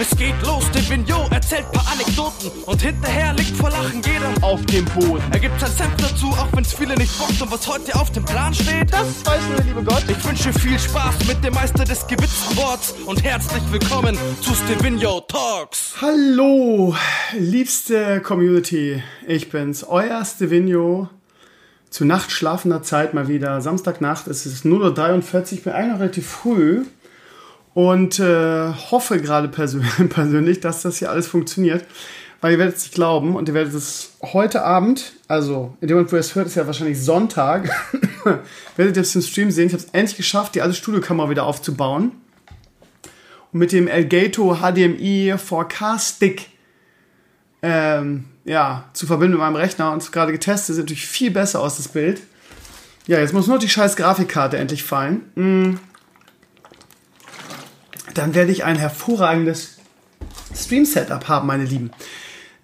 Es geht los, der Vignot erzählt paar Anekdoten und hinterher liegt vor Lachen jeder auf dem Boden. Er gibt sein Senf dazu, auch wenn's viele nicht bockt und was heute auf dem Plan steht, das weiß nur der liebe Gott. Ich wünsche viel Spaß mit dem Meister des gewitzten Worts und herzlich willkommen zu Stevino Talks. Hallo, liebste Community, ich bin's, euer Stevino. Zu nachtschlafender Zeit mal wieder, Samstagnacht, es ist 0.43 Uhr, ich bin eigentlich noch relativ früh und äh, hoffe gerade persö persönlich, dass das hier alles funktioniert. Weil ihr werdet es nicht glauben und ihr werdet es heute Abend, also in dem Moment, wo ihr es hört, ist ja wahrscheinlich Sonntag, werdet ihr es im Stream sehen. Ich habe es endlich geschafft, die alte Studiokamera wieder aufzubauen. Und mit dem Elgato HDMI 4K Stick ähm, ja, zu verbinden mit meinem Rechner und gerade getestet, sieht natürlich viel besser aus, das Bild. Ja, jetzt muss nur die scheiß Grafikkarte endlich fallen. Mm dann werde ich ein hervorragendes Stream-Setup haben, meine Lieben.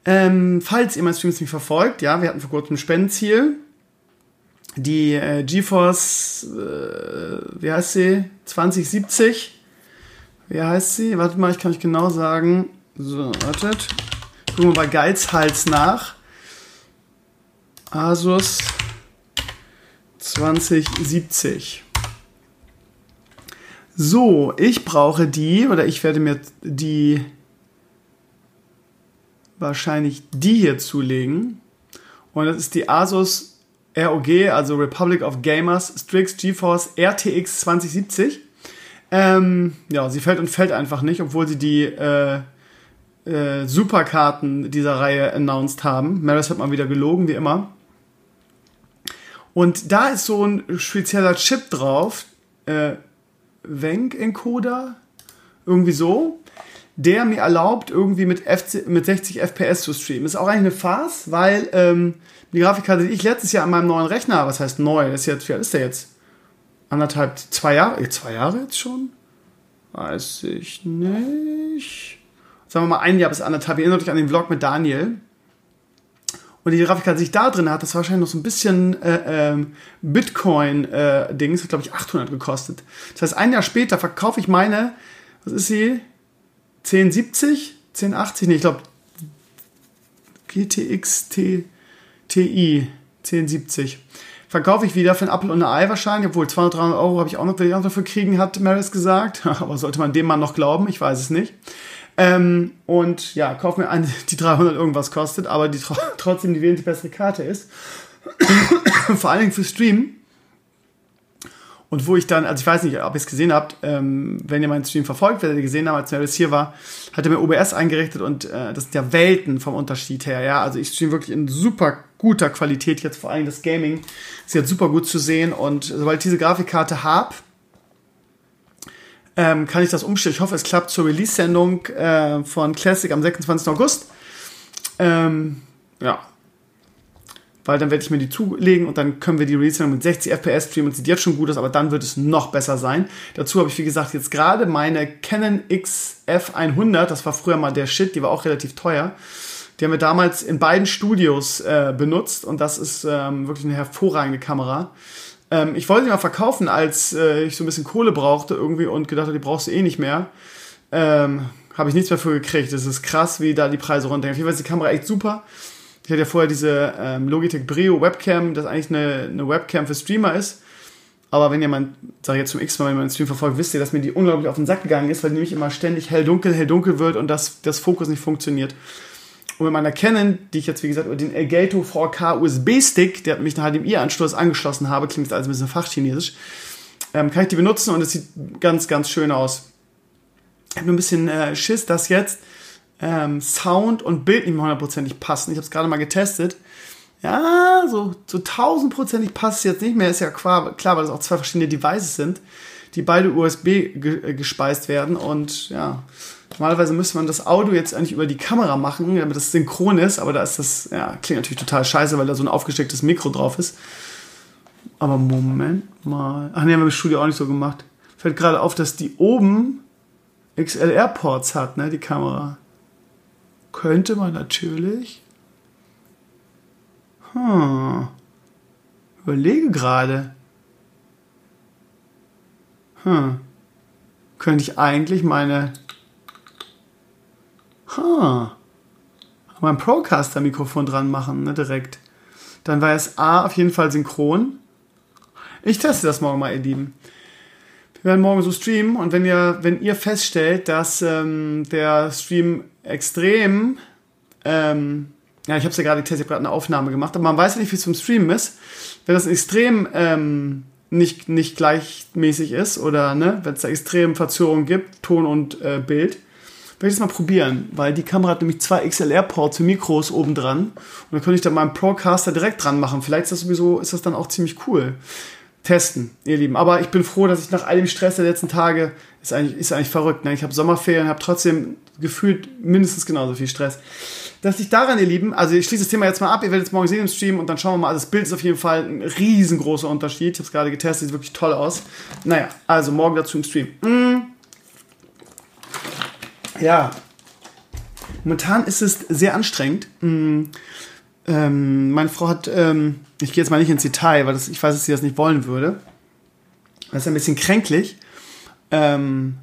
Ähm, falls ihr mein Streams nicht verfolgt, ja, wir hatten vor kurzem ein Spendenziel. Die äh, GeForce, äh, wie heißt sie? 2070. Wie heißt sie? Wartet mal, ich kann euch genau sagen. So, wartet. Gucken wir bei Geizhals nach. Asus 2070. So, ich brauche die oder ich werde mir die wahrscheinlich die hier zulegen. Und das ist die Asus ROG, also Republic of Gamers Strix GeForce RTX 2070. Ähm, ja, sie fällt und fällt einfach nicht, obwohl sie die äh, äh, Superkarten dieser Reihe announced haben. Maris hat mal wieder gelogen, wie immer. Und da ist so ein spezieller Chip drauf, äh, Wenk-Encoder, irgendwie so, der mir erlaubt, irgendwie mit, FC, mit 60 FPS zu streamen. Ist auch eigentlich eine Farce, weil ähm, die Grafikkarte, die ich letztes Jahr an meinem neuen Rechner, was heißt neu, das ist jetzt, wie alt ist der jetzt? Anderthalb, zwei Jahre, äh, zwei Jahre jetzt schon? Weiß ich nicht. Sagen wir mal ein Jahr bis anderthalb. Ihr erinnert euch an den Vlog mit Daniel. Und die Grafikkarte, die ich da drin hatte, das war wahrscheinlich noch so ein bisschen äh, ähm, Bitcoin-Dings, äh, hat glaube ich 800 gekostet. Das heißt, ein Jahr später verkaufe ich meine, was ist sie? 1070? 1080? Nee, ich glaube GTX TI 1070. Verkaufe ich wieder für ein Apple und ein Ei wahrscheinlich, obwohl 200, 300 Euro habe ich auch noch, will ich auch noch dafür kriegen, hat Maris gesagt. Aber sollte man dem Mann noch glauben? Ich weiß es nicht. Ähm, und ja, kauf mir eine, die 300 irgendwas kostet, aber die trotzdem die wesentlich bessere Karte ist. Vor allen Dingen für Stream. Und wo ich dann, also ich weiß nicht, ob ihr es gesehen habt, ähm, wenn ihr meinen Stream verfolgt, werdet ihr gesehen haben, als Maris hier war, hat er mir OBS eingerichtet und äh, das sind ja Welten vom Unterschied her, ja. Also ich stream wirklich in super guter Qualität, jetzt vor allem das Gaming ist jetzt super gut zu sehen und sobald ich diese Grafikkarte habe, ähm, kann ich das umstellen. Ich hoffe, es klappt zur Release-Sendung äh, von Classic am 26. August. Ähm, ja. Weil dann werde ich mir die zulegen und dann können wir die Release-Sendung mit 60 FPS streamen und sieht jetzt schon gut aus, aber dann wird es noch besser sein. Dazu habe ich, wie gesagt, jetzt gerade meine Canon XF100, das war früher mal der Shit, die war auch relativ teuer. Die haben wir damals in beiden Studios äh, benutzt und das ist ähm, wirklich eine hervorragende Kamera. Ähm, ich wollte die mal verkaufen, als äh, ich so ein bisschen Kohle brauchte irgendwie und gedacht habe, die brauchst du eh nicht mehr. Ähm, habe ich nichts mehr für gekriegt. Das ist krass, wie da die Preise runtergehen. Auf jeden Fall ist die Kamera echt super. Ich hatte ja vorher diese ähm, Logitech Brio Webcam, das eigentlich eine, eine Webcam für Streamer ist. Aber wenn mein, sag ich jetzt zum x Mal, wenn ihr meinen Stream verfolgt, wisst ihr, dass mir die unglaublich auf den Sack gegangen ist, weil die nämlich immer ständig hell-dunkel, hell-dunkel wird und das, das Fokus nicht funktioniert. Und mit meiner Canon, die ich jetzt wie gesagt über den Elgato 4K USB-Stick, der mich einen HDMI-Anschluss angeschlossen habe, klingt alles ein bisschen fachchinesisch, ähm, kann ich die benutzen und es sieht ganz, ganz schön aus. Ich habe nur ein bisschen äh, Schiss, dass jetzt ähm, Sound und Bild nicht mehr hundertprozentig passen. Ich habe es gerade mal getestet. Ja, so, so tausendprozentig passt es jetzt nicht mehr. Ist ja klar, klar, weil es auch zwei verschiedene Devices sind, die beide USB äh, gespeist werden. Und ja, Normalerweise müsste man das Audio jetzt eigentlich über die Kamera machen, damit das synchron ist, aber da ist das, ja, klingt natürlich total scheiße, weil da so ein aufgestecktes Mikro drauf ist. Aber Moment mal. Ach nee, haben wir im Studio auch nicht so gemacht. Fällt gerade auf, dass die oben XLR-Ports hat, ne, die Kamera. Könnte man natürlich. Hm. Überlege gerade. Hm. Könnte ich eigentlich meine Ha. Mein Procaster-Mikrofon dran machen, ne, direkt. Dann war es A auf jeden Fall synchron. Ich teste das morgen mal, ihr Lieben. Wir werden morgen so streamen und wenn ihr, wenn ihr feststellt, dass ähm, der Stream extrem, ähm, ja, ich habe es ja gerade getestet, ich habe gerade eine Aufnahme gemacht, aber man weiß ja nicht, wie es zum Streamen ist. Wenn das extrem ähm, nicht, nicht gleichmäßig ist oder ne, wenn es da extrem Verzögerungen gibt, Ton und äh, Bild, werde ich das mal probieren, weil die Kamera hat nämlich zwei XLR-Ports für Mikros oben dran und dann könnte ich da meinen Procaster direkt dran machen. Vielleicht ist das sowieso, ist das dann auch ziemlich cool. Testen, ihr Lieben. Aber ich bin froh, dass ich nach all dem Stress der letzten Tage, ist eigentlich, ist eigentlich verrückt, ne? ich habe Sommerferien, habe trotzdem gefühlt mindestens genauso viel Stress. Dass ich daran, ihr Lieben, also ich schließe das Thema jetzt mal ab, ihr werdet es morgen sehen im Stream und dann schauen wir mal, also das Bild ist auf jeden Fall ein riesengroßer Unterschied. Ich habe es gerade getestet, sieht wirklich toll aus. Naja, also morgen dazu im Stream. Mm. Ja, momentan ist es sehr anstrengend. Mm. Ähm, meine Frau hat, ähm, ich gehe jetzt mal nicht ins Detail, weil das, ich weiß, dass sie das nicht wollen würde. Das ist ein bisschen kränklich. Ähm,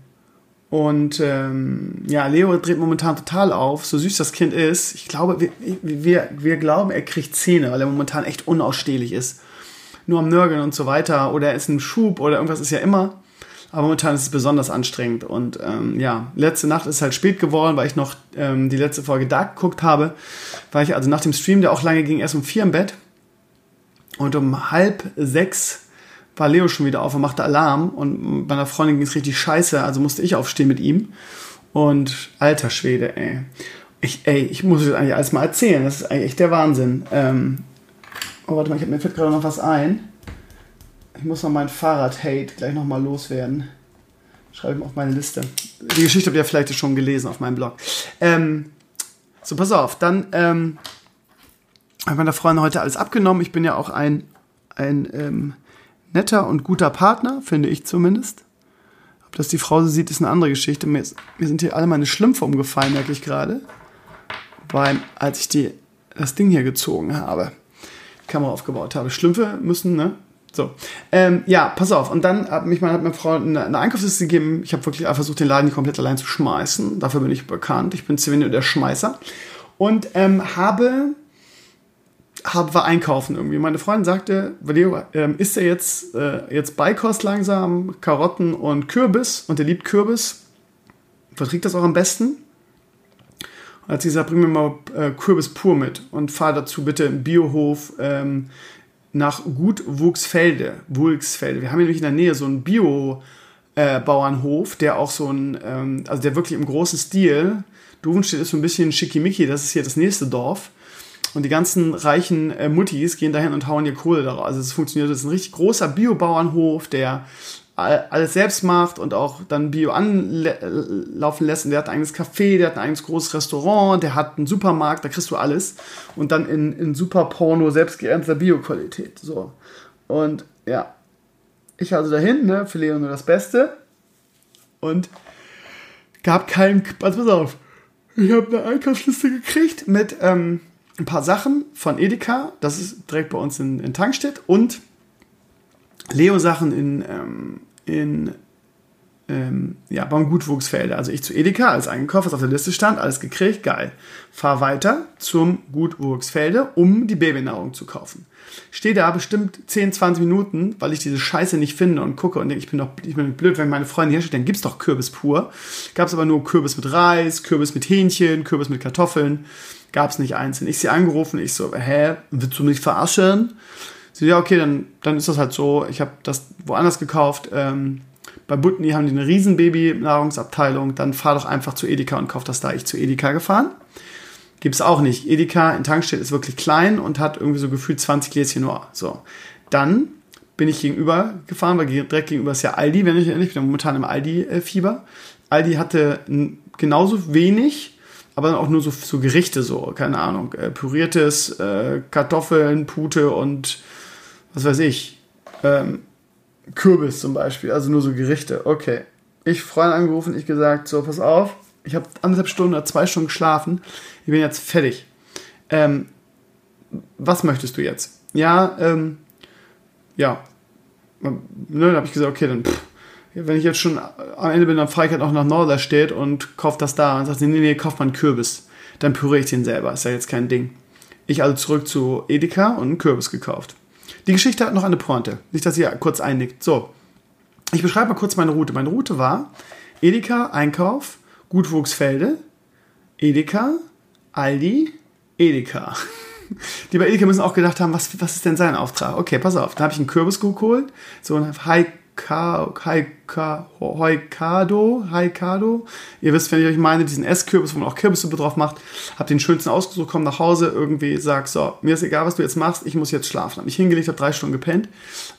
und ähm, ja, Leo dreht momentan total auf, so süß das Kind ist. Ich glaube, wir, wir, wir glauben, er kriegt Zähne, weil er momentan echt unausstehlich ist. Nur am Nörgeln und so weiter. Oder er ist ein Schub oder irgendwas ist ja immer. Aber momentan ist es besonders anstrengend. Und ähm, ja, letzte Nacht ist halt spät geworden, weil ich noch ähm, die letzte Folge Dark geguckt habe. War ich also nach dem Stream, der auch lange ging, erst um vier im Bett. Und um halb sechs war Leo schon wieder auf und machte Alarm. Und meiner Freundin ging es richtig scheiße, also musste ich aufstehen mit ihm. Und alter Schwede, ey. Ich, ey, ich muss das eigentlich alles mal erzählen. Das ist eigentlich echt der Wahnsinn. Ähm, oh, warte mal, ich, mir fällt gerade noch was ein. Ich muss noch mein Fahrrad-Hate gleich nochmal loswerden. Schreibe ich mal auf meine Liste. Die Geschichte habt ihr vielleicht schon gelesen auf meinem Blog. Ähm, so, pass auf. Dann ähm, habe meiner Freundin heute alles abgenommen. Ich bin ja auch ein, ein ähm, netter und guter Partner, finde ich zumindest. Ob das die Frau so sieht, ist eine andere Geschichte. Mir, ist, mir sind hier alle meine Schlümpfe umgefallen, merke ich gerade. Weil, als ich die, das Ding hier gezogen habe, die Kamera aufgebaut habe. Schlümpfe müssen, ne? So. Ähm, ja, pass auf. Und dann hat mich meine, hat meine Frau eine, eine Einkaufsliste gegeben. Ich habe wirklich versucht, den Laden komplett allein zu schmeißen. Dafür bin ich bekannt. Ich bin ziemlich der Schmeißer. Und ähm, habe, habe war einkaufen irgendwie. Meine Freundin sagte, Valeo, ähm, isst er jetzt, äh, jetzt Beikost langsam, Karotten und Kürbis. Und er liebt Kürbis. Verträgt das auch am besten. Und hat sie gesagt, bring mir mal äh, Kürbis pur mit und fahr dazu bitte im Biohof ähm, nach Gut Wuchsfelde. Wulksfelde. Wir haben hier nämlich in der Nähe so einen Bio-Bauernhof, äh, der auch so ein, ähm, also der wirklich im großen Stil, Duvenstedt ist so ein bisschen schickimicki, das ist hier das nächste Dorf. Und die ganzen reichen äh, Muttis gehen dahin und hauen ihr Kohle daraus. Also es funktioniert, das ist ein richtig großer Bio-Bauernhof, der alles selbst macht und auch dann Bio anlaufen lässt. Und der hat ein eigenes Café, der hat ein eigenes großes Restaurant, der hat einen Supermarkt, da kriegst du alles. Und dann in, in super Porno, selbst geernteter Bio-Qualität. So. Und ja, ich also dahin, ne, für Leo nur das Beste. Und gab keinen, also pass auf, ich habe eine Einkaufsliste gekriegt mit ähm, ein paar Sachen von Edeka, das ist direkt bei uns in, in Tankstedt und Leo-Sachen in, ähm, in ähm, ja, beim Gutwuchsfelde. Also ich zu Edeka als Einkauf, was auf der Liste stand, alles gekriegt, geil. Fahr weiter zum Gutwuchsfelde, um die Babynahrung zu kaufen. Stehe da bestimmt 10, 20 Minuten, weil ich diese Scheiße nicht finde und gucke und denke, ich bin doch ich bin blöd, wenn meine Freundin hier steht, dann gibt's doch Kürbis pur. Gab's aber nur Kürbis mit Reis, Kürbis mit Hähnchen, Kürbis mit Kartoffeln. Gab's nicht einzeln. Ich sie angerufen, ich so, hä, willst du mich verarschen? Sie, ja, okay, dann, dann ist das halt so. Ich habe das woanders gekauft. Ähm, bei Butni haben die eine riesen Baby-Nahrungsabteilung. Dann fahr doch einfach zu Edeka und kauf das da. Ich zu Edeka gefahren. Gibt es auch nicht. Edeka in Tankstelle ist wirklich klein und hat irgendwie so gefühlt 20 Gläschen nur. So. Dann bin ich gegenüber gefahren, weil direkt gegenüber ist ja Aldi, wenn ich ehrlich bin, momentan im Aldi-Fieber. Aldi hatte genauso wenig, aber dann auch nur so, so Gerichte, so, keine Ahnung, äh, püriertes, äh, Kartoffeln, Pute und was weiß ich, ähm, Kürbis zum Beispiel, also nur so Gerichte. Okay. Ich Freund angerufen, ich gesagt, so, pass auf, ich habe anderthalb Stunden oder zwei Stunden geschlafen, ich bin jetzt fertig. Ähm, was möchtest du jetzt? Ja, ähm, ja. Ne, dann habe ich gesagt, okay, dann pff, wenn ich jetzt schon am Ende bin, dann fahre ich halt auch nach Norderstedt und kaufe das da und sage, nee, nee, kauf mal einen Kürbis. Dann püriere ich den selber, ist ja jetzt kein Ding. Ich also zurück zu Edeka und einen Kürbis gekauft. Die Geschichte hat noch eine Pointe. Nicht, dass ihr kurz einnickt. So, ich beschreibe mal kurz meine Route. Meine Route war Edeka, Einkauf, Gutwuchsfelde, Edeka, Aldi, Edeka. Die bei Edeka müssen auch gedacht haben, was, was ist denn sein Auftrag? Okay, pass auf. Da habe ich einen Kürbis geholt, so ein High Heikado, Heikado. Ihr wisst, wenn ich euch meine, diesen Esskürbis, wo man auch Kürbissuppe drauf macht, hab den schönsten ausgesucht, komm nach Hause, irgendwie sag, so, mir ist egal, was du jetzt machst, ich muss jetzt schlafen. Hab mich hingelegt, hab drei Stunden gepennt,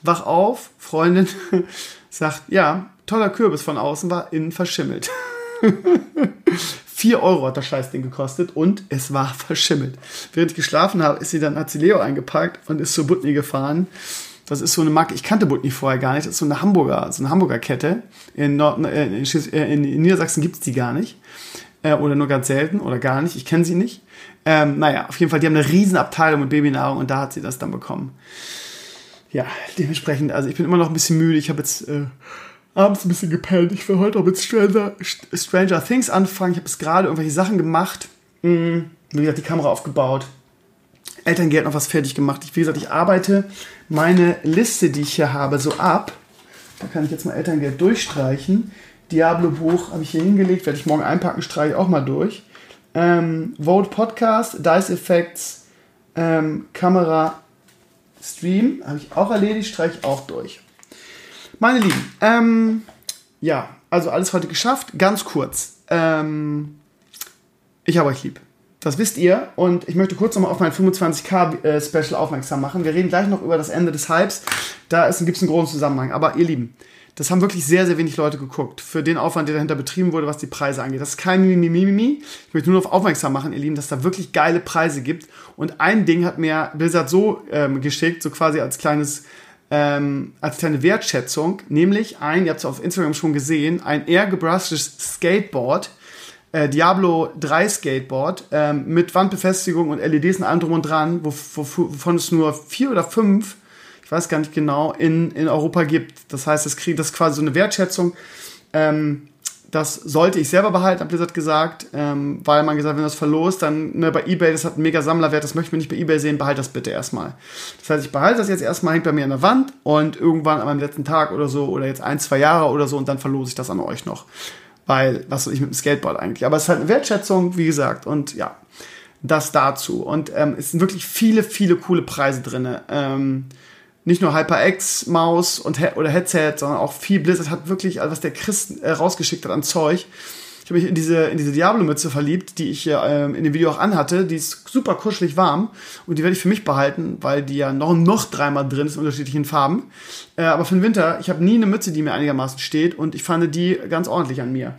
wach auf, Freundin sagt, ja, toller Kürbis von außen, war innen verschimmelt. 4 Euro hat das Scheißding gekostet und es war verschimmelt. Während ich geschlafen habe, ist sie dann, hat sie Leo eingepackt und ist zur Butni gefahren das ist so eine Marke, ich kannte Butni vorher gar nicht. Das ist so eine Hamburger, so eine Hamburger Kette. In, Nord, äh, in, äh, in, in Niedersachsen gibt es die gar nicht. Äh, oder nur ganz selten oder gar nicht. Ich kenne sie nicht. Ähm, naja, auf jeden Fall, die haben eine riesen Abteilung mit Babynahrung und da hat sie das dann bekommen. Ja, dementsprechend, also ich bin immer noch ein bisschen müde. Ich habe jetzt äh, abends ein bisschen gepennt. Ich will heute auch mit Stranger, Stranger Things anfangen. Ich habe jetzt gerade irgendwelche Sachen gemacht. Mhm. Wie gesagt, die Kamera aufgebaut. Elterngeld noch was fertig gemacht. Ich, wie gesagt, ich arbeite meine Liste, die ich hier habe, so ab. Da kann ich jetzt mal Elterngeld durchstreichen. Diablo-Buch habe ich hier hingelegt, werde ich morgen einpacken, streiche ich auch mal durch. Ähm, Vote Podcast, Dice Effects, ähm, Kamera, Stream habe ich auch erledigt, streiche ich auch durch. Meine Lieben, ähm, ja, also alles heute geschafft. Ganz kurz. Ähm, ich habe euch lieb. Das wisst ihr. Und ich möchte kurz nochmal auf mein 25k-Special äh, aufmerksam machen. Wir reden gleich noch über das Ende des Hypes. Da gibt es einen großen Zusammenhang. Aber ihr Lieben, das haben wirklich sehr, sehr wenig Leute geguckt. Für den Aufwand, der dahinter betrieben wurde, was die Preise angeht. Das ist kein Mimimi. Ich möchte nur darauf aufmerksam machen, ihr Lieben, dass da wirklich geile Preise gibt. Und ein Ding hat mir Blizzard so ähm, geschickt, so quasi als kleines ähm, als kleine Wertschätzung, nämlich ein, ihr habt es auf Instagram schon gesehen, ein air gebrushtes Skateboard, äh, Diablo 3 Skateboard ähm, mit Wandbefestigung und LEDs und allem drum und dran, wovon es nur vier oder fünf, ich weiß gar nicht genau, in, in Europa gibt. Das heißt, das kriegt das quasi so eine Wertschätzung. Ähm, das sollte ich selber behalten, hat Blizzard gesagt, ähm, weil man gesagt, wenn das verlost, dann ne, bei eBay, das hat einen mega Sammlerwert, das möchten wir nicht bei eBay sehen, behalte das bitte erstmal. Das heißt, ich behalte das jetzt erstmal, hängt bei mir an der Wand und irgendwann an meinem letzten Tag oder so oder jetzt ein, zwei Jahre oder so und dann verlose ich das an euch noch. Weil, was soll ich mit dem Skateboard eigentlich? Aber es ist halt eine Wertschätzung, wie gesagt. Und ja, das dazu. Und ähm, es sind wirklich viele, viele coole Preise drin. Ähm, nicht nur HyperX, Maus und He oder Headset, sondern auch viel Blizzard hat wirklich, also was der Chris äh, rausgeschickt hat an Zeug. Ich habe mich in diese, in diese Diablo-Mütze verliebt, die ich ähm, in dem Video auch anhatte. Die ist super kuschelig warm und die werde ich für mich behalten, weil die ja noch, noch dreimal drin ist in unterschiedlichen Farben. Äh, aber für den Winter, ich habe nie eine Mütze, die mir einigermaßen steht und ich fand die ganz ordentlich an mir.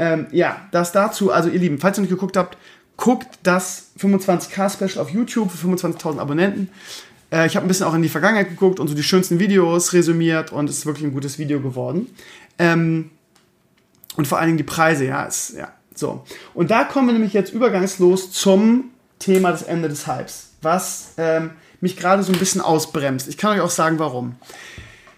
Ähm, ja, das dazu. Also ihr Lieben, falls ihr nicht geguckt habt, guckt das 25k-Special auf YouTube für 25.000 Abonnenten. Äh, ich habe ein bisschen auch in die Vergangenheit geguckt und so die schönsten Videos resümiert und es ist wirklich ein gutes Video geworden. Ähm, und vor allen Dingen die Preise, ja, ist, ja, so. Und da kommen wir nämlich jetzt übergangslos zum Thema des Ende des Hypes, was ähm, mich gerade so ein bisschen ausbremst. Ich kann euch auch sagen, warum.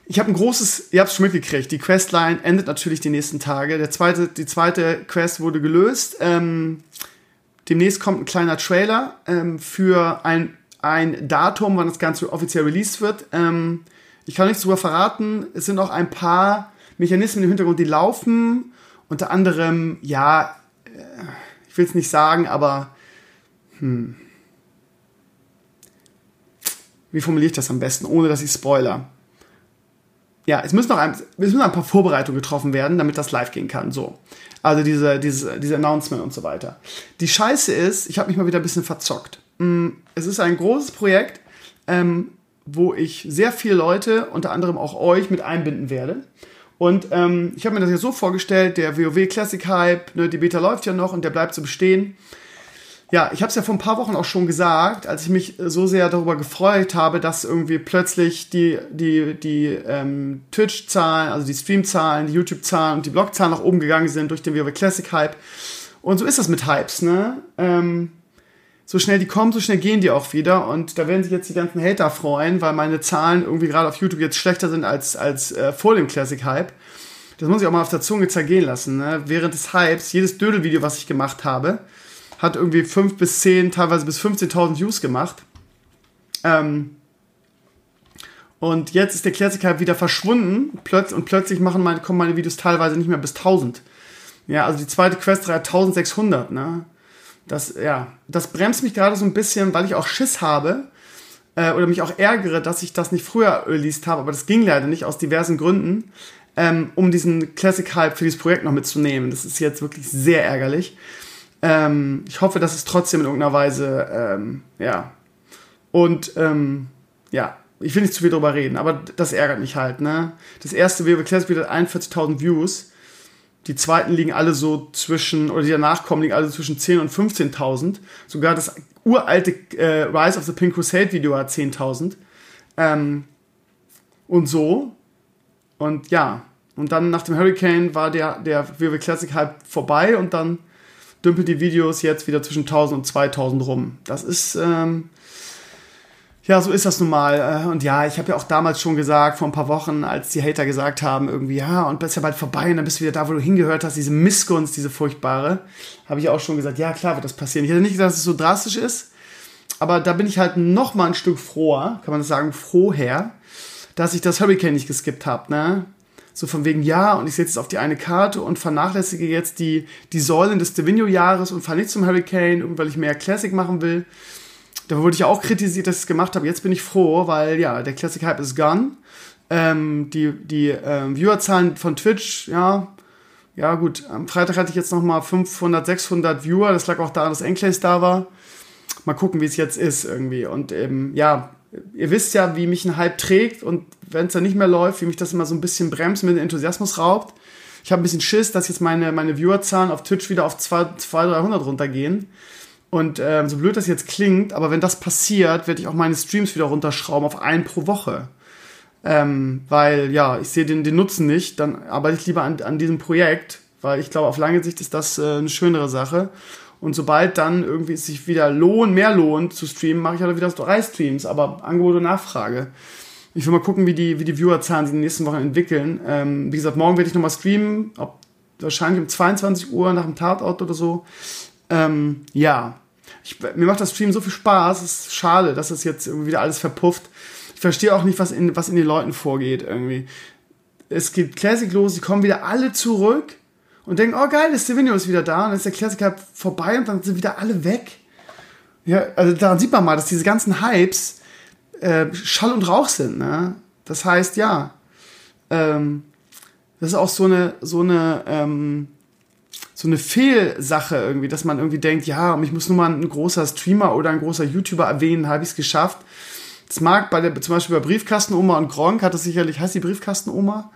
Ich habe ein großes, ihr habt es schon mitgekriegt, die Questline endet natürlich die nächsten Tage. Der zweite, die zweite Quest wurde gelöst. Ähm, demnächst kommt ein kleiner Trailer ähm, für ein, ein Datum, wann das Ganze offiziell released wird. Ähm, ich kann nichts darüber verraten. Es sind auch ein paar Mechanismen im Hintergrund, die laufen unter anderem, ja, äh, ich will es nicht sagen, aber hm, wie formuliere ich das am besten, ohne dass ich spoiler? Ja, es müssen noch ein, es müssen ein paar Vorbereitungen getroffen werden, damit das live gehen kann. So. Also diese, diese, diese Announcement und so weiter. Die Scheiße ist, ich habe mich mal wieder ein bisschen verzockt. Hm, es ist ein großes Projekt, ähm, wo ich sehr viele Leute, unter anderem auch euch, mit einbinden werde. Und ähm, ich habe mir das ja so vorgestellt, der WoW Classic Hype, ne, die Beta läuft ja noch und der bleibt so bestehen. Ja, ich habe es ja vor ein paar Wochen auch schon gesagt, als ich mich so sehr darüber gefreut habe, dass irgendwie plötzlich die, die, die ähm, Twitch-Zahlen, also die Stream-Zahlen, die YouTube-Zahlen und die Blog-Zahlen nach oben gegangen sind durch den WoW Classic Hype. Und so ist das mit Hypes, ne? Ähm, so schnell die kommen, so schnell gehen die auch wieder. Und da werden sich jetzt die ganzen Hater freuen, weil meine Zahlen irgendwie gerade auf YouTube jetzt schlechter sind als, als äh, vor dem Classic Hype. das muss ich auch mal auf der Zunge zergehen lassen, ne? während des Hypes, jedes Dödelvideo, was ich gemacht habe, hat irgendwie 5 bis 10, teilweise bis 15.000 Views gemacht. Ähm, und jetzt ist der Classic Hype wieder verschwunden plötz und plötzlich machen meine, kommen meine Videos teilweise nicht mehr bis 1000. Ja, also die zweite Quest hat 1600, ne? Das, ja, das bremst mich gerade so ein bisschen, weil ich auch Schiss habe äh, oder mich auch ärgere, dass ich das nicht früher released habe, aber das ging leider nicht aus diversen Gründen, ähm, um diesen Classic Hype für dieses Projekt noch mitzunehmen. Das ist jetzt wirklich sehr ärgerlich. Ähm, ich hoffe, dass es trotzdem in irgendeiner Weise, ähm, ja. Und, ähm, ja, ich will nicht zu viel drüber reden, aber das ärgert mich halt, ne? Das erste WoW Classic hat 41.000 Views. Die zweiten liegen alle so zwischen, oder die danach kommen, liegen alle zwischen 10.000 und 15.000. Sogar das uralte äh, Rise of the Pink Crusade Video hat 10.000. Ähm, und so. Und ja. Und dann nach dem Hurricane war der, der WoW Classic Hype vorbei und dann dümpelt die Videos jetzt wieder zwischen 1000 und 2000 rum. Das ist, ähm, ja, so ist das nun mal. Äh, und ja, ich habe ja auch damals schon gesagt, vor ein paar Wochen, als die Hater gesagt haben, irgendwie, ja, und bist ja bald vorbei und dann bist du wieder da, wo du hingehört hast, diese Missgunst, diese furchtbare, habe ich auch schon gesagt, ja, klar wird das passieren. Ich hätte nicht gesagt, dass es so drastisch ist, aber da bin ich halt noch mal ein Stück froher, kann man das sagen, froher, dass ich das Hurricane nicht geskippt habe, ne? So von wegen, ja, und ich setze jetzt auf die eine Karte und vernachlässige jetzt die, die Säulen des Divino-Jahres und fahre nicht zum Hurricane, weil ich mehr Classic machen will. Da wurde ich auch kritisiert, dass ich es gemacht habe. Jetzt bin ich froh, weil ja, der Classic Hype ist gone. Ähm, die die ähm, Viewerzahlen von Twitch, ja, ja gut, am Freitag hatte ich jetzt nochmal 500, 600 Viewer. Das lag auch daran, dass Enclaves da war. Mal gucken, wie es jetzt ist irgendwie. Und ähm, ja, ihr wisst ja, wie mich ein Hype trägt und wenn es dann nicht mehr läuft, wie mich das immer so ein bisschen bremst, mit dem Enthusiasmus raubt. Ich habe ein bisschen Schiss, dass jetzt meine, meine Viewerzahlen auf Twitch wieder auf 200, 300 runtergehen. Und ähm, so blöd das jetzt klingt, aber wenn das passiert, werde ich auch meine Streams wieder runterschrauben auf einen pro Woche. Ähm, weil ja, ich sehe den, den Nutzen nicht, dann arbeite ich lieber an, an diesem Projekt, weil ich glaube, auf lange Sicht ist das äh, eine schönere Sache. Und sobald dann irgendwie es sich wieder lohnt, mehr lohnt zu streamen, mache ich halt wieder drei Streams, aber Angebot und Nachfrage. Ich will mal gucken, wie die, wie die Viewerzahlen sich in den nächsten Wochen entwickeln. Ähm, wie gesagt, morgen werde ich nochmal streamen, ob, wahrscheinlich um 22 Uhr nach dem Tatort oder so. Ähm, ja, ich, mir macht das Stream so viel Spaß. Es ist schade, dass es jetzt irgendwie wieder alles verpufft. Ich verstehe auch nicht, was in, was in den Leuten vorgeht irgendwie. Es geht Classic los, sie kommen wieder alle zurück und denken, oh geil, das Stevenio ist wieder da und dann ist der Klassiker vorbei und dann sind wieder alle weg. Ja, also daran sieht man mal, dass diese ganzen Hypes äh, Schall und Rauch sind. Ne? Das heißt, ja, ähm, das ist auch so eine, so eine, ähm, so eine Fehlsache irgendwie, dass man irgendwie denkt, ja, ich muss nur mal ein großer Streamer oder ein großer YouTuber erwähnen, habe ich es geschafft. Das mag bei der, zum Beispiel bei Briefkastenoma und Gronk hat das sicherlich, heißt die Briefkastenoma?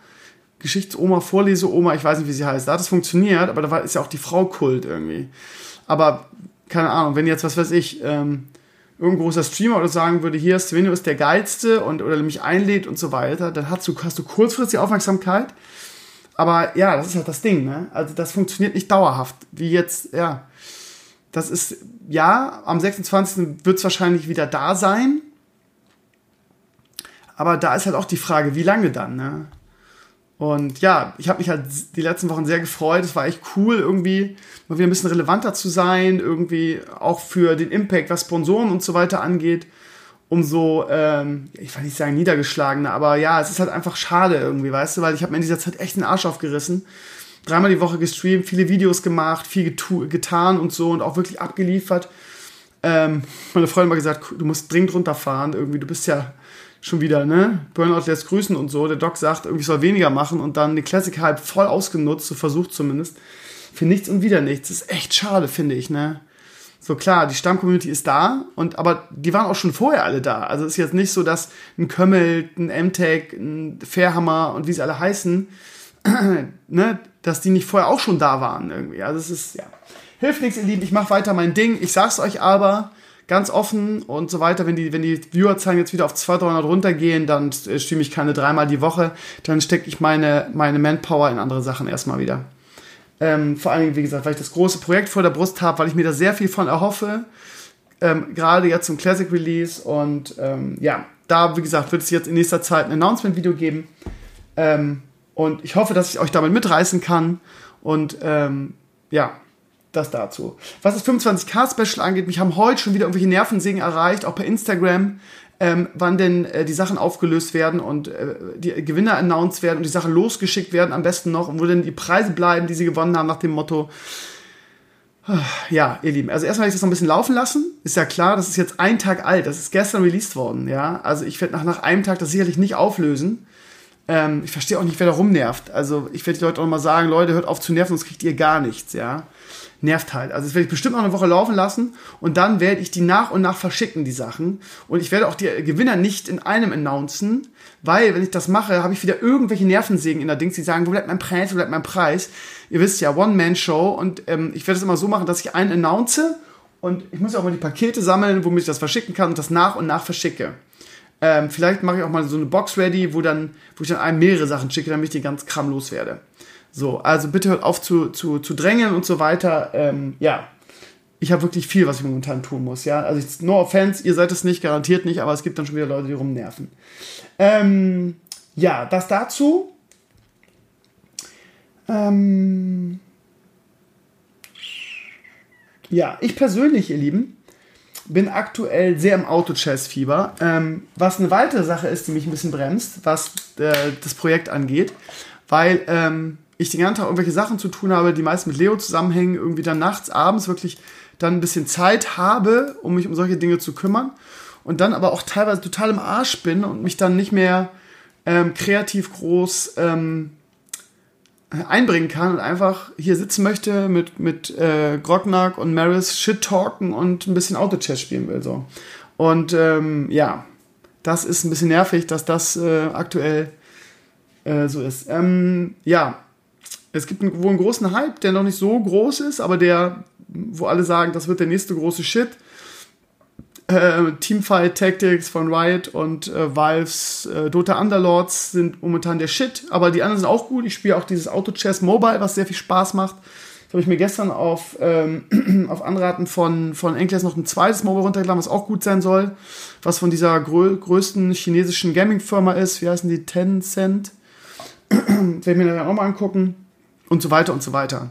Geschichtsoma, Vorleseoma, ich weiß nicht, wie sie heißt. Da hat es funktioniert, aber da war, ist ja auch die Frau Kult irgendwie. Aber, keine Ahnung, wenn jetzt, was weiß ich, ähm, irgendein großer Streamer oder sagen würde, hier, Svenio ist der geilste und oder mich einlädt und so weiter, dann hast du, hast du kurzfristig Aufmerksamkeit. Aber ja, das ist halt das Ding, ne? Also das funktioniert nicht dauerhaft. Wie jetzt, ja. Das ist, ja, am 26. wird es wahrscheinlich wieder da sein. Aber da ist halt auch die Frage, wie lange dann, ne? Und ja, ich habe mich halt die letzten Wochen sehr gefreut. Es war echt cool, irgendwie mal wieder ein bisschen relevanter zu sein, irgendwie auch für den Impact, was Sponsoren und so weiter angeht. Umso, ähm, ich will nicht sagen niedergeschlagener, aber ja, es ist halt einfach schade irgendwie, weißt du, weil ich habe mir in dieser Zeit echt den Arsch aufgerissen. Dreimal die Woche gestreamt, viele Videos gemacht, viel getan und so und auch wirklich abgeliefert. Ähm, meine Freundin hat gesagt, du musst dringend runterfahren, irgendwie, du bist ja schon wieder, ne? Burnout lässt grüßen und so. Der Doc sagt, irgendwie soll weniger machen und dann die Classic Hype voll ausgenutzt, so versucht zumindest. Für nichts und wieder nichts. Das ist echt schade, finde ich, ne? So klar, die Stammcommunity ist da und aber die waren auch schon vorher alle da. Also ist jetzt nicht so, dass ein Kömmel, ein MTech, ein Fairhammer und wie sie alle heißen, ne, dass die nicht vorher auch schon da waren irgendwie. Also es ist ja hilft nichts, ihr Lieben. Ich mache weiter mein Ding. Ich sag's euch aber, ganz offen und so weiter. Wenn die, wenn die Viewerzahlen jetzt wieder auf 200, 300 runtergehen, dann stimme ich keine dreimal die Woche. Dann stecke ich meine, meine Manpower in andere Sachen erstmal wieder. Ähm, vor Dingen, wie gesagt, weil ich das große Projekt vor der Brust habe, weil ich mir da sehr viel von erhoffe. Ähm, gerade jetzt zum Classic Release. Und ähm, ja, da, wie gesagt, wird es jetzt in nächster Zeit ein Announcement-Video geben. Ähm, Und ich hoffe, dass ich euch damit mitreißen kann. Und ähm, ja, das dazu. Was das 25k-Special angeht, mich haben heute schon wieder irgendwelche Nervensägen erreicht, auch per Instagram, ähm, wann denn äh, die Sachen aufgelöst werden und äh, die Gewinner announced werden und die Sachen losgeschickt werden, am besten noch, und wo denn die Preise bleiben, die sie gewonnen haben, nach dem Motto. Ja, ihr Lieben, also erstmal habe ich das noch ein bisschen laufen lassen. Ist ja klar, das ist jetzt ein Tag alt, das ist gestern released worden, ja. Also ich werde nach, nach einem Tag das sicherlich nicht auflösen. Ähm, ich verstehe auch nicht, wer da rumnervt. Also ich werde die Leute auch mal sagen, Leute, hört auf zu nerven, sonst kriegt ihr gar nichts, ja nervt halt. Also das werde ich bestimmt noch eine Woche laufen lassen und dann werde ich die nach und nach verschicken, die Sachen. Und ich werde auch die Gewinner nicht in einem announcen, weil, wenn ich das mache, habe ich wieder irgendwelche Nervensägen in der Dings, die sagen, wo bleibt mein Preis, wo bleibt mein Preis? Ihr wisst ja, One-Man-Show und ähm, ich werde es immer so machen, dass ich einen announce und ich muss ja auch mal die Pakete sammeln, womit ich das verschicken kann und das nach und nach verschicke. Ähm, vielleicht mache ich auch mal so eine Box ready, wo, dann, wo ich dann einem mehrere Sachen schicke, damit ich die ganz Kram loswerde. So, also bitte hört auf zu, zu, zu drängeln und so weiter. Ähm, ja, ich habe wirklich viel, was ich momentan tun muss. Ja, also no offense, ihr seid es nicht, garantiert nicht, aber es gibt dann schon wieder Leute, die rumnerven. Ähm, ja, das dazu. Ähm, ja, ich persönlich, ihr Lieben, bin aktuell sehr im Auto-Chess-Fieber. Ähm, was eine weitere Sache ist, die mich ein bisschen bremst, was äh, das Projekt angeht, weil ähm, ich den ganzen Tag irgendwelche Sachen zu tun habe, die meist mit Leo zusammenhängen, irgendwie dann nachts, abends wirklich dann ein bisschen Zeit habe, um mich um solche Dinge zu kümmern und dann aber auch teilweise total im Arsch bin und mich dann nicht mehr ähm, kreativ groß ähm, einbringen kann und einfach hier sitzen möchte mit, mit äh, Grognak und Maris Shit talken und ein bisschen Auto-Chess spielen will. So. Und ähm, ja, das ist ein bisschen nervig, dass das äh, aktuell äh, so ist. Ähm, ja, es gibt einen, wohl einen großen Hype, der noch nicht so groß ist, aber der, wo alle sagen, das wird der nächste große Shit. Äh, Teamfight Tactics von Riot und äh, Valves äh, Dota Underlords sind momentan der Shit, aber die anderen sind auch gut. Ich spiele auch dieses Auto Chess Mobile, was sehr viel Spaß macht. Das habe ich mir gestern auf, ähm, auf Anraten von, von Enkles noch ein zweites Mobile runtergeladen, was auch gut sein soll. Was von dieser grö größten chinesischen Gaming-Firma ist. Wie heißen die? Tencent. Werde ich mir dann auch mal angucken und so weiter und so weiter.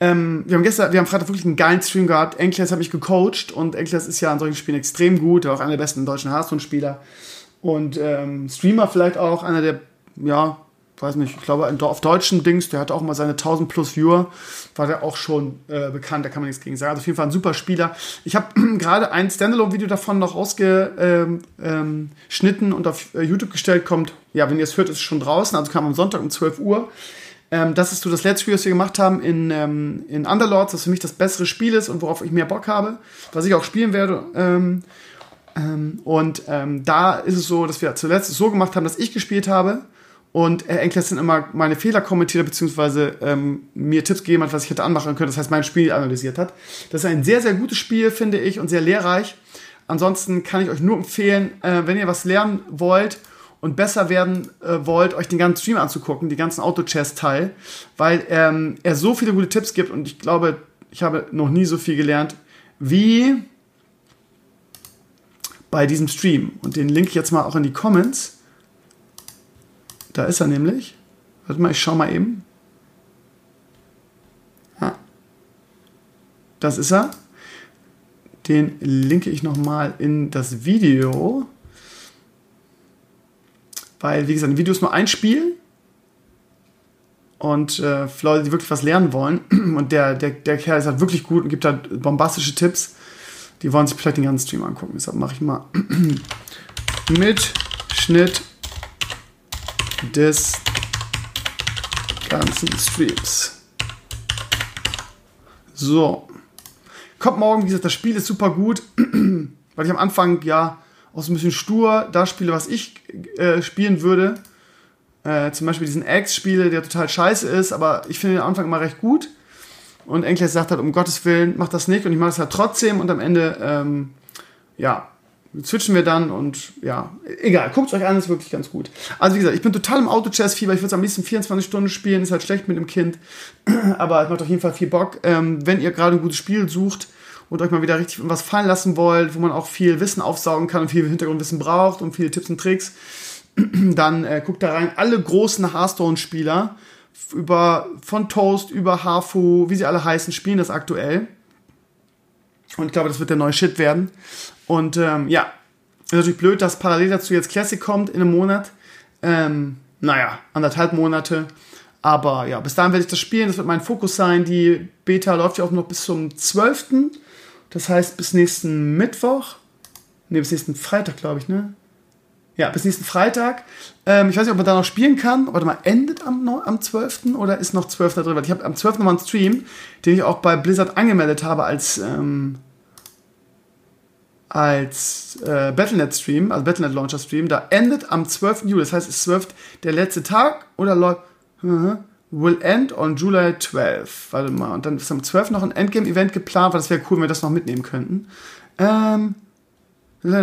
Ähm, wir haben gestern, wir haben Freitag wirklich einen geilen Stream gehabt. Enkles habe ich gecoacht und Enkles ist ja an solchen Spielen extrem gut, auch einer der besten deutschen Hearthstone-Spieler. Und ähm, Streamer vielleicht auch, einer der, ja, weiß nicht, ich glaube, auf deutschen Dings, der hat auch mal seine 1000 plus Viewer, war der auch schon äh, bekannt, da kann man nichts gegen sagen. Also auf jeden Fall ein super Spieler. Ich habe gerade ein Standalone-Video davon noch ausgeschnitten ähm, ähm, und auf äh, YouTube gestellt, kommt, ja, wenn ihr es hört, ist es schon draußen, also kam am Sonntag um 12 Uhr. Ähm, das ist so das letzte Spiel, was wir gemacht haben in, ähm, in Underlords, das für mich das bessere Spiel ist und worauf ich mehr Bock habe, was ich auch spielen werde. Ähm, ähm, und ähm, da ist es so, dass wir zuletzt so gemacht haben, dass ich gespielt habe und Herr Enkles dann immer meine Fehler kommentiert beziehungsweise ähm, mir Tipps gegeben hat, was ich hätte anmachen können. Das heißt, mein Spiel analysiert hat. Das ist ein sehr, sehr gutes Spiel, finde ich, und sehr lehrreich. Ansonsten kann ich euch nur empfehlen, äh, wenn ihr was lernen wollt und besser werden äh, wollt, euch den ganzen Stream anzugucken, die ganzen Auto-Chess-Teil, weil ähm, er so viele gute Tipps gibt und ich glaube, ich habe noch nie so viel gelernt wie bei diesem Stream. Und den link ich jetzt mal auch in die Comments. Da ist er nämlich. Warte mal, ich schau mal eben. Ah. Das ist er. Den linke ich nochmal in das Video. Weil, wie gesagt, ein Video ist nur ein Spiel. Und äh, für Leute, die wirklich was lernen wollen, und der, der, der Kerl ist halt wirklich gut und gibt halt bombastische Tipps, die wollen sich vielleicht den ganzen Stream angucken. Deshalb mache ich mal Mitschnitt des ganzen Streams. So. Kommt morgen, wie gesagt, das Spiel ist super gut, weil ich am Anfang ja auch so ein bisschen stur das spiele, was ich äh, spielen würde. Äh, zum Beispiel diesen X spiele, der total scheiße ist, aber ich finde den Anfang immer recht gut. Und Enkles sagt halt, um Gottes Willen, mach das nicht. Und ich mache das halt trotzdem. Und am Ende, ähm, ja, switchen wir dann und ja, egal, guckt euch an, ist wirklich ganz gut. Also wie gesagt, ich bin total im Auto-Chess-Fieber, ich würde es am liebsten 24 Stunden spielen, ist halt schlecht mit dem Kind, aber es macht auf jeden Fall viel Bock. Ähm, wenn ihr gerade ein gutes Spiel sucht, und euch mal wieder richtig was fallen lassen wollt, wo man auch viel Wissen aufsaugen kann und viel Hintergrundwissen braucht und viele Tipps und Tricks, dann äh, guckt da rein. Alle großen Hearthstone-Spieler über von Toast über Hafu, wie sie alle heißen, spielen das aktuell. Und ich glaube, das wird der neue Shit werden. Und ähm, ja, ist natürlich blöd, dass parallel dazu jetzt Classic kommt in einem Monat. Ähm, naja, anderthalb Monate. Aber ja, bis dahin werde ich das spielen. Das wird mein Fokus sein. Die Beta läuft ja auch noch bis zum 12. Das heißt, bis nächsten Mittwoch. Ne, bis nächsten Freitag, glaube ich, ne? Ja, bis nächsten Freitag. Ähm, ich weiß nicht, ob man da noch spielen kann. Warte mal, endet am, am 12. oder ist noch 12. drin? Ich habe am 12. nochmal einen Stream, den ich auch bei Blizzard angemeldet habe als, ähm, als äh, Battlenet-Stream, also Battlenet-Launcher-Stream. Da endet am 12. Juli. Das heißt, es ist 12. der letzte Tag oder läuft. Will end on July 12. Warte mal, und dann ist am 12. noch ein Endgame-Event geplant, weil das wäre cool, wenn wir das noch mitnehmen könnten. Ähm,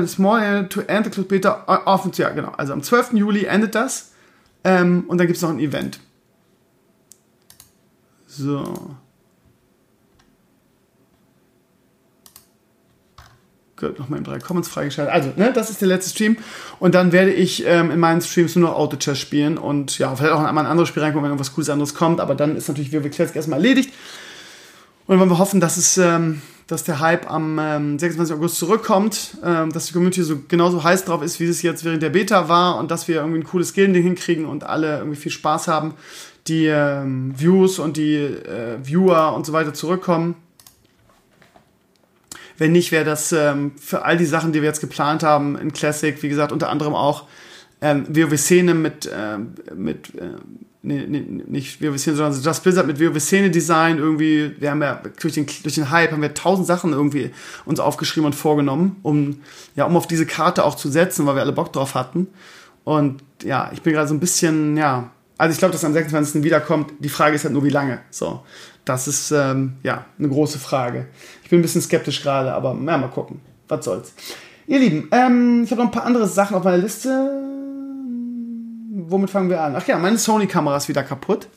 Small to end the Closed Beta offen, ja genau. Also am 12. Juli endet das. Ähm, und dann gibt es noch ein Event. So. Gut, nochmal in drei Comments freigeschaltet. Also, ne, das ist der letzte Stream. Und dann werde ich ähm, in meinen Streams nur noch Auto-Chess spielen und ja, vielleicht auch einmal ein anderes Spiel reinkommen, wenn irgendwas Cooles anderes kommt. Aber dann ist natürlich WoW Classic erstmal erledigt. Und wollen wir hoffen, dass es ähm, dass der Hype am ähm, 26. August zurückkommt, ähm, dass die Community so genauso heiß drauf ist, wie es jetzt während der Beta war und dass wir irgendwie ein cooles Game-Ding hinkriegen und alle irgendwie viel Spaß haben, die ähm, Views und die äh, Viewer und so weiter zurückkommen. Wenn nicht, wäre das ähm, für all die Sachen, die wir jetzt geplant haben in Classic, wie gesagt, unter anderem auch ähm, WoW-Szene mit, ähm, mit äh, nee, nee, nicht WoW-Szene, sondern Just Blizzard mit WoW-Szene-Design irgendwie, wir haben ja durch den, durch den Hype haben wir tausend Sachen irgendwie uns aufgeschrieben und vorgenommen, um, ja, um auf diese Karte auch zu setzen, weil wir alle Bock drauf hatten. Und ja, ich bin gerade so ein bisschen, ja, also ich glaube, dass am 26. wiederkommt. Die Frage ist halt nur, wie lange. So, das ist, ähm, ja, eine große Frage. Ich bin ein bisschen skeptisch gerade, aber ja, mal gucken. Was soll's. Ihr Lieben, ähm, ich habe noch ein paar andere Sachen auf meiner Liste womit fangen wir an? Ach ja, meine Sony-Kamera ist wieder kaputt.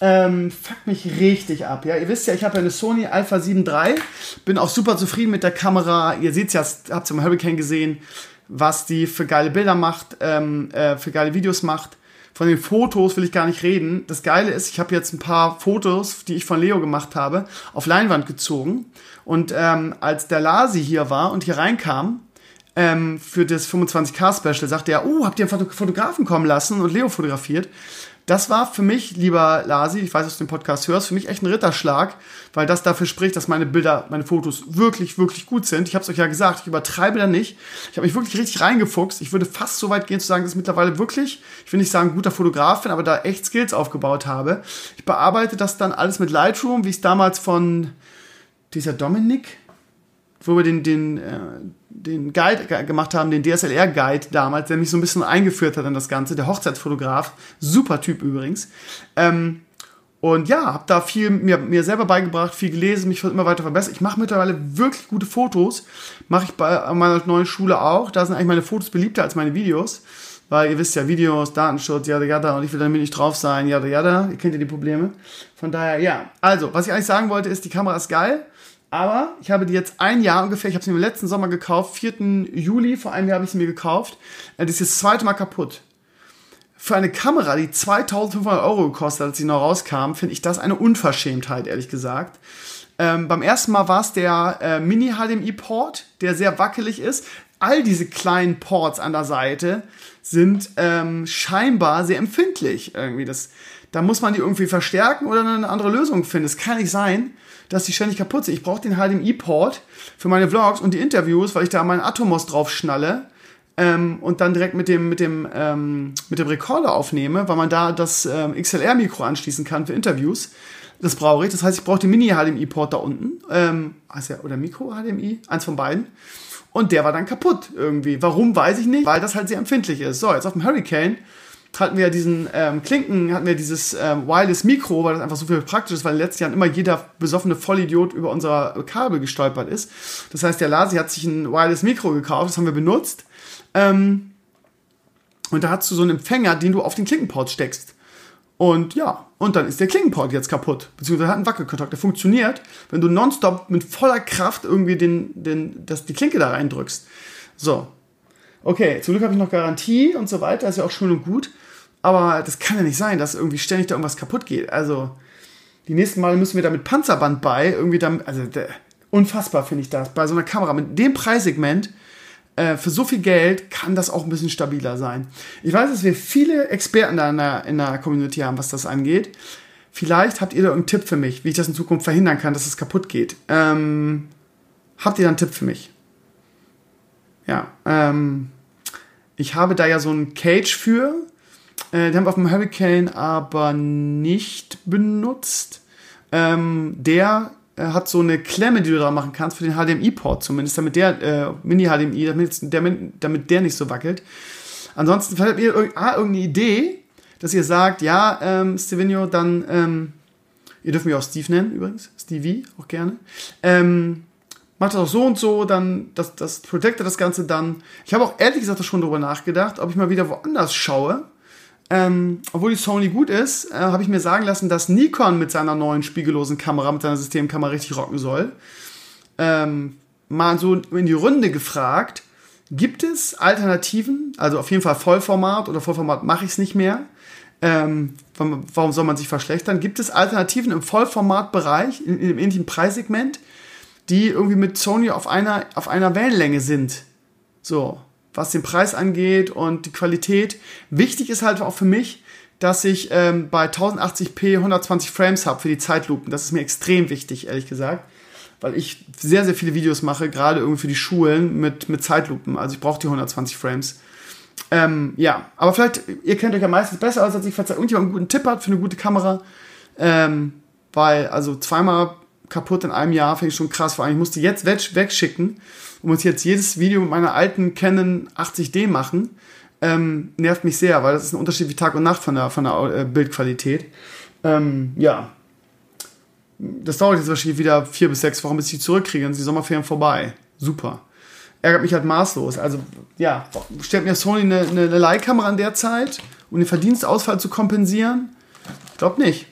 Ähm, fuck mich richtig ab. Ja, ihr wisst ja, ich habe ja eine Sony Alpha 7 III. Bin auch super zufrieden mit der Kamera. Ihr seht ja, habt ihr im Hurricane gesehen, was die für geile Bilder macht, ähm, äh, für geile Videos macht. Von den Fotos will ich gar nicht reden. Das Geile ist, ich habe jetzt ein paar Fotos, die ich von Leo gemacht habe, auf Leinwand gezogen. Und ähm, als der Lasi hier war und hier reinkam, ähm, für das 25K-Special sagte er, oh, habt ihr einen Fotografen kommen lassen und Leo fotografiert. Das war für mich, lieber Lasi, ich weiß, dass du den Podcast hörst, für mich echt ein Ritterschlag, weil das dafür spricht, dass meine Bilder, meine Fotos wirklich, wirklich gut sind. Ich habe es euch ja gesagt, ich übertreibe da nicht. Ich habe mich wirklich richtig reingefuchst. Ich würde fast so weit gehen zu sagen, dass ich mittlerweile wirklich, ich will nicht sagen guter Fotograf bin, aber da echt Skills aufgebaut habe. Ich bearbeite das dann alles mit Lightroom, wie ich es damals von dieser Dominik, wo wir den, den, äh, den Guide gemacht haben, den DSLR-Guide damals, der mich so ein bisschen eingeführt hat in das Ganze, der Hochzeitsfotograf, super Typ übrigens. Ähm, und ja, habe da viel mir, mir selber beigebracht, viel gelesen, mich immer weiter verbessert. Ich mache mittlerweile wirklich gute Fotos. Mache ich bei meiner neuen Schule auch. Da sind eigentlich meine Fotos beliebter als meine Videos. Weil ihr wisst ja, Videos, Datenschutz, jada jada, und ich will damit nicht drauf sein, jada jada. Ihr kennt ja die Probleme. Von daher, ja. Also, was ich eigentlich sagen wollte, ist, die Kamera ist geil. Aber ich habe die jetzt ein Jahr ungefähr, ich habe sie mir im letzten Sommer gekauft, 4. Juli, vor einem Jahr habe ich sie mir gekauft. Äh, die ist jetzt das zweite Mal kaputt. Für eine Kamera, die 2500 Euro gekostet hat, als sie noch rauskam, finde ich das eine Unverschämtheit, ehrlich gesagt. Ähm, beim ersten Mal war es der äh, Mini-HDMI-Port, der sehr wackelig ist. All diese kleinen Ports an der Seite sind ähm, scheinbar sehr empfindlich. Irgendwie das, da muss man die irgendwie verstärken oder eine andere Lösung finden. Es kann nicht sein, dass die ständig kaputt sind. Ich brauche den HDMI-Port für meine Vlogs und die Interviews, weil ich da meinen Atomos drauf schnalle ähm, und dann direkt mit dem, mit, dem, ähm, mit dem Recorder aufnehme, weil man da das ähm, XLR-Mikro anschließen kann für Interviews. Das brauche ich. Das heißt, ich brauche den Mini-HDMI-Port da unten. Ähm, also, oder Mikro-HDMI, eins von beiden. Und der war dann kaputt irgendwie. Warum, weiß ich nicht, weil das halt sehr empfindlich ist. So, jetzt auf dem Hurricane hatten wir diesen ähm, Klinken, hatten wir dieses ähm, Wireless Mikro, weil das einfach so viel praktisch ist, weil in den letzten Jahren immer jeder besoffene Vollidiot über unser Kabel gestolpert ist. Das heißt, der Lasi hat sich ein Wireless Mikro gekauft, das haben wir benutzt. Ähm, und da hast du so einen Empfänger, den du auf den Klinkenport steckst. Und ja, und dann ist der Klinkenport jetzt kaputt, beziehungsweise hat einen Wackelkontakt. Der funktioniert, wenn du nonstop mit voller Kraft irgendwie den, den, das, die Klinke da reindrückst. So, Okay, zum Glück habe ich noch Garantie und so weiter, ist ja auch schön und gut. Aber das kann ja nicht sein, dass irgendwie ständig da irgendwas kaputt geht. Also, die nächsten Male müssen wir da mit Panzerband bei, irgendwie damit, also unfassbar finde ich das. Bei so einer Kamera mit dem Preissegment, äh, für so viel Geld kann das auch ein bisschen stabiler sein. Ich weiß, dass wir viele Experten da in der, in der Community haben, was das angeht. Vielleicht habt ihr da irgendeinen Tipp für mich, wie ich das in Zukunft verhindern kann, dass es kaputt geht. Ähm, habt ihr da einen Tipp für mich? Ja, ähm, ich habe da ja so einen Cage für. Äh, den haben wir auf dem Hurricane aber nicht benutzt. Ähm, der äh, hat so eine Klemme, die du da machen kannst für den HDMI-Port zumindest, damit der äh, Mini-HDMI, damit, damit, damit der nicht so wackelt. Ansonsten vielleicht habt ihr irgendeine Idee, dass ihr sagt, ja, ähm, Stevenio, dann, ähm, ihr dürft mich auch Steve nennen übrigens, Stevie, auch gerne. Ähm, macht das auch so und so, dann das, das protecte das Ganze dann. Ich habe auch ehrlich gesagt schon darüber nachgedacht, ob ich mal wieder woanders schaue. Ähm, obwohl die Sony gut ist, äh, habe ich mir sagen lassen, dass Nikon mit seiner neuen spiegellosen Kamera, mit seiner Systemkamera richtig rocken soll. Ähm, mal so in die Runde gefragt, gibt es Alternativen? Also auf jeden Fall Vollformat oder Vollformat mache ich es nicht mehr. Ähm, warum soll man sich verschlechtern? Gibt es Alternativen im Vollformatbereich, in, in dem ähnlichen Preissegment, die irgendwie mit Sony auf einer, auf einer Wellenlänge sind? So, was den Preis angeht und die Qualität. Wichtig ist halt auch für mich, dass ich ähm, bei 1080p 120 Frames habe für die Zeitlupen. Das ist mir extrem wichtig, ehrlich gesagt. Weil ich sehr, sehr viele Videos mache, gerade irgendwie für die Schulen mit, mit Zeitlupen. Also ich brauche die 120 Frames. Ähm, ja, aber vielleicht, ihr kennt euch ja meistens besser aus als ich, falls ihr irgendjemand einen guten Tipp hat für eine gute Kamera. Ähm, weil, also zweimal kaputt in einem Jahr finde ich schon krass. Vor allem, ich musste jetzt weg, wegschicken und muss jetzt jedes Video mit meiner alten Canon 80D machen. Ähm, nervt mich sehr, weil das ist ein Unterschied wie Tag und Nacht von der, von der äh, Bildqualität. Ähm, ja. Das dauert jetzt wahrscheinlich wieder vier bis sechs Wochen, bis ich die zurückkriege. Dann sind die Sommerferien vorbei. Super ärgert mich halt maßlos. Also, ja, stellt mir Sony eine, eine Leihkamera in der Zeit, um den Verdienstausfall zu kompensieren? Ich glaube nicht.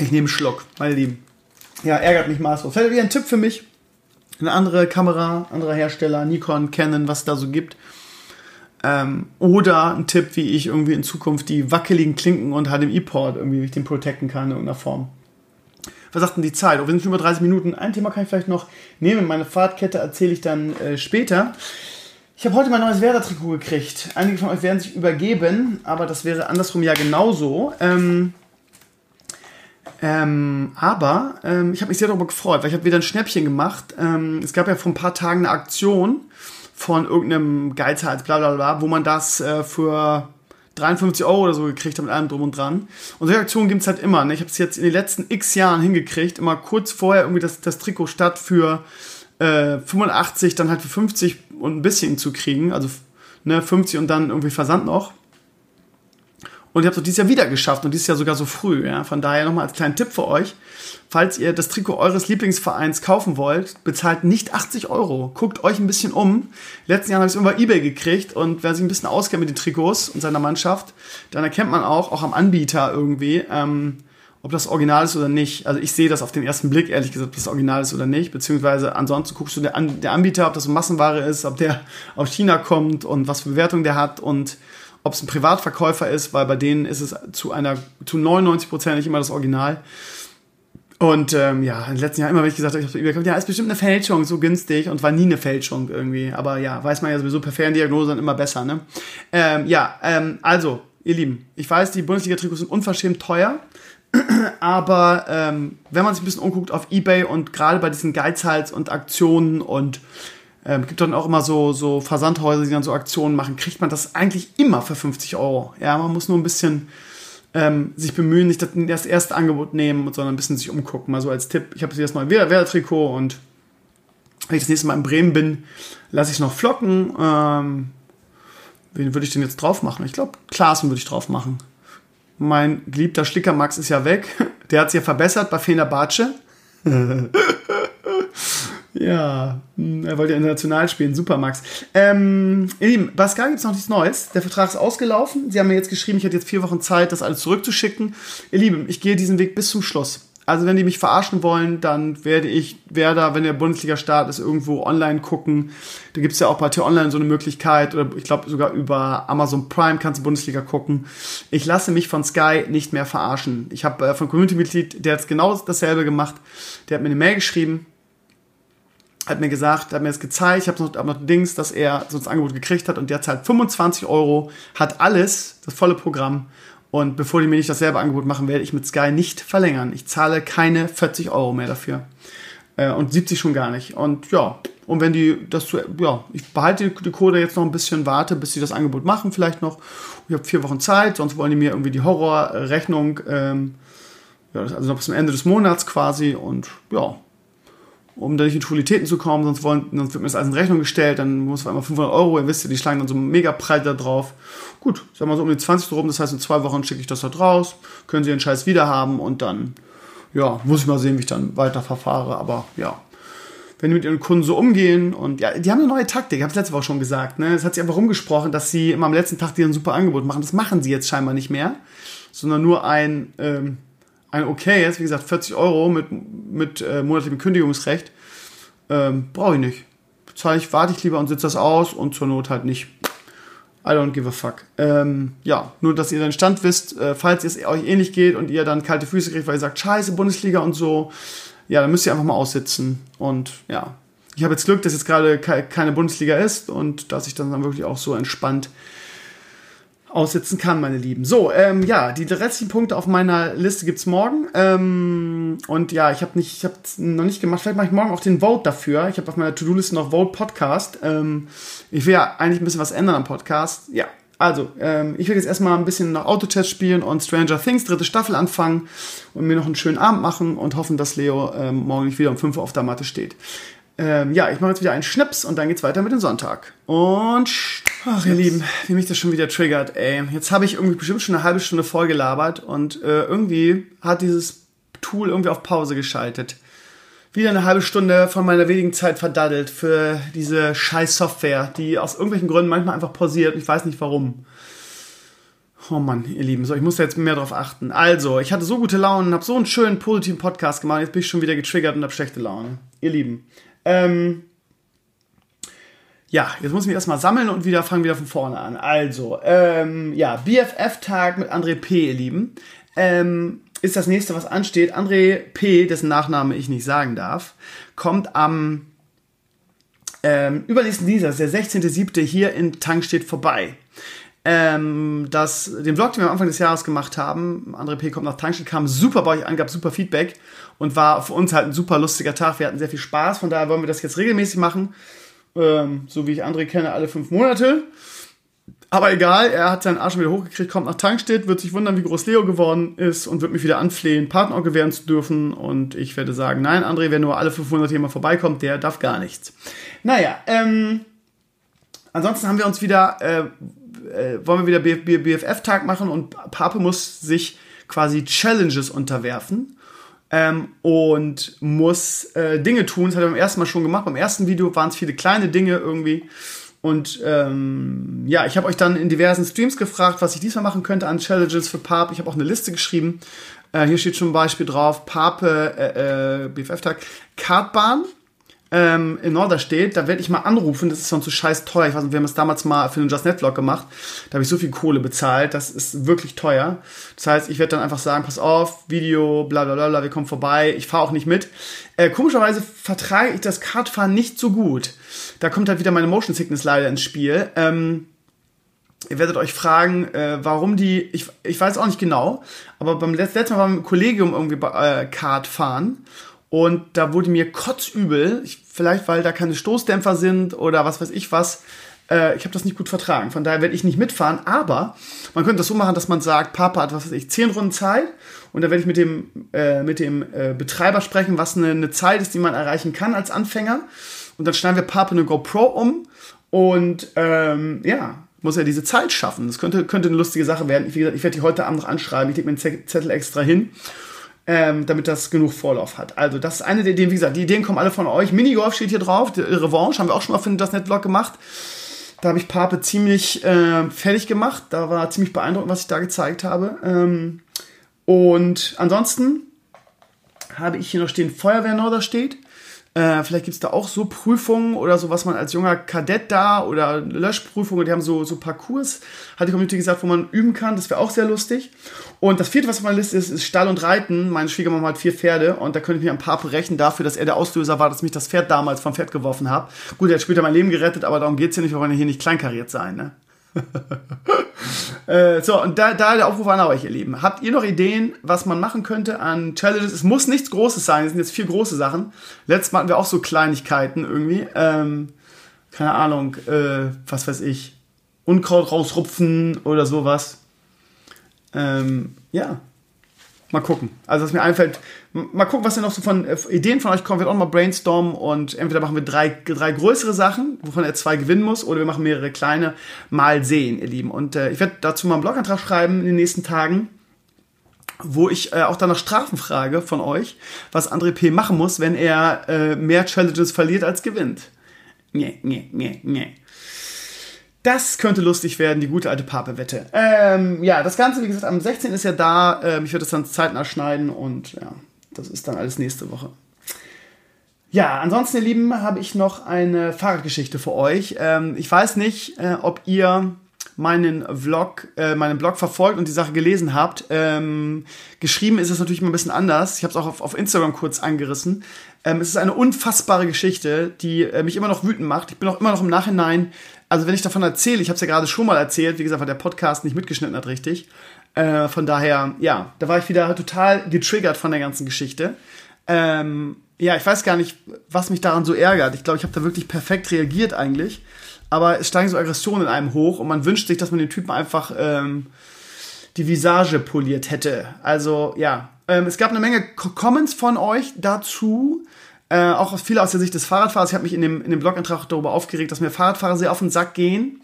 Ich nehme einen Schluck, meine Lieben. Ja, ärgert mich maßlos. Fällt wieder ein Tipp für mich. Eine andere Kamera, anderer Hersteller, Nikon, Canon, was es da so gibt. Ähm, oder ein Tipp, wie ich irgendwie in Zukunft die wackeligen Klinken und HDMI-Port irgendwie, wie ich den protecten kann in irgendeiner Form was sagt denn die Zeit? Oh, wir sind schon über 30 Minuten. Ein Thema kann ich vielleicht noch nehmen. Meine Fahrtkette erzähle ich dann äh, später. Ich habe heute mein neues Werder-Trikot gekriegt. Einige von euch werden sich übergeben, aber das wäre andersrum ja genauso. Ähm, ähm, aber ähm, ich habe mich sehr darüber gefreut, weil ich habe wieder ein Schnäppchen gemacht. Ähm, es gab ja vor ein paar Tagen eine Aktion von irgendeinem Geizhals, bla bla bla, wo man das äh, für 53 Euro oder so gekriegt habe mit allem drum und dran. Und solche Aktionen gibt es halt immer. Ne? Ich habe es jetzt in den letzten x Jahren hingekriegt, immer kurz vorher irgendwie das, das Trikot statt für äh, 85, dann halt für 50 und ein bisschen zu kriegen. Also ne, 50 und dann irgendwie Versand noch. Und ich habe es dieses Jahr wieder geschafft und dieses Jahr sogar so früh. Ja? Von daher nochmal als kleinen Tipp für euch. Falls ihr das Trikot eures Lieblingsvereins kaufen wollt, bezahlt nicht 80 Euro. Guckt euch ein bisschen um. Letzten Jahr habe ich es über Ebay gekriegt und wer sich ein bisschen auskennt mit den Trikots und seiner Mannschaft, dann erkennt man auch, auch am Anbieter irgendwie, ähm, ob das Original ist oder nicht. Also ich sehe das auf den ersten Blick, ehrlich gesagt, ob das Original ist oder nicht. Beziehungsweise ansonsten guckst du der, An der Anbieter, ob das Massenware ist, ob der aus China kommt und was für Bewertung der hat und ob es ein Privatverkäufer ist, weil bei denen ist es zu einer, zu 99% nicht immer das Original. Und ähm, ja, in den letzten Jahren immer, wenn ich gesagt habe, ich habe ja, ist bestimmt eine Fälschung, so günstig und war nie eine Fälschung irgendwie. Aber ja, weiß man ja sowieso per Ferndiagnose dann immer besser, ne? Ähm, ja, ähm, also, ihr Lieben, ich weiß, die Bundesliga-Trikots sind unverschämt teuer. aber ähm, wenn man sich ein bisschen umguckt auf Ebay und gerade bei diesen Geizhals und Aktionen und ähm, gibt dann auch immer so, so Versandhäuser, die dann so Aktionen machen, kriegt man das eigentlich immer für 50 Euro. Ja, man muss nur ein bisschen ähm, sich bemühen, nicht das erste Angebot nehmen, sondern ein bisschen sich umgucken. Mal so als Tipp. Ich habe jetzt mal wieder Werder-Trikot und wenn ich das nächste Mal in Bremen bin, lasse ich noch flocken. Ähm, wen würde ich denn jetzt drauf machen? Ich glaube, Klaassen würde ich drauf machen. Mein geliebter Schlicker Max ist ja weg. Der hat sich ja verbessert bei Fenerbahce. Ja, hm, er wollte ja international spielen. Super, Max. Ähm, ihr Lieben, Sky gibt es noch nichts Neues. Der Vertrag ist ausgelaufen. Sie haben mir jetzt geschrieben, ich hätte jetzt vier Wochen Zeit, das alles zurückzuschicken. Ihr Lieben, ich gehe diesen Weg bis zum Schluss. Also wenn die mich verarschen wollen, dann werde ich, werde da, wenn der Bundesliga-Start ist, irgendwo online gucken. Da gibt es ja auch bei T-Online so eine Möglichkeit, oder ich glaube sogar über Amazon Prime kannst du Bundesliga gucken. Ich lasse mich von Sky nicht mehr verarschen. Ich habe äh, von Community-Mitglied, der hat genau dasselbe gemacht. Der hat mir eine Mail geschrieben, hat mir gesagt, hat mir das gezeigt, ich habe noch, hab noch Dings, dass er so das Angebot gekriegt hat und der zahlt 25 Euro, hat alles, das volle Programm. Und bevor die mir nicht dasselbe Angebot machen, werde ich mit Sky nicht verlängern. Ich zahle keine 40 Euro mehr dafür. Äh, und 70 schon gar nicht. Und ja, und wenn die das zu, ja, ich behalte die Code jetzt noch ein bisschen, warte, bis sie das Angebot machen, vielleicht noch. Ich habe vier Wochen Zeit, sonst wollen die mir irgendwie die Horrorrechnung, ähm, ja, also noch bis zum Ende des Monats quasi. Und ja, um da nicht in Schwulitäten zu kommen, sonst, wollen, sonst wird mir das alles in Rechnung gestellt, dann muss man einmal 500 Euro, ihr wisst ja, die schlagen dann so mega Preis da drauf. Gut, sagen wir so um die 20 drum, das heißt in zwei Wochen schicke ich das dort raus, können sie den Scheiß wieder haben und dann, ja, muss ich mal sehen, wie ich dann weiter verfahre, aber ja. Wenn die mit ihren Kunden so umgehen und ja, die haben eine neue Taktik, ich habe es letzte Woche schon gesagt, ne? Es hat sich einfach rumgesprochen, dass sie immer am letzten Tag dir ein super Angebot machen. Das machen sie jetzt scheinbar nicht mehr, sondern nur ein, ähm, ein okay ist, wie gesagt, 40 Euro mit, mit äh, monatlichem Kündigungsrecht, ähm, brauche ich nicht. Zahle ich, warte ich lieber und sitze das aus und zur Not halt nicht. I don't give a fuck. Ähm, ja, nur dass ihr dann Stand wisst, äh, falls es euch ähnlich geht und ihr dann kalte Füße kriegt, weil ihr sagt, scheiße, Bundesliga und so, ja, dann müsst ihr einfach mal aussitzen. Und ja, ich habe jetzt Glück, dass jetzt gerade keine Bundesliga ist und dass ich dann, dann wirklich auch so entspannt aussitzen kann, meine Lieben. So, ähm, ja, die restlichen Punkte auf meiner Liste gibt's morgen. Ähm, und ja, ich habe nicht, ich habe noch nicht gemacht. Vielleicht mache ich morgen auch den Vote dafür. Ich habe auf meiner To-Do-Liste noch Vote Podcast. Ähm, ich will ja eigentlich ein bisschen was ändern am Podcast. Ja, also, ähm, ich will jetzt erstmal ein bisschen noch Autotest spielen und Stranger Things dritte Staffel anfangen und mir noch einen schönen Abend machen und hoffen, dass Leo ähm, morgen nicht wieder um 5 Uhr auf der Matte steht. Ähm, ja, ich mache jetzt wieder einen Schnips und dann geht's weiter mit dem Sonntag. Und ach ihr Lieben, wie mich das schon wieder triggert, ey. Jetzt habe ich irgendwie bestimmt schon eine halbe Stunde vorgelabert und äh, irgendwie hat dieses Tool irgendwie auf Pause geschaltet. Wieder eine halbe Stunde von meiner wenigen Zeit verdaddelt für diese scheiß Software, die aus irgendwelchen Gründen manchmal einfach pausiert. Ich weiß nicht warum. Oh Mann, ihr Lieben, so ich muss da jetzt mehr drauf achten. Also, ich hatte so gute Laune, habe so einen schönen positiven Podcast gemacht, jetzt bin ich schon wieder getriggert und habe schlechte Laune. Ihr Lieben, ähm, ja, jetzt muss ich mich erstmal sammeln und wieder fangen wieder von vorne an. Also, ähm, ja, BFF-Tag mit André P., ihr Lieben. Ähm, ist das nächste, was ansteht. André P., dessen Nachname ich nicht sagen darf, kommt am ähm, übernächsten Dienstag, der 16.07. hier in Tankstedt vorbei. Ähm, das, den Vlog, den wir am Anfang des Jahres gemacht haben, André P. kommt nach Tankstedt, kam super bei euch an, gab super Feedback und war für uns halt ein super lustiger Tag. Wir hatten sehr viel Spaß, von daher wollen wir das jetzt regelmäßig machen. Ähm, so wie ich André kenne, alle fünf Monate. Aber egal, er hat seinen Arsch wieder hochgekriegt, kommt nach Tankstedt, wird sich wundern, wie groß Leo geworden ist und wird mich wieder anflehen, Partner gewähren zu dürfen. Und ich werde sagen, nein, André, wer nur alle 500 hier mal vorbeikommt, der darf gar nichts. Naja, ähm, ansonsten haben wir uns wieder, äh, äh, wollen wir wieder BFF-Tag machen und Pape muss sich quasi Challenges unterwerfen ähm, und muss äh, Dinge tun. Das hat er beim ersten Mal schon gemacht. Beim ersten Video waren es viele kleine Dinge irgendwie. Und ähm, ja, ich habe euch dann in diversen Streams gefragt, was ich diesmal machen könnte an Challenges für Pape. Ich habe auch eine Liste geschrieben. Äh, hier steht ein Beispiel drauf. Pape, äh, äh, BFF-Tag, Kartbahn ähm, in Norderstedt, da werde ich mal anrufen, das ist sonst so scheiß teuer. Ich weiß nicht, wir haben es damals mal für den Just Net Vlog gemacht. Da habe ich so viel Kohle bezahlt, das ist wirklich teuer. Das heißt, ich werde dann einfach sagen, pass auf, Video, bla bla bla, wir kommen vorbei, ich fahre auch nicht mit. Äh, komischerweise vertrage ich das Kartfahren nicht so gut. Da kommt halt wieder meine Motion Sickness leider ins Spiel. Ähm, Ihr werdet euch fragen, äh, warum die, ich, ich weiß auch nicht genau, aber beim letzten Mal waren wir im Kollegium irgendwie äh, Kart fahren und da wurde mir kotzübel, ich, vielleicht weil da keine Stoßdämpfer sind oder was weiß ich was. Äh, ich habe das nicht gut vertragen. Von daher werde ich nicht mitfahren. Aber man könnte das so machen, dass man sagt, Papa hat, was weiß ich, zehn Runden Zeit. Und da werde ich mit dem, äh, mit dem äh, Betreiber sprechen, was eine, eine Zeit ist, die man erreichen kann als Anfänger. Und dann schneiden wir Papa eine GoPro um. Und ähm, ja, muss er diese Zeit schaffen. Das könnte, könnte eine lustige Sache werden. Ich, wie gesagt, ich werde die heute Abend noch anschreiben. Ich lege mir einen Zettel extra hin ähm, damit das genug Vorlauf hat. Also das ist eine der Ideen, wie gesagt, die Ideen kommen alle von euch. Minigolf steht hier drauf, die Revanche haben wir auch schon mal für das Netvlog gemacht. Da habe ich Pape ziemlich äh, fertig gemacht. Da war ziemlich beeindruckend, was ich da gezeigt habe. Ähm, und ansonsten habe ich hier noch stehen, Feuerwehrnorder steht. Äh, vielleicht gibt es da auch so Prüfungen oder so, was man als junger Kadett da oder Löschprüfungen, die haben so, so Parcours, hat die Community gesagt, wo man üben kann. Das wäre auch sehr lustig. Und das vierte, was auf meiner Liste ist, ist Stall und Reiten. Meine Schwiegermama hat vier Pferde und da könnte ich mir ein paar berechnen dafür, dass er der Auslöser war, dass mich das Pferd damals vom Pferd geworfen habe. Gut, er hat später mein Leben gerettet, aber darum geht es ja nicht, wir wollen ja hier nicht kleinkariert sein. Ne? äh, so, und da, da der Aufruf an euch, ihr Lieben. Habt ihr noch Ideen, was man machen könnte an Challenges? Es muss nichts Großes sein, es sind jetzt vier große Sachen. Letztes Mal hatten wir auch so Kleinigkeiten irgendwie. Ähm, keine Ahnung, äh, was weiß ich. Unkraut rausrupfen oder sowas. Ähm, ja, Mal gucken. Also, was mir einfällt, mal gucken, was denn noch so von äh, Ideen von euch kommt. Wir werden auch mal brainstormen und entweder machen wir drei, drei größere Sachen, wovon er zwei gewinnen muss, oder wir machen mehrere kleine. Mal sehen, ihr Lieben. Und äh, ich werde dazu mal einen Blogantrag schreiben in den nächsten Tagen, wo ich äh, auch dann nach Strafen frage von euch, was André P. machen muss, wenn er äh, mehr Challenges verliert als gewinnt. Nee, nee, nee, nee. Das könnte lustig werden, die gute alte Pape-Wette. Ähm, ja, das Ganze, wie gesagt, am 16. ist ja da. Ähm, ich werde das dann zeitnah schneiden und ja, das ist dann alles nächste Woche. Ja, ansonsten, ihr Lieben, habe ich noch eine Fahrradgeschichte für euch. Ähm, ich weiß nicht, äh, ob ihr meinen Vlog, äh, meinen Blog verfolgt und die Sache gelesen habt. Ähm, geschrieben ist es natürlich mal ein bisschen anders. Ich habe es auch auf, auf Instagram kurz angerissen. Ähm, es ist eine unfassbare Geschichte, die äh, mich immer noch wütend macht. Ich bin auch immer noch im Nachhinein also wenn ich davon erzähle, ich habe es ja gerade schon mal erzählt, wie gesagt, weil der Podcast nicht mitgeschnitten hat richtig. Äh, von daher, ja, da war ich wieder total getriggert von der ganzen Geschichte. Ähm, ja, ich weiß gar nicht, was mich daran so ärgert. Ich glaube, ich habe da wirklich perfekt reagiert eigentlich. Aber es steigen so Aggressionen in einem hoch und man wünscht sich, dass man den Typen einfach ähm, die Visage poliert hätte. Also ja, ähm, es gab eine Menge Comments von euch dazu. Äh, auch viele aus der Sicht des Fahrradfahrers. Ich habe mich in dem, in dem Blogantrag darüber aufgeregt, dass mir Fahrradfahrer sehr auf den Sack gehen.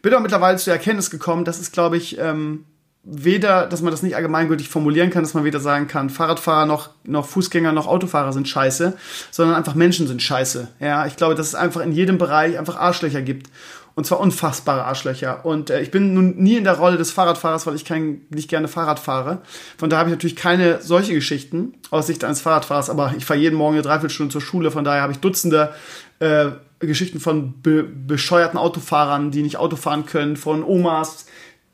Bin aber mittlerweile zur Erkenntnis gekommen, das ist, glaube ich, ähm, weder, dass man das nicht allgemeingültig formulieren kann, dass man weder sagen kann, Fahrradfahrer noch, noch Fußgänger noch Autofahrer sind scheiße, sondern einfach Menschen sind scheiße. Ja, ich glaube, dass es einfach in jedem Bereich einfach Arschlöcher gibt. Und zwar unfassbare Arschlöcher. Und äh, ich bin nun nie in der Rolle des Fahrradfahrers, weil ich kein, nicht gerne Fahrrad fahre. Von daher habe ich natürlich keine solche Geschichten aus Sicht eines Fahrradfahrers. Aber ich fahre jeden Morgen eine Dreiviertelstunde zur Schule. Von daher habe ich Dutzende äh, Geschichten von be bescheuerten Autofahrern, die nicht Auto fahren können, von Omas,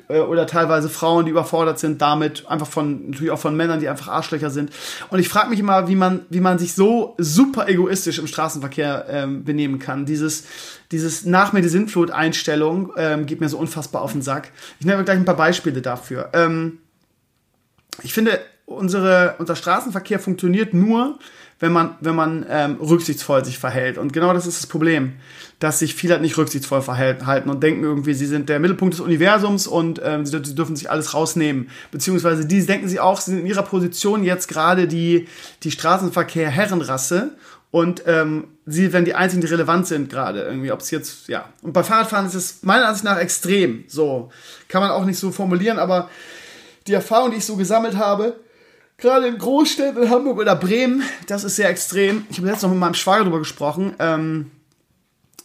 äh, oder teilweise Frauen, die überfordert sind damit, einfach von, natürlich auch von Männern, die einfach Arschlöcher sind. Und ich frage mich immer, wie man, wie man sich so super egoistisch im Straßenverkehr ähm, benehmen kann. Dieses, dieses nach mir die Sintflut-Einstellung ähm, geht mir so unfassbar auf den Sack. Ich nenne gleich ein paar Beispiele dafür. Ähm, ich finde, unsere, unser Straßenverkehr funktioniert nur, wenn man, wenn man ähm, rücksichtsvoll sich verhält. Und genau das ist das Problem, dass sich viele halt nicht rücksichtsvoll verhalten und denken irgendwie, sie sind der Mittelpunkt des Universums und ähm, sie, dürfen sich alles rausnehmen. Beziehungsweise die denken sie auch, sie sind in ihrer Position jetzt gerade die, die Straßenverkehr-Herrenrasse und ähm, sie werden die einzigen, die relevant sind gerade irgendwie. Ob es jetzt, ja. Und bei Fahrradfahren ist es meiner Ansicht nach extrem. So. Kann man auch nicht so formulieren, aber die Erfahrung, die ich so gesammelt habe, Gerade in Großstädten, in Hamburg oder Bremen, das ist sehr extrem. Ich habe jetzt noch mit meinem Schwager darüber gesprochen. Ähm,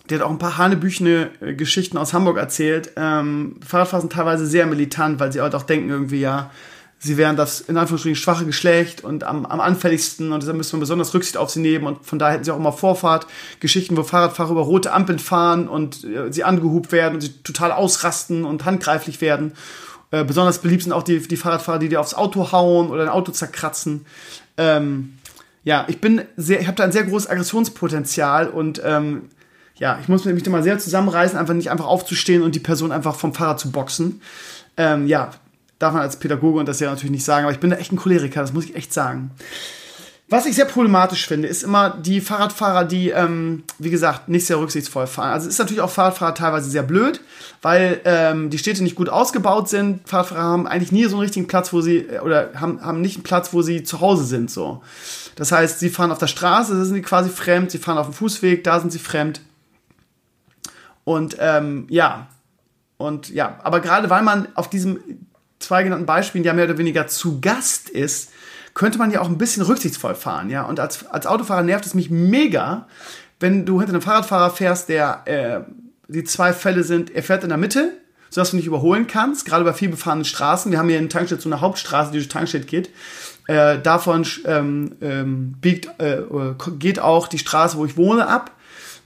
der hat auch ein paar hanebüchene äh, Geschichten aus Hamburg erzählt. Ähm, Fahrradfahrer sind teilweise sehr militant, weil sie halt auch denken irgendwie, ja, sie wären das in Anführungsstrichen schwache Geschlecht und am, am anfälligsten und deshalb müssen wir besonders Rücksicht auf sie nehmen und von daher hätten sie auch immer Vorfahrt, Geschichten, wo Fahrradfahrer über rote Ampeln fahren und äh, sie angehubt werden und sie total ausrasten und handgreiflich werden. Äh, besonders beliebt sind auch die, die Fahrradfahrer, die dir aufs Auto hauen oder ein Auto zerkratzen. Ähm, ja, ich bin sehr, ich habe da ein sehr großes Aggressionspotenzial und ähm, ja, ich muss mich da mal sehr zusammenreißen, einfach nicht einfach aufzustehen und die Person einfach vom Fahrrad zu boxen. Ähm, ja, darf man als Pädagoge und das ja natürlich nicht sagen, aber ich bin da echt ein Choleriker, das muss ich echt sagen. Was ich sehr problematisch finde, ist immer die Fahrradfahrer, die, ähm, wie gesagt, nicht sehr rücksichtsvoll fahren. Also ist natürlich auch Fahrradfahrer teilweise sehr blöd, weil ähm, die Städte nicht gut ausgebaut sind. Fahrradfahrer haben eigentlich nie so einen richtigen Platz, wo sie, äh, oder haben, haben nicht einen Platz, wo sie zu Hause sind. So. Das heißt, sie fahren auf der Straße, da sind sie quasi fremd, sie fahren auf dem Fußweg, da sind sie fremd. Und ähm, ja, und ja, aber gerade weil man auf diesem zwei genannten Beispielen ja mehr oder weniger zu Gast ist, könnte man ja auch ein bisschen rücksichtsvoll fahren, ja. Und als, als Autofahrer nervt es mich mega, wenn du hinter einem Fahrradfahrer fährst, der äh, die zwei Fälle sind, er fährt in der Mitte, sodass du nicht überholen kannst, gerade bei viel befahrenen Straßen. Wir haben hier in Tankstedt so eine Hauptstraße, die durch Tankstedt geht. Äh, davon ähm, ähm, biegt, äh, geht auch die Straße, wo ich wohne, ab.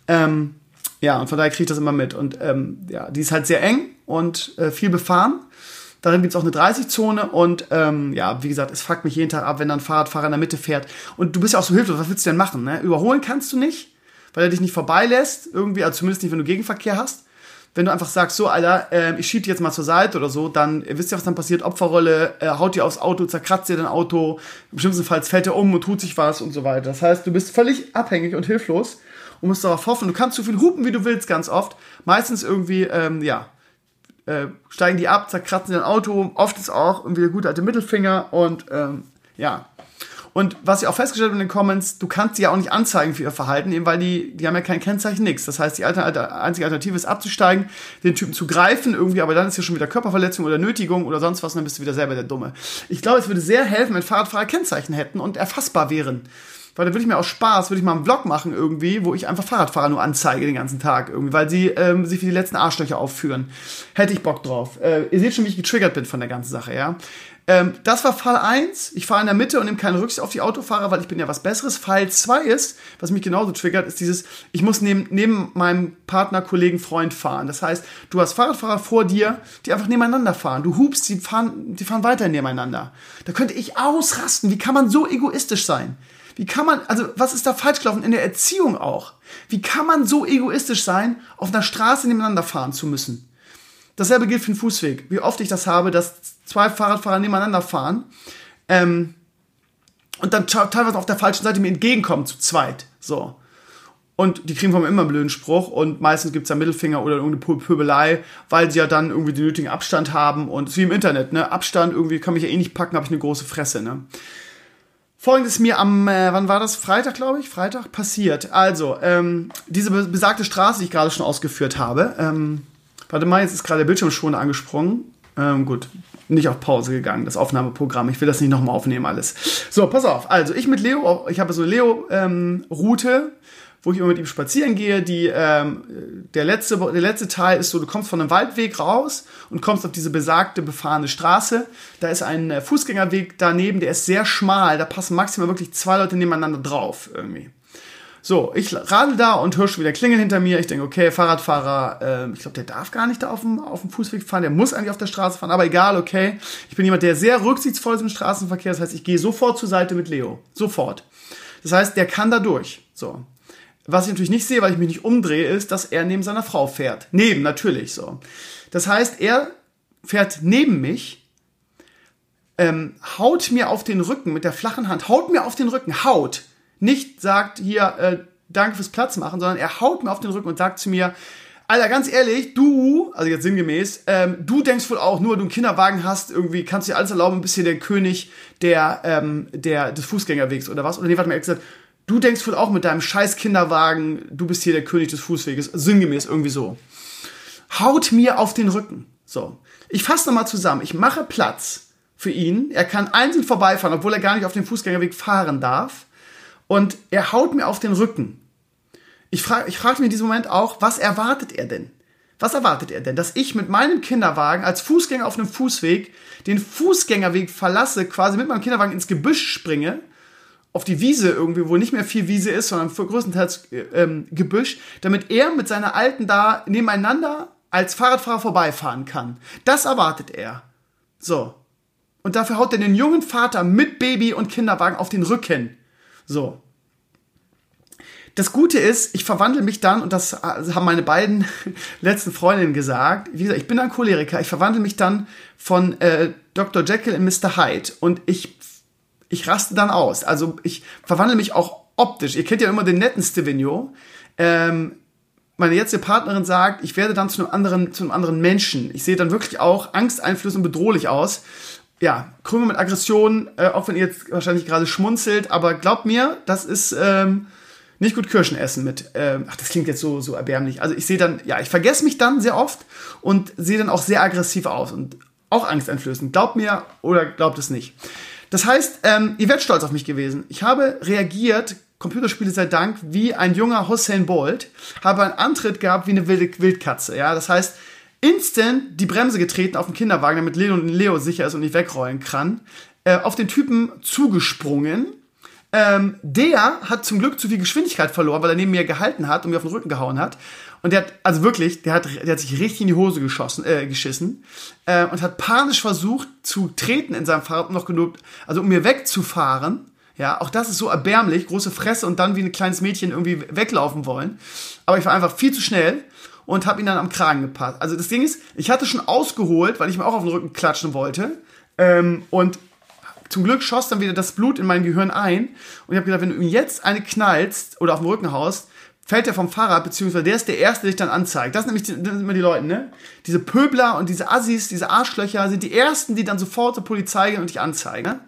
Ähm, ja, und von daher kriege ich das immer mit. Und ähm, ja, die ist halt sehr eng und äh, viel befahren. Darin gibt es auch eine 30-Zone und ähm, ja, wie gesagt, es fuckt mich jeden Tag ab, wenn dann ein Fahrradfahrer in der Mitte fährt. Und du bist ja auch so hilflos, was willst du denn machen? Ne? Überholen kannst du nicht, weil er dich nicht vorbeilässt, irgendwie, also zumindest nicht, wenn du Gegenverkehr hast. Wenn du einfach sagst, so, Alter, äh, ich schieb dich jetzt mal zur Seite oder so, dann äh, wisst ihr, was dann passiert? Opferrolle, äh, haut dir aufs Auto, zerkratzt dir dein Auto, im schlimmsten Fall fällt er um und tut sich was und so weiter. Das heißt, du bist völlig abhängig und hilflos und musst darauf hoffen. Du kannst so viel hupen, wie du willst, ganz oft. Meistens irgendwie, ähm, ja, äh, steigen die ab, zerkratzen dein Auto. Oft ist auch irgendwie der gute alte Mittelfinger und ähm, ja. Und was ich auch festgestellt habe in den Comments, du kannst sie ja auch nicht anzeigen für ihr Verhalten, eben weil die, die haben ja kein Kennzeichen, nix. Das heißt, die einzige Alternative ist abzusteigen, den Typen zu greifen irgendwie, aber dann ist ja schon wieder Körperverletzung oder Nötigung oder sonst was und dann bist du wieder selber der Dumme. Ich glaube, es würde sehr helfen, wenn Fahrradfahrer Kennzeichen hätten und erfassbar wären. Weil da würde ich mir aus Spaß, würde ich mal einen Vlog machen irgendwie, wo ich einfach Fahrradfahrer nur anzeige den ganzen Tag irgendwie, weil sie ähm, sich wie die letzten Arschlöcher aufführen. Hätte ich Bock drauf. Äh, ihr seht schon, wie ich getriggert bin von der ganzen Sache, ja. Ähm, das war Fall 1. Ich fahre in der Mitte und nehme keine Rücksicht auf die Autofahrer, weil ich bin ja was Besseres. Fall 2 ist, was mich genauso triggert, ist dieses, ich muss neben, neben meinem Partner, Kollegen, Freund fahren. Das heißt, du hast Fahrradfahrer vor dir, die einfach nebeneinander fahren. Du hupst, die fahren, die fahren weiter nebeneinander. Da könnte ich ausrasten. Wie kann man so egoistisch sein? Wie kann man, also was ist da falsch gelaufen in der Erziehung auch? Wie kann man so egoistisch sein, auf einer Straße nebeneinander fahren zu müssen? Dasselbe gilt für den Fußweg. Wie oft ich das habe, dass zwei Fahrradfahrer nebeneinander fahren ähm, und dann teilweise auf der falschen Seite mir entgegenkommen zu zweit. So. Und die kriegen von mir immer einen blöden Spruch und meistens gibt's da Mittelfinger oder irgendeine Pöbelei, weil sie ja dann irgendwie den nötigen Abstand haben und wie im Internet, ne? Abstand irgendwie kann mich ja eh nicht packen, habe ich eine große Fresse, ne? Folgendes mir am, äh, wann war das? Freitag, glaube ich, Freitag passiert. Also, ähm, diese besagte Straße, die ich gerade schon ausgeführt habe. Ähm, warte mal, jetzt ist gerade der Bildschirmschoner angesprungen. Ähm, gut, nicht auf Pause gegangen, das Aufnahmeprogramm. Ich will das nicht nochmal aufnehmen, alles. So, pass auf. Also, ich mit Leo, ich habe so eine Leo-Route. Ähm, wo ich immer mit ihm spazieren gehe. Die, ähm, der, letzte, der letzte Teil ist so, du kommst von einem Waldweg raus und kommst auf diese besagte befahrene Straße. Da ist ein äh, Fußgängerweg daneben, der ist sehr schmal, da passen maximal wirklich zwei Leute nebeneinander drauf irgendwie. So, ich radel da und höre schon wieder Klingeln hinter mir. Ich denke, okay, Fahrradfahrer, äh, ich glaube, der darf gar nicht da auf dem, auf dem Fußweg fahren, der muss eigentlich auf der Straße fahren, aber egal, okay. Ich bin jemand, der sehr rücksichtsvoll ist im Straßenverkehr, das heißt, ich gehe sofort zur Seite mit Leo. Sofort. Das heißt, der kann da durch. So. Was ich natürlich nicht sehe, weil ich mich nicht umdrehe, ist, dass er neben seiner Frau fährt. Neben, natürlich so. Das heißt, er fährt neben mich, ähm, haut mir auf den Rücken mit der flachen Hand, haut mir auf den Rücken, haut. Nicht sagt hier, äh, danke fürs Platz machen, sondern er haut mir auf den Rücken und sagt zu mir, Alter, ganz ehrlich, du, also jetzt sinngemäß, ähm, du denkst wohl auch, nur du einen Kinderwagen hast, irgendwie kannst du dir alles erlauben, bist hier der König der, ähm, der, des Fußgängerwegs oder was? Oder nee, warte mal, er hat gesagt, du denkst wohl auch mit deinem scheiß Kinderwagen, du bist hier der König des Fußweges, sinngemäß irgendwie so. Haut mir auf den Rücken. So. Ich fasse nochmal zusammen. Ich mache Platz für ihn. Er kann einzeln vorbeifahren, obwohl er gar nicht auf dem Fußgängerweg fahren darf. Und er haut mir auf den Rücken. Ich frage ich frag mich in diesem Moment auch, was erwartet er denn? Was erwartet er denn? Dass ich mit meinem Kinderwagen als Fußgänger auf einem Fußweg den Fußgängerweg verlasse, quasi mit meinem Kinderwagen ins Gebüsch springe auf die Wiese irgendwie, wo nicht mehr viel Wiese ist, sondern größtenteils äh, ähm, Gebüsch, damit er mit seiner Alten da nebeneinander als Fahrradfahrer vorbeifahren kann. Das erwartet er. So. Und dafür haut er den jungen Vater mit Baby und Kinderwagen auf den Rücken. So. Das Gute ist, ich verwandle mich dann, und das haben meine beiden letzten Freundinnen gesagt, wie gesagt, ich bin ein Choleriker, ich verwandle mich dann von äh, Dr. Jekyll in Mr. Hyde und ich ich raste dann aus. Also ich verwandle mich auch optisch. Ihr kennt ja immer den netten Stevino. Ähm, meine jetzige Partnerin sagt, ich werde dann zu einem anderen, zu einem anderen Menschen. Ich sehe dann wirklich auch angsteinflößend und bedrohlich aus. Ja, Krümel mit Aggression, äh, auch wenn ihr jetzt wahrscheinlich gerade schmunzelt, aber glaubt mir, das ist ähm, nicht gut Kirschen essen mit. Ähm, ach, das klingt jetzt so, so erbärmlich. Also ich sehe dann, ja, ich vergesse mich dann sehr oft und sehe dann auch sehr aggressiv aus und auch angsteinflößend. Glaubt mir oder glaubt es nicht. Das heißt, ähm, ihr werdet stolz auf mich gewesen. Ich habe reagiert, Computerspiele sei Dank, wie ein junger Hussein Bolt, habe einen Antritt gehabt wie eine wilde Wildkatze. Ja, das heißt, instant die Bremse getreten auf den Kinderwagen, damit Leo, Leo sicher ist und nicht wegrollen kann, äh, auf den Typen zugesprungen. Ähm, der hat zum Glück zu viel Geschwindigkeit verloren, weil er neben mir gehalten hat und mir auf den Rücken gehauen hat. Und der hat, also wirklich, der hat, der hat sich richtig in die Hose geschossen, äh, geschissen äh, und hat panisch versucht zu treten in seinem Fahrrad, um noch genug, also um mir wegzufahren. Ja, auch das ist so erbärmlich, große Fresse und dann wie ein kleines Mädchen irgendwie weglaufen wollen. Aber ich war einfach viel zu schnell und habe ihn dann am Kragen gepasst. Also das Ding ist, ich hatte schon ausgeholt, weil ich mir auch auf den Rücken klatschen wollte. Ähm, und zum Glück schoss dann wieder das Blut in mein Gehirn ein. Und ich habe gedacht, wenn du ihm jetzt eine knallst oder auf den Rücken haust, fällt er vom Fahrrad, beziehungsweise der ist der Erste, der dich dann anzeigt. Das sind nämlich die, das sind immer die Leute, ne? Diese Pöbler und diese Assis, diese Arschlöcher sind die Ersten, die dann sofort zur Polizei gehen und dich anzeigen. Ne?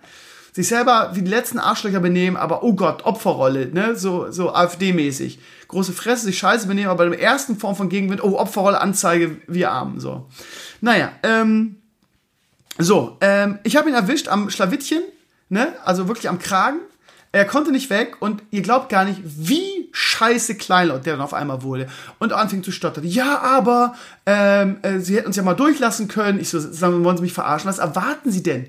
Sich selber wie die letzten Arschlöcher benehmen, aber oh Gott, Opferrolle, ne? So, so AfD-mäßig große Fresse, sich scheiße benehmen, aber bei der ersten Form von Gegenwind, oh, Opferrolle, Anzeige, wir armen, so. Naja, ähm, so, ähm, ich habe ihn erwischt am Schlawittchen, ne, also wirklich am Kragen. Er konnte nicht weg und ihr glaubt gar nicht, wie scheiße kleinlaut der dann auf einmal wurde und anfing zu stottern. Ja, aber ähm, äh, sie hätten uns ja mal durchlassen können. Ich so, sagen, wollen Sie mich verarschen? Was erwarten Sie denn?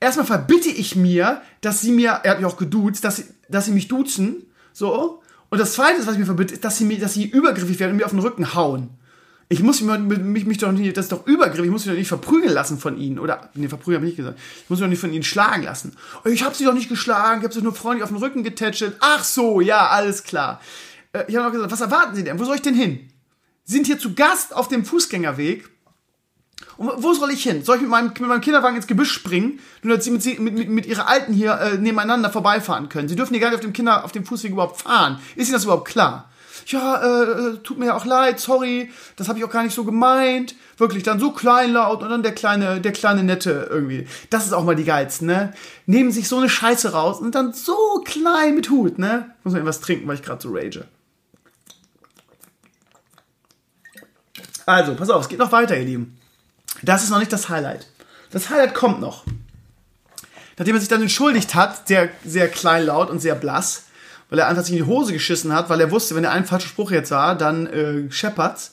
Erstmal verbitte ich mir, dass Sie mir, er hat mich auch geduzt, dass Sie, dass Sie mich duzen, so und das Zweite, was ich mir verbinde, ist, dass sie, mir, dass sie übergriffig werden und mir auf den Rücken hauen. Ich muss mich, mich, mich doch nicht, das ist doch übergriffig, ich muss mich doch nicht verprügeln lassen von ihnen. Oder, nee, verprügeln habe ich nicht gesagt. Ich muss mich doch nicht von ihnen schlagen lassen. Ich habe sie doch nicht geschlagen, ich habe sie nur freundlich auf den Rücken getätschelt. Ach so, ja, alles klar. Äh, ich habe noch gesagt, was erwarten Sie denn? Wo soll ich denn hin? Sie sind hier zu Gast auf dem Fußgängerweg und wo soll ich hin? Soll ich mit meinem, mit meinem Kinderwagen ins Gebüsch springen, nur dass sie mit, mit, mit ihrer Alten hier äh, nebeneinander vorbeifahren können? Sie dürfen hier gar nicht auf dem Kinder, auf dem Fußweg überhaupt fahren. Ist Ihnen das überhaupt klar? Ja, äh, äh, tut mir ja auch leid, sorry, das habe ich auch gar nicht so gemeint. Wirklich, dann so kleinlaut und dann der kleine, der kleine Nette irgendwie. Das ist auch mal die geilsten, ne? Nehmen sich so eine Scheiße raus und dann so klein mit Hut, ne? Muss man irgendwas trinken, weil ich gerade so rage. Also, pass auf, es geht noch weiter, ihr Lieben. Das ist noch nicht das Highlight. Das Highlight kommt noch. Nachdem er sich dann entschuldigt hat, sehr, sehr kleinlaut und sehr blass, weil er einfach sich in die Hose geschissen hat, weil er wusste, wenn er einen falschen Spruch jetzt sah, dann äh, scheppert's.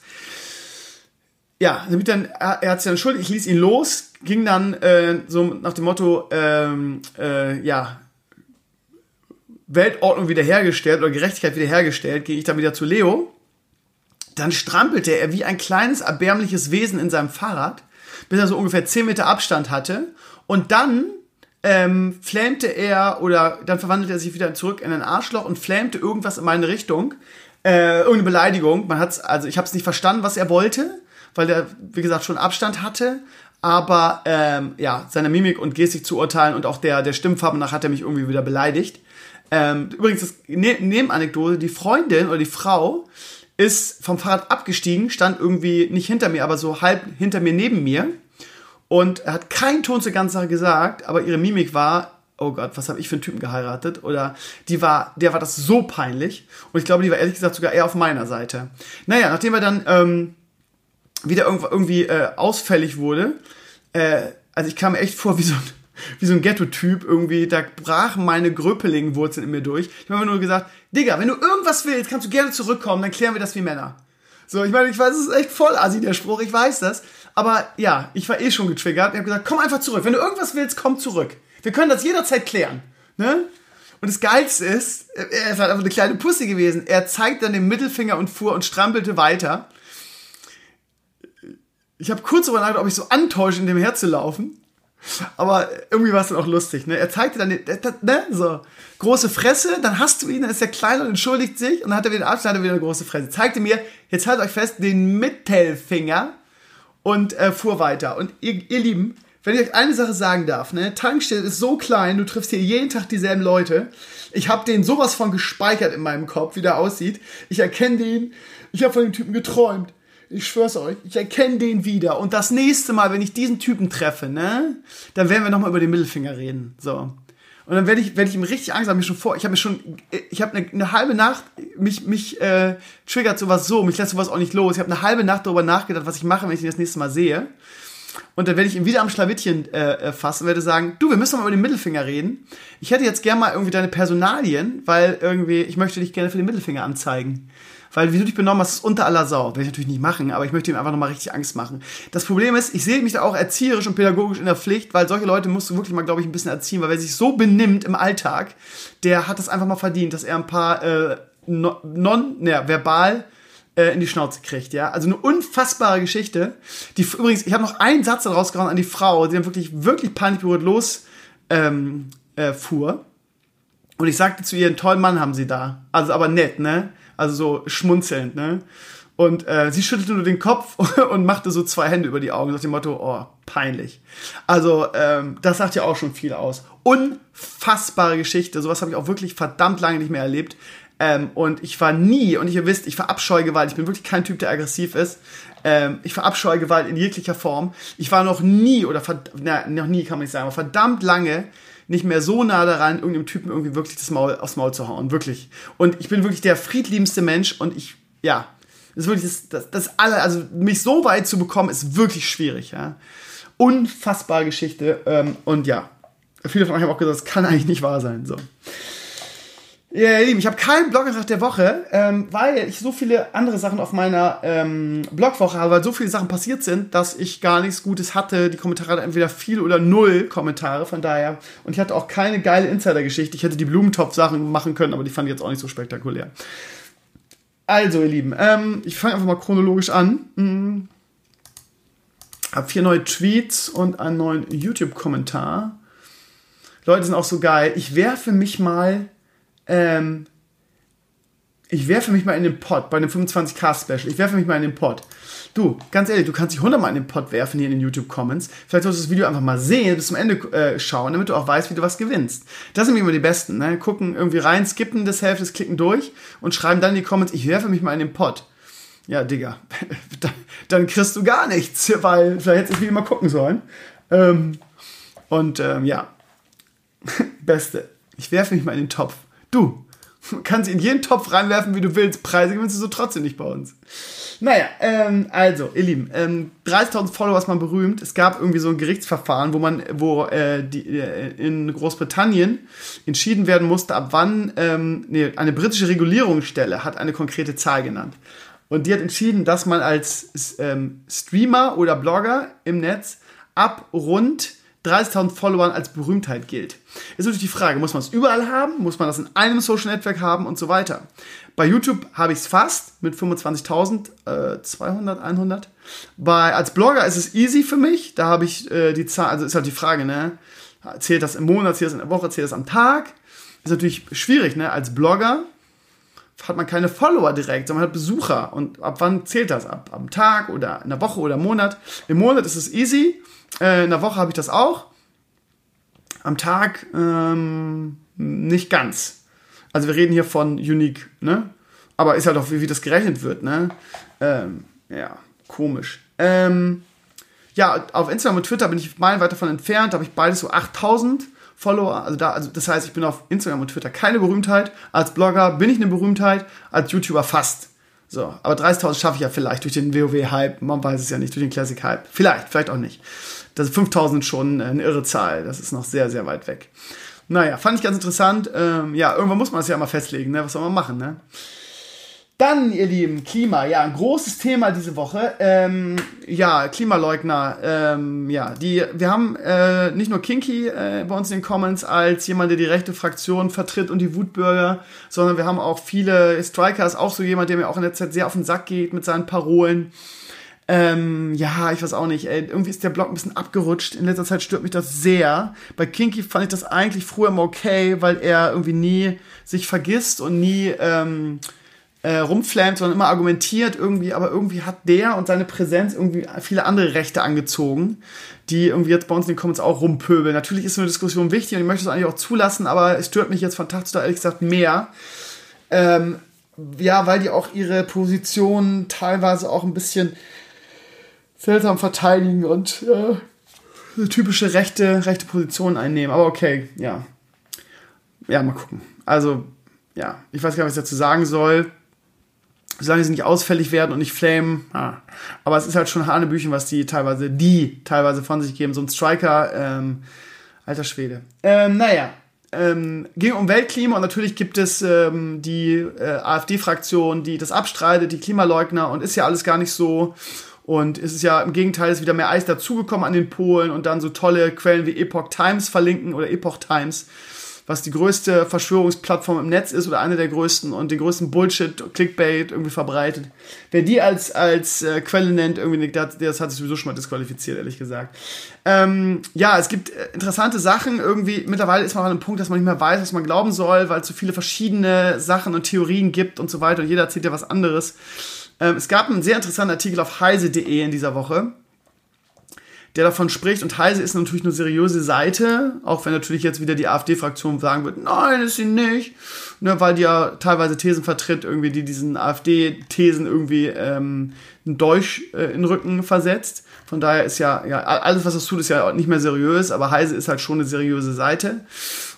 Ja, damit dann, er, er hat sich dann entschuldigt, ich ließ ihn los, ging dann äh, so nach dem Motto, ähm, äh, ja, Weltordnung wiederhergestellt oder Gerechtigkeit wiederhergestellt, gehe ich dann wieder zu Leo. Dann strampelte er wie ein kleines, erbärmliches Wesen in seinem Fahrrad bis er so ungefähr 10 Meter Abstand hatte. Und dann ähm, flammte er oder dann verwandelte er sich wieder zurück in ein Arschloch und flammte irgendwas in meine Richtung. Äh, irgendeine Beleidigung. Man hat's, also ich habe es nicht verstanden, was er wollte, weil er, wie gesagt, schon Abstand hatte. Aber ähm, ja, seine Mimik und Gestik zu urteilen und auch der, der Stimmfarbe nach hat er mich irgendwie wieder beleidigt. Ähm, übrigens, das ne Nebenanekdote, die Freundin oder die Frau ist vom Fahrrad abgestiegen, stand irgendwie nicht hinter mir, aber so halb hinter mir neben mir. Und er hat keinen Ton zur ganzen Sache gesagt, aber ihre Mimik war, oh Gott, was habe ich für einen Typen geheiratet? Oder die war, der war das so peinlich. Und ich glaube, die war ehrlich gesagt sogar eher auf meiner Seite. Naja, nachdem er dann ähm, wieder irgendwie äh, ausfällig wurde, äh, also ich kam echt vor wie so ein wie so ein Ghetto-Typ irgendwie, da brachen meine Gröpeling-Wurzeln in mir durch. Ich habe nur gesagt, Digga, wenn du irgendwas willst, kannst du gerne zurückkommen, dann klären wir das wie Männer. So, ich meine, ich weiß, es ist echt voll assi, der Spruch, ich weiß das. Aber ja, ich war eh schon getriggert. Ich habe gesagt, komm einfach zurück. Wenn du irgendwas willst, komm zurück. Wir können das jederzeit klären. Ne? Und das Geilste ist, er ist halt einfach eine kleine Pussy gewesen. Er zeigt dann den Mittelfinger und fuhr und strampelte weiter. Ich habe kurz darüber nachgedacht, ob ich so antäusche, in dem herzulaufen. Aber irgendwie war es dann auch lustig, ne? Er zeigte dann, ne, so, große Fresse, dann hast du ihn, dann ist er klein und entschuldigt sich und dann hat er wieder Abstand, hat er wieder eine große Fresse. Zeigte mir, jetzt haltet euch fest, den Mittelfinger und äh, fuhr weiter. Und ihr, ihr Lieben, wenn ich euch eine Sache sagen darf, ne, Tankstelle ist so klein, du triffst hier jeden Tag dieselben Leute. Ich habe den sowas von gespeichert in meinem Kopf, wie der aussieht. Ich erkenne den, ich habe von dem Typen geträumt. Ich schwör's euch, ich erkenne den wieder. Und das nächste Mal, wenn ich diesen Typen treffe, ne, dann werden wir nochmal über den Mittelfinger reden. So. Und dann werde ich, werde ich ihm richtig Angst haben, mir schon vor, ich habe mir schon, ich habe eine, eine, halbe Nacht, mich, mich äh, triggert sowas so, mich lässt sowas auch nicht los. Ich habe eine halbe Nacht darüber nachgedacht, was ich mache, wenn ich ihn das nächste Mal sehe. Und dann werde ich ihn wieder am Schlawittchen äh, äh fassen und werde sagen, du, wir müssen mal über den Mittelfinger reden. Ich hätte jetzt gerne mal irgendwie deine Personalien, weil irgendwie, ich möchte dich gerne für den Mittelfinger anzeigen. Weil wie du dich benommen hast, ist unter aller Sau. Werde ich natürlich nicht machen, aber ich möchte ihm einfach nochmal richtig Angst machen. Das Problem ist, ich sehe mich da auch erzieherisch und pädagogisch in der Pflicht, weil solche Leute musst du wirklich mal, glaube ich, ein bisschen erziehen, weil wer sich so benimmt im Alltag, der hat es einfach mal verdient, dass er ein paar äh, non, ne, verbal äh, in die Schnauze kriegt, ja. Also eine unfassbare Geschichte. Die übrigens, ich habe noch einen Satz daraus gehauen an die Frau, die dann wirklich, wirklich panikberührt los ähm, äh, fuhr. Und ich sagte zu ihr, einen tollen Mann haben sie da. Also aber nett, ne? Also so schmunzelnd, ne? Und äh, sie schüttelte nur den Kopf und machte so zwei Hände über die Augen, nach dem Motto, oh, peinlich. Also, ähm, das sagt ja auch schon viel aus. Unfassbare Geschichte. Sowas habe ich auch wirklich verdammt lange nicht mehr erlebt. Ähm, und ich war nie, und ihr wisst, ich verabscheue Gewalt. Ich bin wirklich kein Typ, der aggressiv ist. Ähm, ich verabscheue Gewalt in jeglicher Form. Ich war noch nie, oder na, noch nie kann man nicht sagen, aber verdammt lange nicht mehr so nah daran, irgendeinem Typen irgendwie wirklich das Maul aufs Maul zu hauen. Wirklich. Und ich bin wirklich der friedliebste Mensch und ich, ja, das ist wirklich das, das, das alle, also mich so weit zu bekommen, ist wirklich schwierig, ja. Unfassbare Geschichte. Ähm, und ja, viele von euch haben auch gesagt, das kann eigentlich nicht wahr sein. So. Ja, ihr Lieben, ich habe keinen Blogantrag der Woche, ähm, weil ich so viele andere Sachen auf meiner ähm, Blogwoche habe, weil so viele Sachen passiert sind, dass ich gar nichts Gutes hatte. Die Kommentare hatten entweder viel oder null Kommentare, von daher. Und ich hatte auch keine geile Insider-Geschichte. Ich hätte die Blumentopf-Sachen machen können, aber die fand ich jetzt auch nicht so spektakulär. Also, ihr Lieben, ähm, ich fange einfach mal chronologisch an. Hm. Hab vier neue Tweets und einen neuen YouTube-Kommentar. Leute sind auch so geil. Ich werfe mich mal ähm, ich werfe mich mal in den Pot bei einem 25k-Special. Ich werfe mich mal in den Pot. Du, ganz ehrlich, du kannst dich 100 Mal in den Pot werfen hier in den YouTube-Comments. Vielleicht solltest du das Video einfach mal sehen, bis zum Ende äh, schauen, damit du auch weißt, wie du was gewinnst. Das sind immer die Besten. Ne? Gucken irgendwie rein, skippen das Hälfte, klicken durch und schreiben dann in die Comments, ich werfe mich mal in den Pot. Ja, Digga, dann kriegst du gar nichts, weil vielleicht hättest du das Video mal gucken sollen. Ähm, und ähm, ja, Beste. Ich werfe mich mal in den Topf. Du, kannst in jeden Topf reinwerfen, wie du willst. Preise gewinnst du so trotzdem nicht bei uns. Naja, ähm, also, ihr Lieben, ähm, 30.000 Follower ist man berühmt. Es gab irgendwie so ein Gerichtsverfahren, wo man, wo äh, die, äh, in Großbritannien entschieden werden musste, ab wann ähm, nee, eine britische Regulierungsstelle hat eine konkrete Zahl genannt. Und die hat entschieden, dass man als ähm, Streamer oder Blogger im Netz ab rund 30.000 Followern als Berühmtheit gilt. Ist natürlich die Frage, muss man es überall haben? Muss man das in einem Social Network haben und so weiter? Bei YouTube habe ich es fast mit 25.000, äh, 200, 100. Bei, als Blogger ist es easy für mich. Da habe ich äh, die Zahl, also ist halt die Frage, ne? Zählt das im Monat, zählt das in der Woche, zählt das am Tag? Ist natürlich schwierig, ne? Als Blogger hat man keine Follower direkt, sondern man hat Besucher. Und ab wann zählt das? Ab am Tag oder in der Woche oder im Monat? Im Monat ist es easy. Äh, in der Woche habe ich das auch. Am Tag ähm, nicht ganz. Also wir reden hier von Unique, ne? Aber ist halt auch, wie, wie das gerechnet wird, ne? Ähm, ja, komisch. Ähm, ja, auf Instagram und Twitter bin ich meilenweit davon entfernt. Da habe ich beides so 8000 Follower. Also, da, also das heißt, ich bin auf Instagram und Twitter keine Berühmtheit. Als Blogger bin ich eine Berühmtheit. Als YouTuber fast. So, aber 30.000 schaffe ich ja vielleicht durch den WoW-Hype. Man weiß es ja nicht, durch den Classic-Hype. Vielleicht, vielleicht auch nicht. Das ist 5000 schon eine irre Zahl. Das ist noch sehr, sehr weit weg. Naja, fand ich ganz interessant. Ähm, ja, irgendwann muss man das ja mal festlegen. Ne? Was soll man machen? Ne? Dann, ihr Lieben, Klima. Ja, ein großes Thema diese Woche. Ähm, ja, Klimaleugner. Ähm, ja, die, wir haben äh, nicht nur Kinky äh, bei uns in den Comments als jemand, der die rechte Fraktion vertritt und die Wutbürger, sondern wir haben auch viele Strikers, auch so jemand, der mir auch in der Zeit sehr auf den Sack geht mit seinen Parolen. Ähm, ja, ich weiß auch nicht, ey, irgendwie ist der Blog ein bisschen abgerutscht. In letzter Zeit stört mich das sehr. Bei Kinky fand ich das eigentlich früher immer okay, weil er irgendwie nie sich vergisst und nie ähm, äh, rumflammt, sondern immer argumentiert irgendwie, aber irgendwie hat der und seine Präsenz irgendwie viele andere Rechte angezogen, die irgendwie jetzt bei uns in den Comments auch rumpöbeln. Natürlich ist so eine Diskussion wichtig und ich möchte es eigentlich auch zulassen, aber es stört mich jetzt von Tag zu Tag ehrlich gesagt mehr. Ähm, ja, weil die auch ihre Position teilweise auch ein bisschen seltsam verteidigen und äh, typische rechte, rechte Position einnehmen. Aber okay, ja. Ja, mal gucken. Also, ja, ich weiß gar nicht, was ich dazu sagen soll. Solange sie nicht ausfällig werden und nicht flamen. Ah. Aber es ist halt schon Hanebüchen, was die teilweise, die teilweise von sich geben. So ein Striker, ähm, alter Schwede. Ähm, naja, ähm, ging um Weltklima und natürlich gibt es ähm, die äh, AfD-Fraktion, die das abstreitet, die Klimaleugner und ist ja alles gar nicht so. Und es ist ja im Gegenteil, ist wieder mehr Eis dazugekommen an den Polen und dann so tolle Quellen wie Epoch Times verlinken oder Epoch Times, was die größte Verschwörungsplattform im Netz ist oder eine der größten und den größten Bullshit, Clickbait irgendwie verbreitet. Wer die als, als äh, Quelle nennt, irgendwie, das, das hat sich sowieso schon mal disqualifiziert, ehrlich gesagt. Ähm, ja, es gibt äh, interessante Sachen. Irgendwie, mittlerweile ist man an einem Punkt, dass man nicht mehr weiß, was man glauben soll, weil es so viele verschiedene Sachen und Theorien gibt und so weiter und jeder erzählt ja was anderes. Ähm, es gab einen sehr interessanten Artikel auf heise.de in dieser Woche, der davon spricht. Und Heise ist natürlich eine seriöse Seite, auch wenn natürlich jetzt wieder die AfD-Fraktion sagen wird, nein, ist sie nicht. Ne, weil die ja teilweise Thesen vertritt, irgendwie, die diesen AfD-Thesen irgendwie ähm, einen Dolch äh, in den Rücken versetzt. Von daher ist ja, ja, alles, was das tut, ist ja nicht mehr seriös, aber Heise ist halt schon eine seriöse Seite.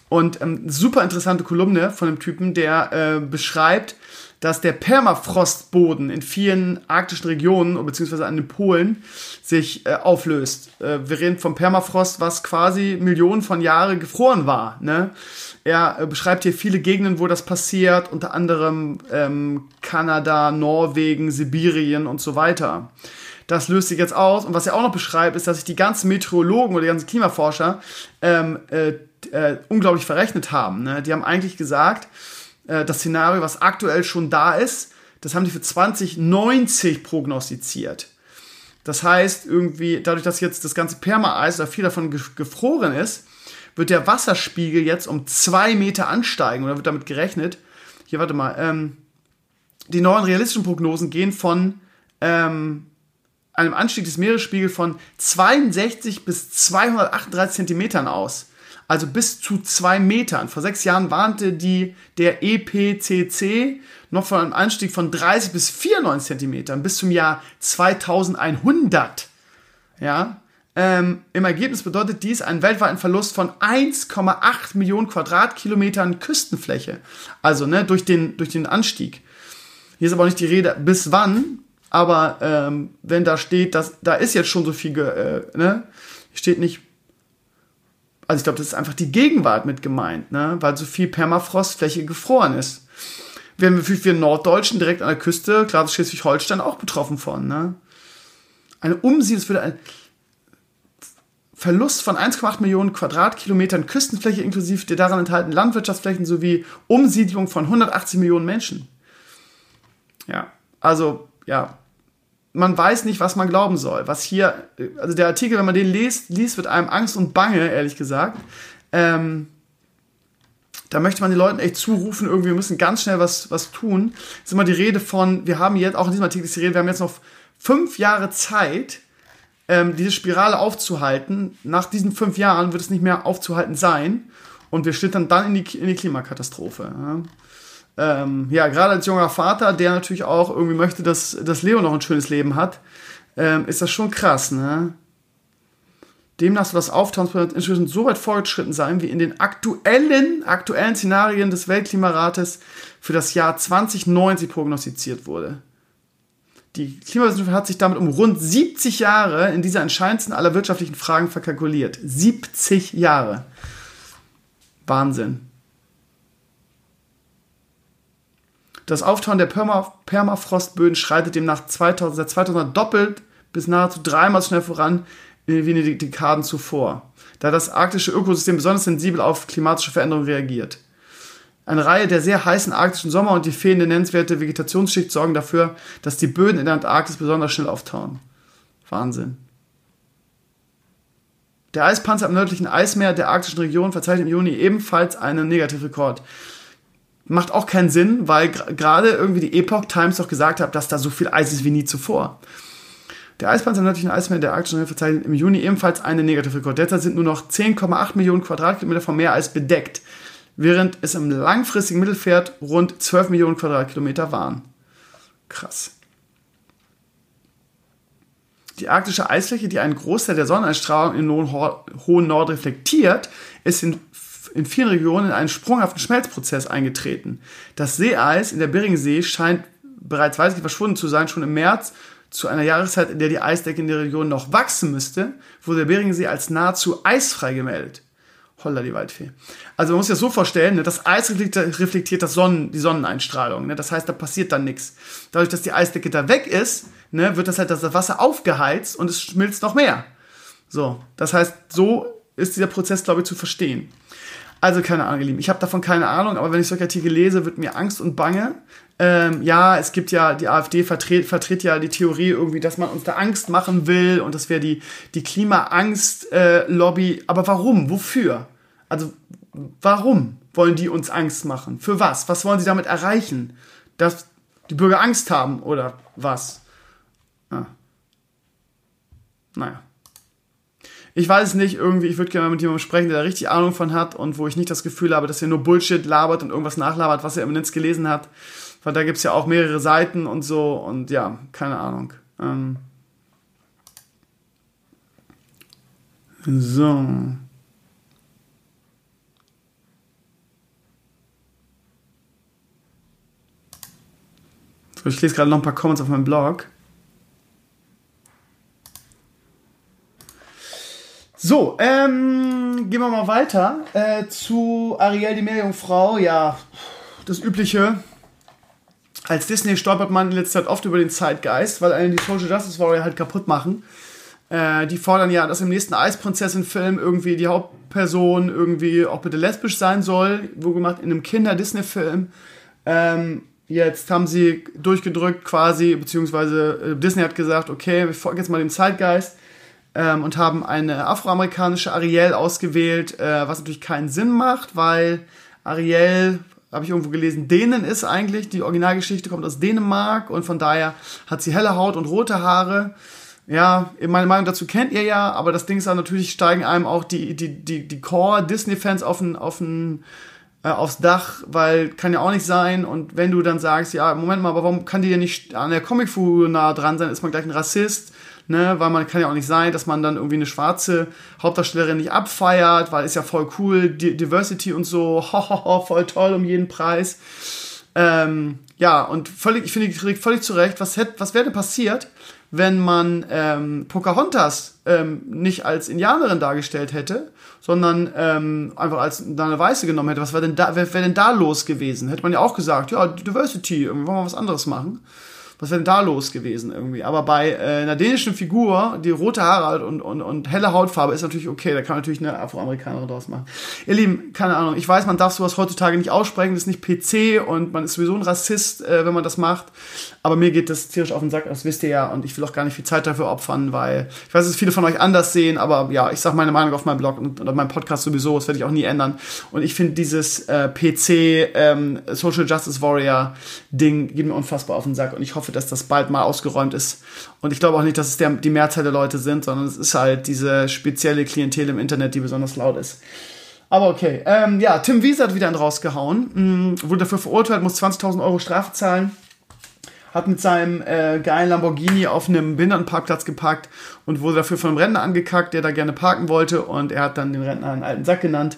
Und ähm, super interessante Kolumne von einem Typen, der äh, beschreibt, dass der Permafrostboden in vielen arktischen Regionen, beziehungsweise an den Polen, sich äh, auflöst. Äh, wir reden vom Permafrost, was quasi Millionen von Jahren gefroren war. Ne? Er äh, beschreibt hier viele Gegenden, wo das passiert, unter anderem ähm, Kanada, Norwegen, Sibirien und so weiter. Das löst sich jetzt aus. Und was er auch noch beschreibt, ist, dass sich die ganzen Meteorologen oder die ganzen Klimaforscher ähm, äh, äh, unglaublich verrechnet haben. Ne? Die haben eigentlich gesagt, äh, das Szenario, was aktuell schon da ist, das haben die für 2090 prognostiziert. Das heißt, irgendwie, dadurch, dass jetzt das ganze Perma-Eis oder viel davon gefroren ist, wird der Wasserspiegel jetzt um zwei Meter ansteigen oder wird damit gerechnet. Hier, warte mal, ähm, die neuen realistischen Prognosen gehen von ähm, einem Anstieg des Meeresspiegels von 62 bis 238 Zentimetern aus also bis zu zwei Metern. Vor sechs Jahren warnte die, der EPCC noch von einem Anstieg von 30 bis 94 Zentimetern bis zum Jahr 2100. Ja, ähm, Im Ergebnis bedeutet dies einen weltweiten Verlust von 1,8 Millionen Quadratkilometern Küstenfläche. Also ne, durch, den, durch den Anstieg. Hier ist aber auch nicht die Rede, bis wann, aber ähm, wenn da steht, dass da ist jetzt schon so viel, äh, ne, steht nicht also ich glaube, das ist einfach die Gegenwart mit gemeint, ne? weil so viel Permafrostfläche gefroren ist. Wir haben für, für Norddeutschen direkt an der Küste, klar, Schleswig-Holstein auch betroffen von. Ne? Eine Umsiedlung würde ein Verlust von 1,8 Millionen Quadratkilometern Küstenfläche inklusive der daran enthaltenen Landwirtschaftsflächen sowie Umsiedlung von 180 Millionen Menschen. Ja, also ja, man weiß nicht, was man glauben soll. Was hier, also der Artikel, wenn man den liest, liest wird einem Angst und Bange, ehrlich gesagt. Ähm, da möchte man den Leuten echt zurufen, irgendwie, wir müssen ganz schnell was, was tun. Es ist immer die Rede von, wir haben jetzt, auch in diesem Artikel ist die Rede, wir haben jetzt noch fünf Jahre Zeit, ähm, diese Spirale aufzuhalten. Nach diesen fünf Jahren wird es nicht mehr aufzuhalten sein. Und wir schlittern dann in die, in die Klimakatastrophe. Ja ähm, ja, gerade als junger Vater, der natürlich auch irgendwie möchte, dass, dass Leo noch ein schönes Leben hat, ähm, ist das schon krass, ne? Demnach soll das Auftauen inzwischen so weit fortgeschritten sein, wie in den aktuellen, aktuellen Szenarien des Weltklimarates für das Jahr 2090 prognostiziert wurde. Die Klimawissenschaft hat sich damit um rund 70 Jahre in dieser entscheidendsten aller wirtschaftlichen Fragen verkalkuliert. 70 Jahre. Wahnsinn. Das Auftauen der Perma Permafrostböden schreitet demnach 2000, seit 2000 doppelt bis nahezu dreimal schnell voran wie in den Dekaden zuvor, da das arktische Ökosystem besonders sensibel auf klimatische Veränderungen reagiert. Eine Reihe der sehr heißen arktischen Sommer und die fehlende nennenswerte Vegetationsschicht sorgen dafür, dass die Böden in der Antarktis besonders schnell auftauen. Wahnsinn. Der Eispanzer am nördlichen Eismeer der arktischen Region verzeichnet im Juni ebenfalls einen Negativrekord macht auch keinen Sinn, weil gerade irgendwie die Epoch Times doch gesagt hat, dass da so viel Eis ist wie nie zuvor. Der Eispanzer im nördlichen Eismeer der Arktischen verzeichnet im Juni ebenfalls einen Negativrekord. Derzeit sind nur noch 10,8 Millionen Quadratkilometer vom Meereis bedeckt, während es im langfristigen Mittelfeld rund 12 Millionen Quadratkilometer waren. Krass. Die arktische Eisfläche, die einen Großteil der Sonneneinstrahlung im hohen Nord reflektiert, ist in in vielen Regionen in einen sprunghaften Schmelzprozess eingetreten. Das Seeeis in der Beringsee scheint bereits weitgehend verschwunden zu sein. Schon im März, zu einer Jahreszeit, in der die Eisdecke in der Region noch wachsen müsste, wurde der Beringsee als nahezu eisfrei gemeldet. Holla die Waldfee. Also man muss sich das so vorstellen, ne, das Eis reflektiert das Sonnen, die Sonneneinstrahlung. Ne? Das heißt, da passiert dann nichts. Dadurch, dass die Eisdecke da weg ist, ne, wird das halt das Wasser aufgeheizt und es schmilzt noch mehr. So, das heißt, so ist dieser Prozess, glaube ich, zu verstehen. Also keine Ahnung, ihr Lieben. Ich habe davon keine Ahnung, aber wenn ich solche Artikel lese, wird mir Angst und Bange. Ähm, ja, es gibt ja, die AfD vertritt, vertritt ja die Theorie irgendwie, dass man uns da Angst machen will und das wäre die, die Klimaangst-Lobby. Äh, aber warum? Wofür? Also, warum wollen die uns Angst machen? Für was? Was wollen sie damit erreichen? Dass die Bürger Angst haben oder was? Ah. Naja. Ich weiß es nicht, irgendwie, ich würde gerne mal mit jemandem sprechen, der da richtig Ahnung von hat und wo ich nicht das Gefühl habe, dass er nur Bullshit labert und irgendwas nachlabert, was er im Netz gelesen hat. Weil da gibt es ja auch mehrere Seiten und so und ja, keine Ahnung. Ähm so. So, ich lese gerade noch ein paar Comments auf meinem Blog. So, ähm, gehen wir mal weiter äh, zu Ariel, die Meerjungfrau. Ja, das Übliche. Als Disney stolpert man in letzter Zeit oft über den Zeitgeist, weil einen die Social Justice Warrior halt kaputt machen. Äh, die fordern ja, dass im nächsten Eisprinzessin-Film irgendwie die Hauptperson irgendwie auch bitte lesbisch sein soll. Wo gemacht in einem Kinder-Disney-Film. Ähm, jetzt haben sie durchgedrückt quasi, beziehungsweise äh, Disney hat gesagt, okay, wir folgen jetzt mal dem Zeitgeist ähm, und haben eine afroamerikanische Ariel ausgewählt, äh, was natürlich keinen Sinn macht, weil Ariel, habe ich irgendwo gelesen, Dänen ist eigentlich. Die Originalgeschichte kommt aus Dänemark und von daher hat sie helle Haut und rote Haare. Ja, meine Meinung dazu kennt ihr ja, aber das Ding ist dann natürlich, steigen einem auch die, die, die, die Core-Disney-Fans auf den, auf den, äh, aufs Dach, weil kann ja auch nicht sein. Und wenn du dann sagst, ja, Moment mal, aber warum kann die ja nicht an der Comicfigur nah dran sein, ist man gleich ein Rassist ne, weil man kann ja auch nicht sein, dass man dann irgendwie eine schwarze Hauptdarstellerin nicht abfeiert, weil ist ja voll cool, Diversity und so, hohoho, voll toll um jeden Preis. Ähm, ja, und völlig, ich finde die Kritik völlig zurecht. Was, hätte, was wäre passiert, wenn man ähm, Pocahontas ähm, nicht als Indianerin dargestellt hätte, sondern ähm, einfach als eine Weiße genommen hätte? Was wäre denn, da, wär, wär denn da los gewesen? Hätte man ja auch gesagt, ja, Diversity, irgendwie wollen wir was anderes machen was wäre denn da los gewesen irgendwie? Aber bei äh, einer dänischen Figur, die rote Haare und, und, und helle Hautfarbe, ist natürlich okay. Da kann man natürlich eine Afroamerikanerin draus machen. Ihr Lieben, keine Ahnung, ich weiß, man darf sowas heutzutage nicht aussprechen, das ist nicht PC und man ist sowieso ein Rassist, äh, wenn man das macht. Aber mir geht das tierisch auf den Sack, das wisst ihr ja, und ich will auch gar nicht viel Zeit dafür opfern, weil ich weiß, dass viele von euch anders sehen, aber ja, ich sage meine Meinung auf meinem Blog und, und auf meinem Podcast sowieso, das werde ich auch nie ändern. Und ich finde dieses äh, PC ähm, Social Justice Warrior Ding geht mir unfassbar auf den Sack und ich hoffe, dass das bald mal ausgeräumt ist. Und ich glaube auch nicht, dass es der, die Mehrzahl der Leute sind, sondern es ist halt diese spezielle Klientel im Internet, die besonders laut ist. Aber okay. Ähm, ja, Tim Wiese hat wieder einen rausgehauen. Mhm, wurde dafür verurteilt, muss 20.000 Euro Strafe zahlen. Hat mit seinem äh, geilen Lamborghini auf einem Behindertenparkplatz geparkt und wurde dafür von einem Rentner angekackt, der da gerne parken wollte. Und er hat dann den Rentner einen alten Sack genannt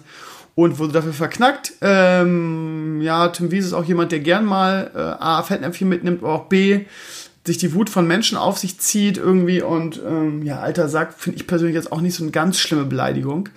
und wurde dafür verknackt. Ähm, ja, Tim Wiese ist auch jemand, der gern mal äh, A, Fettnäpfchen mitnimmt, aber auch B, sich die Wut von Menschen auf sich zieht irgendwie und ähm, ja, alter Sack finde ich persönlich jetzt auch nicht so eine ganz schlimme Beleidigung.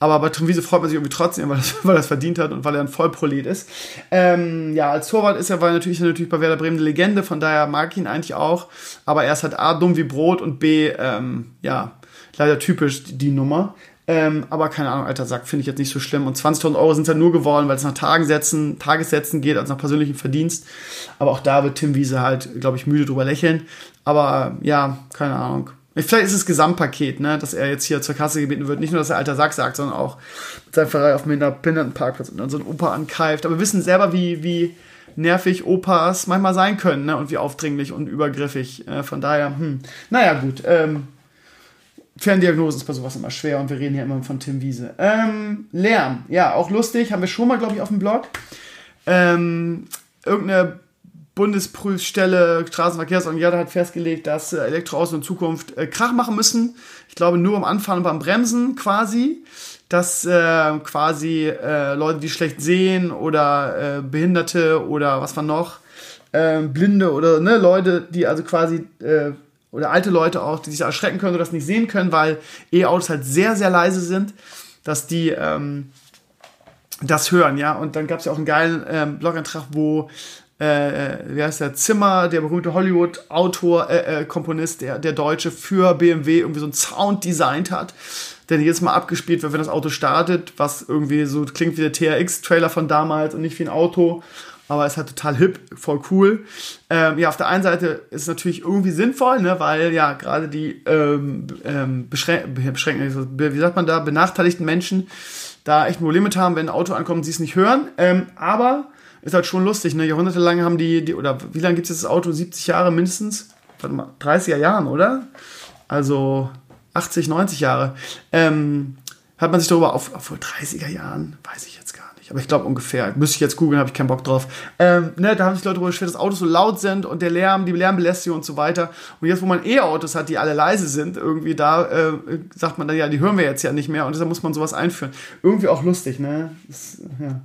Aber bei Tom Wiese freut man sich irgendwie trotzdem, weil das, das verdient hat und weil er ein Vollprolet ist. Ähm, ja, als Torwart ist er, weil natürlich, natürlich bei Werder Bremen eine Legende, von daher mag ich ihn eigentlich auch. Aber er ist halt A, dumm wie Brot und B, ähm, ja, leider typisch die Nummer. Ähm, aber keine Ahnung, alter Sack, finde ich jetzt nicht so schlimm. Und 20.000 Euro sind es ja nur geworden, weil es nach Tagessätzen, Tagessätzen geht, als nach persönlichem Verdienst. Aber auch da wird Tim Wiese halt, glaube ich, müde drüber lächeln. Aber äh, ja, keine Ahnung. Vielleicht ist es Gesamtpaket, ne, dass er jetzt hier zur Kasse gebeten wird. Nicht nur, dass er alter Sack sagt, sondern auch mit seinem Ferrari auf dem Behindertenparkplatz und dann so ein Opa angreift. Aber wir wissen selber, wie, wie nervig Opas manchmal sein können, ne, und wie aufdringlich und übergriffig. Äh, von daher, hm, naja, gut. Ähm, Ferndiagnose ist bei sowas immer schwer und wir reden hier immer von Tim Wiese. Ähm, Lärm, ja, auch lustig, haben wir schon mal, glaube ich, auf dem Blog. Ähm, irgendeine Bundesprüfstelle Straßenverkehrsorganisation hat festgelegt, dass äh, Elektroautos in Zukunft äh, Krach machen müssen. Ich glaube nur beim Anfahren und beim Bremsen quasi. Dass äh, quasi äh, Leute, die schlecht sehen oder äh, Behinderte oder was war noch, äh, Blinde oder ne, Leute, die also quasi äh, oder alte Leute auch, die sich erschrecken können oder das nicht sehen können, weil E-Autos halt sehr, sehr leise sind, dass die ähm, das hören, ja. Und dann gab es ja auch einen geilen ähm, Blog-Eintrag, wo äh, wie heißt der, Zimmer, der berühmte Hollywood-Autor, äh, äh, Komponist, der, der Deutsche für BMW irgendwie so einen Sound designt hat, der jedes Mal abgespielt wird, wenn das Auto startet, was irgendwie so klingt wie der TRX-Trailer von damals und nicht wie ein Auto aber ist halt total hip, voll cool. Ähm, ja, auf der einen Seite ist es natürlich irgendwie sinnvoll, ne, weil ja gerade die ähm, ähm, beschränken, wie sagt man da, benachteiligten Menschen da echt ein Problem mit haben, wenn ein Auto ankommt sie es nicht hören. Ähm, aber ist halt schon lustig, ne? Jahrhundertelang haben die, die oder wie lange gibt es das Auto? 70 Jahre mindestens? Warte mal, 30er Jahren, oder? Also 80, 90 Jahre. Ähm, hat man sich darüber auf, auf 30er Jahren, weiß ich jetzt aber ich glaube ungefähr. Müsste ich jetzt googeln, habe ich keinen Bock drauf. Ähm, ne, da haben sich Leute darüber beschwert, dass Autos so laut sind und der Lärm, die Lärmbelästigung und so weiter. Und jetzt, wo man E-Autos hat, die alle leise sind, irgendwie da äh, sagt man dann, ja, die hören wir jetzt ja nicht mehr und deshalb muss man sowas einführen. Irgendwie auch lustig, ne? Das, ja.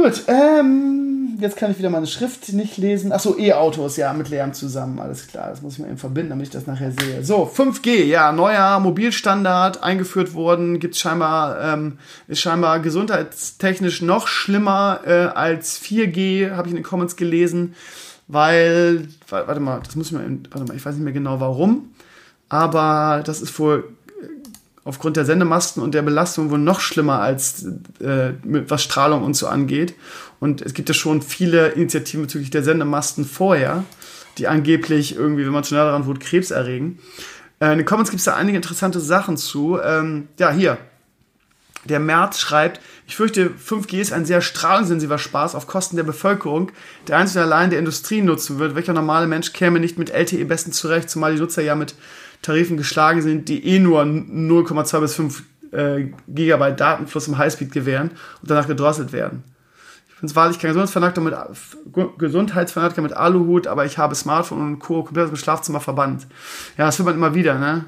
Gut, ähm, jetzt kann ich wieder meine Schrift nicht lesen. Achso, E-Autos, ja, mit Lärm zusammen, alles klar. Das muss ich mal eben verbinden, damit ich das nachher sehe. So, 5G, ja, neuer Mobilstandard eingeführt worden, gibt's scheinbar, ähm, ist scheinbar gesundheitstechnisch noch schlimmer äh, als 4G, habe ich in den Comments gelesen, weil, warte mal, das muss ich mal, warte mal, ich weiß nicht mehr genau warum, aber das ist wohl aufgrund der Sendemasten und der Belastung wohl noch schlimmer als äh, was Strahlung und so angeht. Und es gibt ja schon viele Initiativen bezüglich der Sendemasten vorher, die angeblich irgendwie, wenn man schneller daran wurde, Krebs erregen. Äh, in den Comments gibt es da einige interessante Sachen zu. Ähm, ja, hier. Der März schreibt, ich fürchte, 5G ist ein sehr strahlungssensitiver Spaß auf Kosten der Bevölkerung, der einzig und allein der Industrie nutzen wird. Welcher normale Mensch käme nicht mit LTE besten zurecht, zumal die Nutzer ja mit Tarifen geschlagen sind, die eh nur 0,2 bis 5 äh, Gigabyte Datenfluss im Highspeed gewähren und danach gedrosselt werden. Ich bin wahrlich kein Gesundheitsfanatiker mit, Gesundheitsfanatiker mit Aluhut, aber ich habe Smartphone und Co. komplett aus dem Schlafzimmer verbannt. Ja, das hört man immer wieder, ne?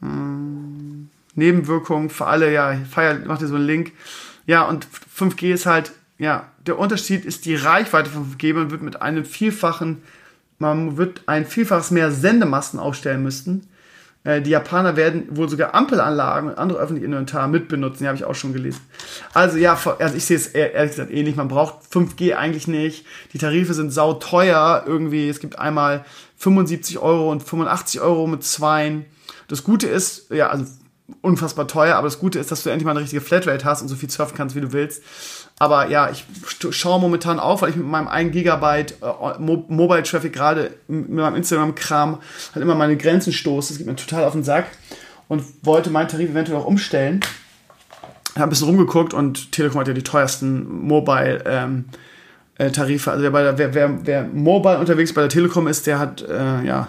Hm. Nebenwirkungen für alle, ja, Feier macht dir so einen Link. Ja, und 5G ist halt, ja, der Unterschied ist die Reichweite von 5G, man wird mit einem Vielfachen man wird ein Vielfaches mehr Sendemasten aufstellen müssten. Äh, die Japaner werden wohl sogar Ampelanlagen und andere öffentliche Inventar mitbenutzen. Die habe ich auch schon gelesen. Also ja, also ich sehe es ehrlich gesagt ähnlich. Man braucht 5G eigentlich nicht. Die Tarife sind sau teuer. Irgendwie, es gibt einmal 75 Euro und 85 Euro mit Zweien. Das Gute ist, ja, also unfassbar teuer, aber das Gute ist, dass du endlich mal eine richtige Flatrate hast und so viel surfen kannst, wie du willst. Aber ja, ich schaue momentan auf, weil ich mit meinem 1 Gigabyte äh, Mo Mobile Traffic gerade mit meinem Instagram-Kram halt immer meine Grenzen stoße. Das geht mir total auf den Sack und wollte meinen Tarif eventuell auch umstellen. Habe ein bisschen rumgeguckt und Telekom hat ja die teuersten Mobile ähm, äh, Tarife. Also wer, der, wer, wer, wer mobile unterwegs bei der Telekom ist, der hat äh, ja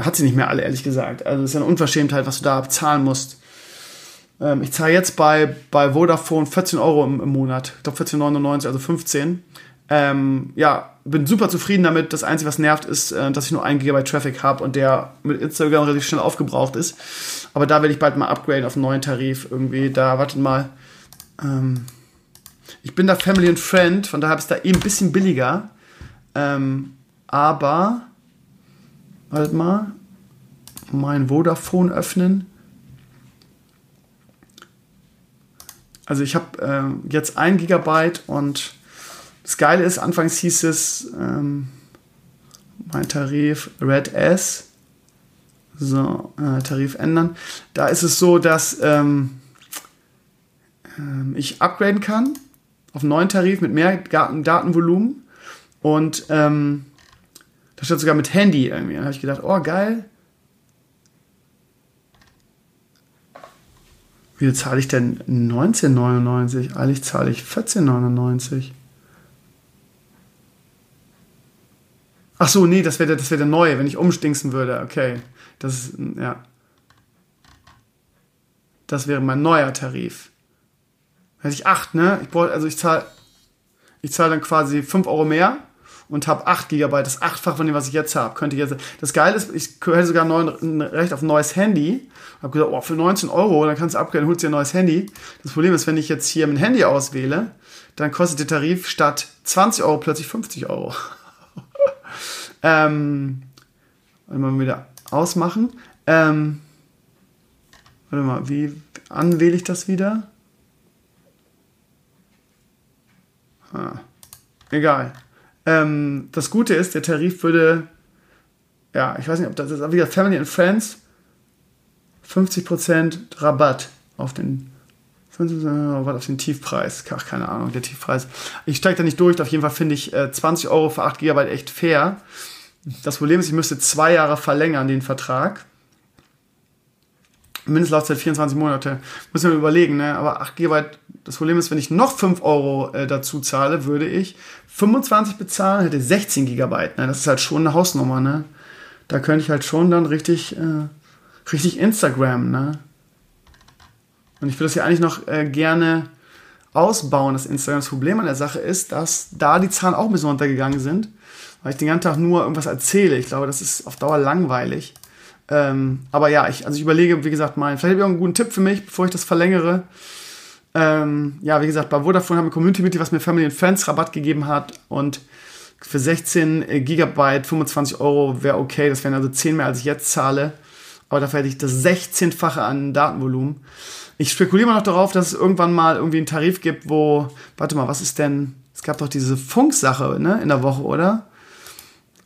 hat sie nicht mehr alle, ehrlich gesagt. Also es ist ja eine Unverschämtheit, was du da zahlen musst. Ähm, ich zahle jetzt bei, bei Vodafone 14 Euro im, im Monat. Ich glaube 14,99, also 15. Ähm, ja, bin super zufrieden damit. Das Einzige, was nervt, ist, äh, dass ich nur 1 GB Traffic habe und der mit Instagram relativ schnell aufgebraucht ist. Aber da werde ich bald mal upgraden auf einen neuen Tarif. Irgendwie, da, wartet mal. Ähm, ich bin da Family and Friend, von daher es da eben ein bisschen billiger. Ähm, aber, wartet mal, mein Vodafone öffnen. Also ich habe äh, jetzt ein Gigabyte und das Geile ist, anfangs hieß es ähm, mein Tarif Red S. So, äh, Tarif ändern. Da ist es so, dass ähm, äh, ich upgraden kann auf einen neuen Tarif mit mehr Datenvolumen und ähm, da steht sogar mit Handy irgendwie. Da habe ich gedacht, oh geil, Wie zahle ich denn 19,99? Eigentlich zahle ich 14,99. Ach so, nee, das wäre der, wär der neue, wenn ich umstinksen würde. Okay, das ist, ja. Das wäre mein neuer Tarif. Hätte ich 8, ne? Ich brauche, also ich zahle ich zahle dann quasi 5 Euro mehr und habe 8 GB, das achtfach von dem, was ich jetzt habe. Könnte jetzt. Das Geile ist, ich hätte sogar ein Recht auf ein neues Handy. Habe gesagt, oh, für 19 Euro, dann kannst du upgraden, holst dir ein neues Handy. Das Problem ist, wenn ich jetzt hier mein Handy auswähle, dann kostet der Tarif statt 20 Euro plötzlich 50 Euro. ähm, mal wieder ausmachen. Ähm, Warte mal, wie anwähle ich das wieder? Ah, egal. Ähm, das Gute ist, der Tarif würde, ja, ich weiß nicht, ob das ist, aber wieder Family and Friends, 50% Rabatt auf den, Rabatt auf den Tiefpreis. Ach, keine Ahnung, der Tiefpreis. Ich steige da nicht durch, auf jeden Fall finde ich äh, 20 Euro für 8 GB echt fair. Das Problem ist, ich müsste zwei Jahre verlängern, den Vertrag. Mindestlaufzeit 24 Monate. Muss man überlegen, ne? Aber 8 GB, das Problem ist, wenn ich noch 5 Euro äh, dazu zahle, würde ich 25 bezahlen, hätte 16 GB. Ne? Das ist halt schon eine Hausnummer, ne? Da könnte ich halt schon dann richtig, äh, richtig Instagram, ne? Und ich würde das ja eigentlich noch äh, gerne ausbauen, das Instagram. Das Problem an der Sache ist, dass da die Zahlen auch ein bisschen runtergegangen sind, weil ich den ganzen Tag nur irgendwas erzähle. Ich glaube, das ist auf Dauer langweilig. Ähm, aber ja, ich, also ich überlege, wie gesagt, mal, vielleicht habe ich auch einen guten Tipp für mich, bevor ich das verlängere. Ähm, ja, wie gesagt, bei Vodafone haben wir Community-Mitglied, was mir Family and Friends Rabatt gegeben hat und für 16 äh, Gigabyte 25 Euro wäre okay. Das wären also 10 mehr, als ich jetzt zahle. Aber dafür hätte ich das 16-fache an Datenvolumen. Ich spekuliere mal noch darauf, dass es irgendwann mal irgendwie einen Tarif gibt, wo, warte mal, was ist denn, es gab doch diese Funksache ne, in der Woche, oder?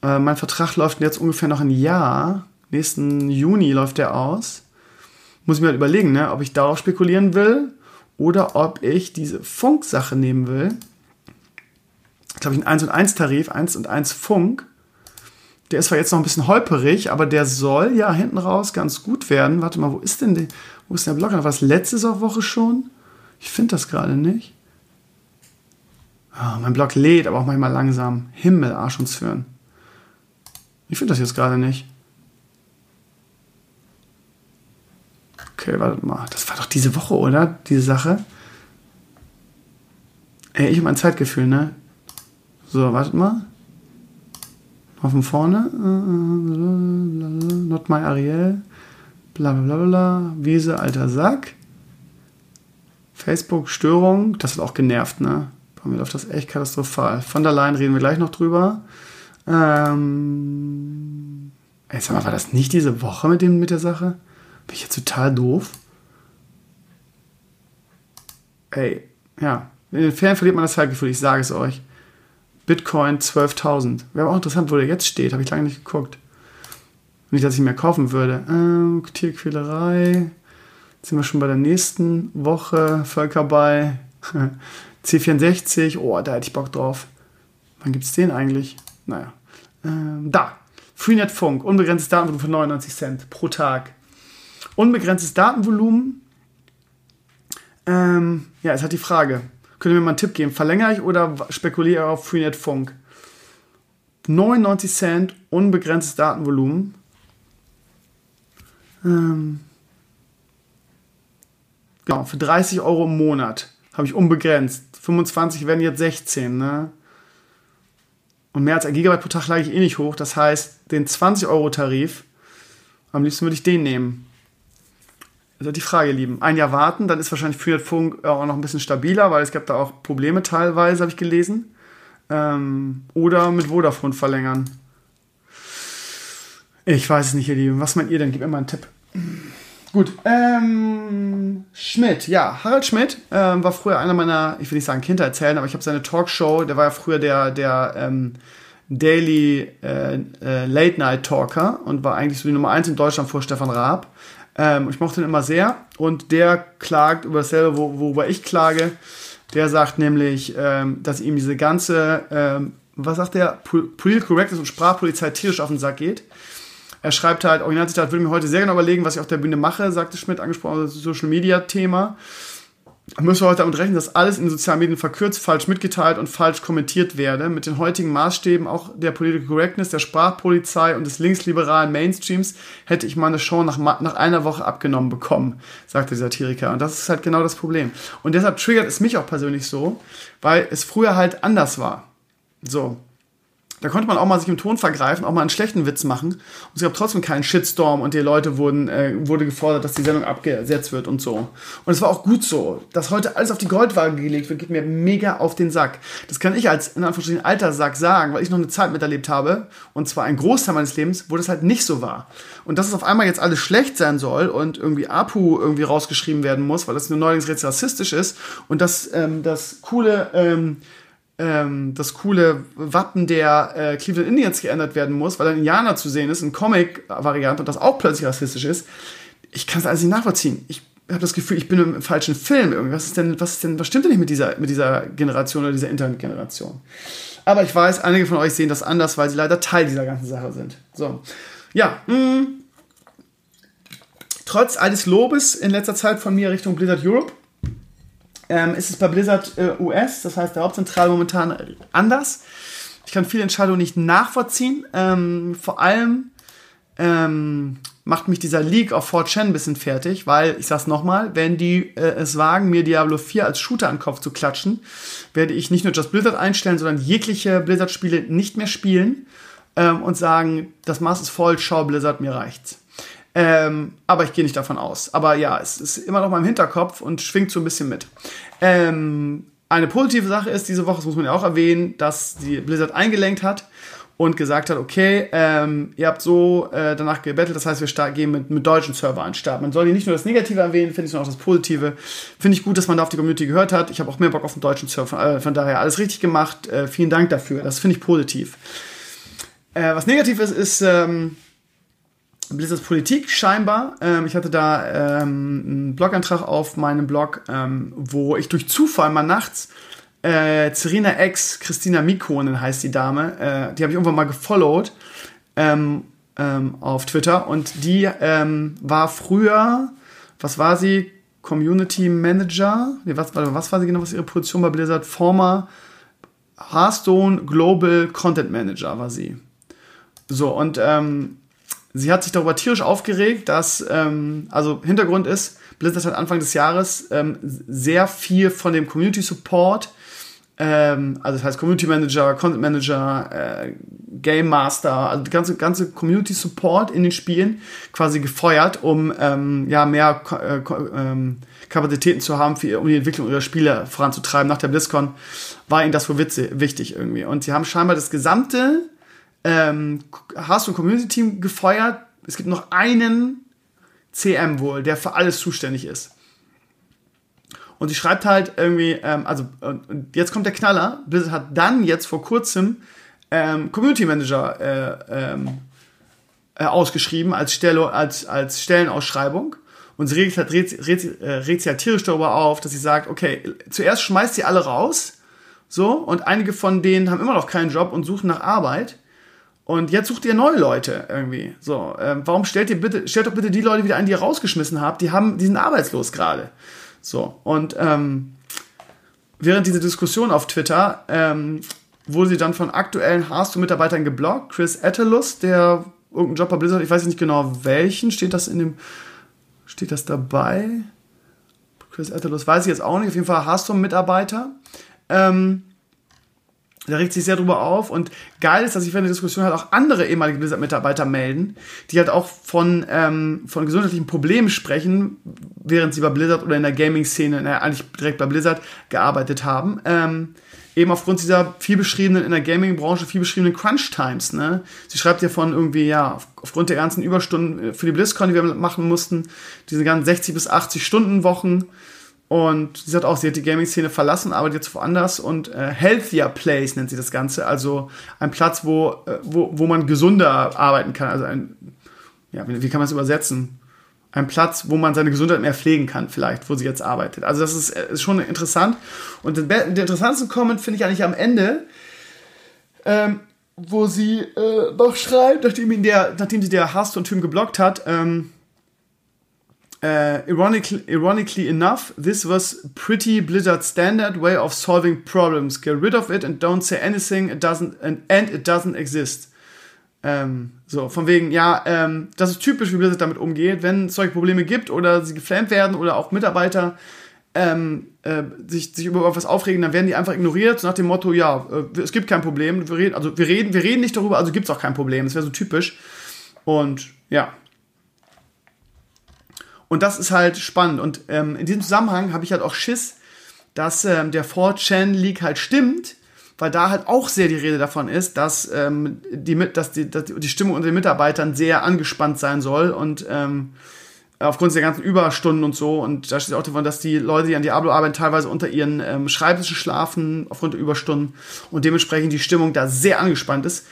Äh, mein Vertrag läuft jetzt ungefähr noch ein Jahr. Nächsten Juni läuft der aus. Muss ich mir halt überlegen, ne, ob ich darauf spekulieren will oder ob ich diese Funksache nehmen will. Glaube ich, ein 1 und 1 Tarif, 1 und 1 Funk. Der ist zwar jetzt noch ein bisschen holperig, aber der soll ja hinten raus ganz gut werden. Warte mal, wo ist denn der, wo ist der Blog? War das letzte Woche schon? Ich finde das gerade nicht. Oh, mein Blog lädt, aber auch manchmal langsam. Himmel, Arsch und Zwirn. Ich finde das jetzt gerade nicht. Okay, warte mal. Das war doch diese Woche, oder? Diese Sache. Ey, ich habe mein Zeitgefühl, ne? So, wartet mal. Mal von vorne. Not my Ariel. Bla bla bla bla. Wiese, alter Sack. Facebook, Störung. Das hat auch genervt, ne? Bei mir läuft das echt katastrophal. Von der Leyen reden wir gleich noch drüber. Ähm. Ey, sag mal, war das nicht diese Woche mit, dem, mit der Sache? Bin ich jetzt total doof? Ey, ja. In den Ferien verliert man das Zeitgefühl, ich sage es euch. Bitcoin 12.000. Wäre auch interessant, wo der jetzt steht. Habe ich lange nicht geguckt. Nicht, dass ich mehr kaufen würde. Ähm, Tierquälerei. Jetzt sind wir schon bei der nächsten Woche. Völkerball. C64. Oh, da hätte ich Bock drauf. Wann gibt es den eigentlich? Naja. Ähm, da. Freenet Funk. Unbegrenztes Datenvolumen für 99 Cent pro Tag. Unbegrenztes Datenvolumen. Ähm, ja, es hat die Frage. Könnt ihr mir mal einen Tipp geben? Verlängere ich oder spekuliere auf Freenet Funk? 99 Cent, unbegrenztes Datenvolumen. Ähm, genau, für 30 Euro im Monat habe ich unbegrenzt. 25 werden jetzt 16, ne? Und mehr als ein Gigabyte pro Tag lage ich eh nicht hoch. Das heißt, den 20-Euro-Tarif, am liebsten würde ich den nehmen. Also die Frage, ihr Lieben. Ein Jahr warten, dann ist wahrscheinlich Freenet Funk auch noch ein bisschen stabiler, weil es gab da auch Probleme teilweise, habe ich gelesen. Ähm, oder mit Vodafone verlängern. Ich weiß es nicht, ihr Lieben. Was meint ihr denn? Gib mir mal einen Tipp. Gut. Ähm, Schmidt, ja, Harald Schmidt ähm, war früher einer meiner, ich will nicht sagen Kinder erzählen, aber ich habe seine Talkshow, der war ja früher der, der ähm, Daily äh, äh, Late Night Talker und war eigentlich so die Nummer 1 in Deutschland vor Stefan Raab. Ähm, ich mochte ihn immer sehr und der klagt über dasselbe, wo, worüber ich klage. Der sagt nämlich, ähm, dass ihm diese ganze, ähm, was sagt der, Political Correctness und Sprachpolizei tierisch auf den Sack geht. Er schreibt halt, Originalzitat, würde mir heute sehr genau überlegen, was ich auf der Bühne mache, sagte Schmidt, angesprochen, das Social Media Thema müssen wir heute damit rechnen, dass alles in sozialen Medien verkürzt, falsch mitgeteilt und falsch kommentiert werde. Mit den heutigen Maßstäben auch der Political Correctness, der Sprachpolizei und des linksliberalen Mainstreams hätte ich meine Show nach, nach einer Woche abgenommen bekommen, sagte der Satiriker. Und das ist halt genau das Problem. Und deshalb triggert es mich auch persönlich so, weil es früher halt anders war. So. Da konnte man auch mal sich im Ton vergreifen, auch mal einen schlechten Witz machen. Und es gab trotzdem keinen Shitstorm und die Leute wurden, äh, wurde gefordert, dass die Sendung abgesetzt wird und so. Und es war auch gut so. Dass heute alles auf die Goldwaage gelegt wird, geht mir mega auf den Sack. Das kann ich als, in Anführungsstrichen, alter Sack sagen, weil ich noch eine Zeit miterlebt habe, und zwar ein Großteil meines Lebens, wo das halt nicht so war. Und dass es auf einmal jetzt alles schlecht sein soll und irgendwie Apu irgendwie rausgeschrieben werden muss, weil das nur neuerdings rassistisch ist und dass ähm, das coole, ähm, ähm, das coole Wappen der äh, Cleveland Indians geändert werden muss, weil ein Indianer zu sehen ist, in Comic-Variante und das auch plötzlich rassistisch ist. Ich kann es alles nicht nachvollziehen. Ich habe das Gefühl, ich bin im falschen Film irgendwie. Was ist denn, was ist denn, was stimmt denn nicht mit dieser, mit dieser Generation oder dieser Internetgeneration? Aber ich weiß, einige von euch sehen das anders, weil sie leider Teil dieser ganzen Sache sind. So. Ja, mh. Mm. Trotz alles Lobes in letzter Zeit von mir Richtung Blizzard Europe ähm, ist es bei Blizzard äh, US, das heißt der Hauptzentrale momentan anders. Ich kann viele Entscheidungen nicht nachvollziehen. Ähm, vor allem ähm, macht mich dieser Leak auf 4chan ein bisschen fertig, weil, ich sag's nochmal, wenn die äh, es wagen, mir Diablo 4 als Shooter an den Kopf zu klatschen, werde ich nicht nur Just Blizzard einstellen, sondern jegliche Blizzard-Spiele nicht mehr spielen ähm, und sagen, das Maß ist voll, schau Blizzard, mir reicht's. Ähm, aber ich gehe nicht davon aus. Aber ja, es ist immer noch mal im Hinterkopf und schwingt so ein bisschen mit. Ähm, eine positive Sache ist diese Woche, das muss man ja auch erwähnen, dass die Blizzard eingelenkt hat und gesagt hat, okay, ähm, ihr habt so äh, danach gebettelt, das heißt, wir gehen mit, mit deutschen Server an den Start. Man soll hier nicht nur das Negative erwähnen, finde ich, sondern auch das Positive. Finde ich gut, dass man da auf die Community gehört hat. Ich habe auch mehr Bock auf den deutschen Server. Äh, von daher alles richtig gemacht. Äh, vielen Dank dafür. Das finde ich positiv. Äh, was negativ ist, ist, ähm, Blizzards Politik scheinbar. Ähm, ich hatte da ähm, einen Blogantrag auf meinem Blog, ähm, wo ich durch Zufall mal nachts äh, Serena X, Christina Mikonen heißt die Dame, äh, die habe ich irgendwann mal gefollowt ähm, ähm, auf Twitter und die ähm, war früher, was war sie? Community Manager? Nee, was, was war sie genau, was ihre Position bei Blizzard? Former Hearthstone Global Content Manager war sie. So, und ähm, Sie hat sich darüber tierisch aufgeregt, dass, ähm, also Hintergrund ist, Blizzard hat Anfang des Jahres ähm, sehr viel von dem Community Support, ähm, also das heißt Community Manager, Content Manager, äh, Game Master, also die ganze, ganze Community Support in den Spielen quasi gefeuert, um ähm, ja mehr äh, ähm, Kapazitäten zu haben, für, um die Entwicklung ihrer Spiele voranzutreiben. Nach der BlizzCon war ihnen das wohl wichtig irgendwie. Und sie haben scheinbar das gesamte ähm, hast du ein Community-Team gefeuert. Es gibt noch einen CM wohl, der für alles zuständig ist. Und sie schreibt halt irgendwie, ähm, also und jetzt kommt der Knaller. Blizzard hat dann jetzt vor kurzem ähm, Community Manager äh, ähm, äh, ausgeschrieben als, Stelle, als, als Stellenausschreibung. Und sie regt, regt, regt, äh, regt sich halt tierisch darüber auf, dass sie sagt, okay, zuerst schmeißt sie alle raus, so, und einige von denen haben immer noch keinen Job und suchen nach Arbeit. Und jetzt sucht ihr neue Leute irgendwie. So, ähm, warum stellt ihr bitte, stellt doch bitte die Leute wieder ein, die ihr rausgeschmissen habt, die haben, die sind arbeitslos gerade. So, und ähm, während dieser Diskussion auf Twitter ähm, wurde sie dann von aktuellen Hearthstone-Mitarbeitern geblockt. Chris Ettelus, der irgendeinen Job bei Blizzard, ich weiß nicht genau welchen, steht das in dem, steht das dabei? Chris Ettelus, weiß ich jetzt auch nicht, auf jeden Fall Hearthstone-Mitarbeiter. Ähm, da regt sich sehr drüber auf und geil ist, dass sich während der Diskussion halt auch andere ehemalige Blizzard-Mitarbeiter melden, die halt auch von, ähm, von gesundheitlichen Problemen sprechen, während sie bei Blizzard oder in der Gaming-Szene, naja, eigentlich direkt bei Blizzard gearbeitet haben. Ähm, eben aufgrund dieser viel beschriebenen, in der Gaming-Branche viel beschriebenen Crunch-Times, ne? Sie schreibt ja von irgendwie, ja, aufgrund der ganzen Überstunden für die BlizzCon, die wir machen mussten, diese ganzen 60 bis 80 Stunden Wochen, und sie sagt auch, sie hat die Gaming-Szene verlassen, arbeitet jetzt woanders und äh, Healthier Place nennt sie das Ganze. Also ein Platz, wo, äh, wo, wo man gesunder arbeiten kann. Also ein, ja, wie, wie kann man es übersetzen? Ein Platz, wo man seine Gesundheit mehr pflegen kann, vielleicht, wo sie jetzt arbeitet. Also das ist, äh, ist schon interessant. Und der, der interessanteste Comment finde ich eigentlich am Ende, ähm, wo sie äh, noch schreibt, nachdem, der, nachdem sie der Hearthstone-Typ geblockt hat, ähm, Uh, ironically, ironically enough, this was pretty Blizzard standard way of solving problems. Get rid of it and don't say anything. It doesn't and, and it doesn't exist. Ähm, so von wegen, ja, ähm, das ist typisch, wie Blizzard damit umgeht, wenn es solche Probleme gibt oder sie geflammt werden oder auch Mitarbeiter ähm, äh, sich, sich über etwas aufregen, dann werden die einfach ignoriert, nach dem Motto, ja, äh, es gibt kein Problem, wir reden, also wir reden, wir reden nicht darüber, also gibt es auch kein Problem. Das wäre so typisch. Und ja. Und das ist halt spannend. Und ähm, in diesem Zusammenhang habe ich halt auch Schiss, dass ähm, der 4chan-Leak halt stimmt, weil da halt auch sehr die Rede davon ist, dass, ähm, die, dass, die, dass die Stimmung unter den Mitarbeitern sehr angespannt sein soll und ähm, aufgrund der ganzen Überstunden und so. Und da steht auch davon, dass die Leute, die an Diablo arbeiten, teilweise unter ihren ähm, Schreibtischen schlafen aufgrund der Überstunden und dementsprechend die Stimmung da sehr angespannt ist.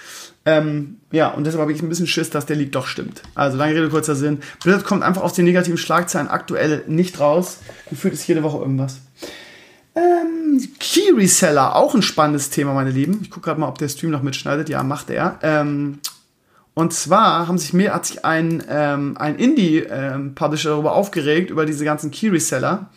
Ähm, ja, und deshalb habe ich ein bisschen Schiss, dass der Leak doch stimmt. Also lange Rede, kurzer Sinn. Blizzard kommt einfach aus den negativen Schlagzeilen aktuell nicht raus. Gefühlt ist jede Woche irgendwas. Ähm, Key Reseller, auch ein spannendes Thema, meine Lieben. Ich gucke gerade mal, ob der Stream noch mitschneidet. Ja, macht er. Ähm, und zwar haben sich mir, hat sich ein, ähm, ein Indie-Publisher darüber aufgeregt, über diese ganzen Key-Reseller.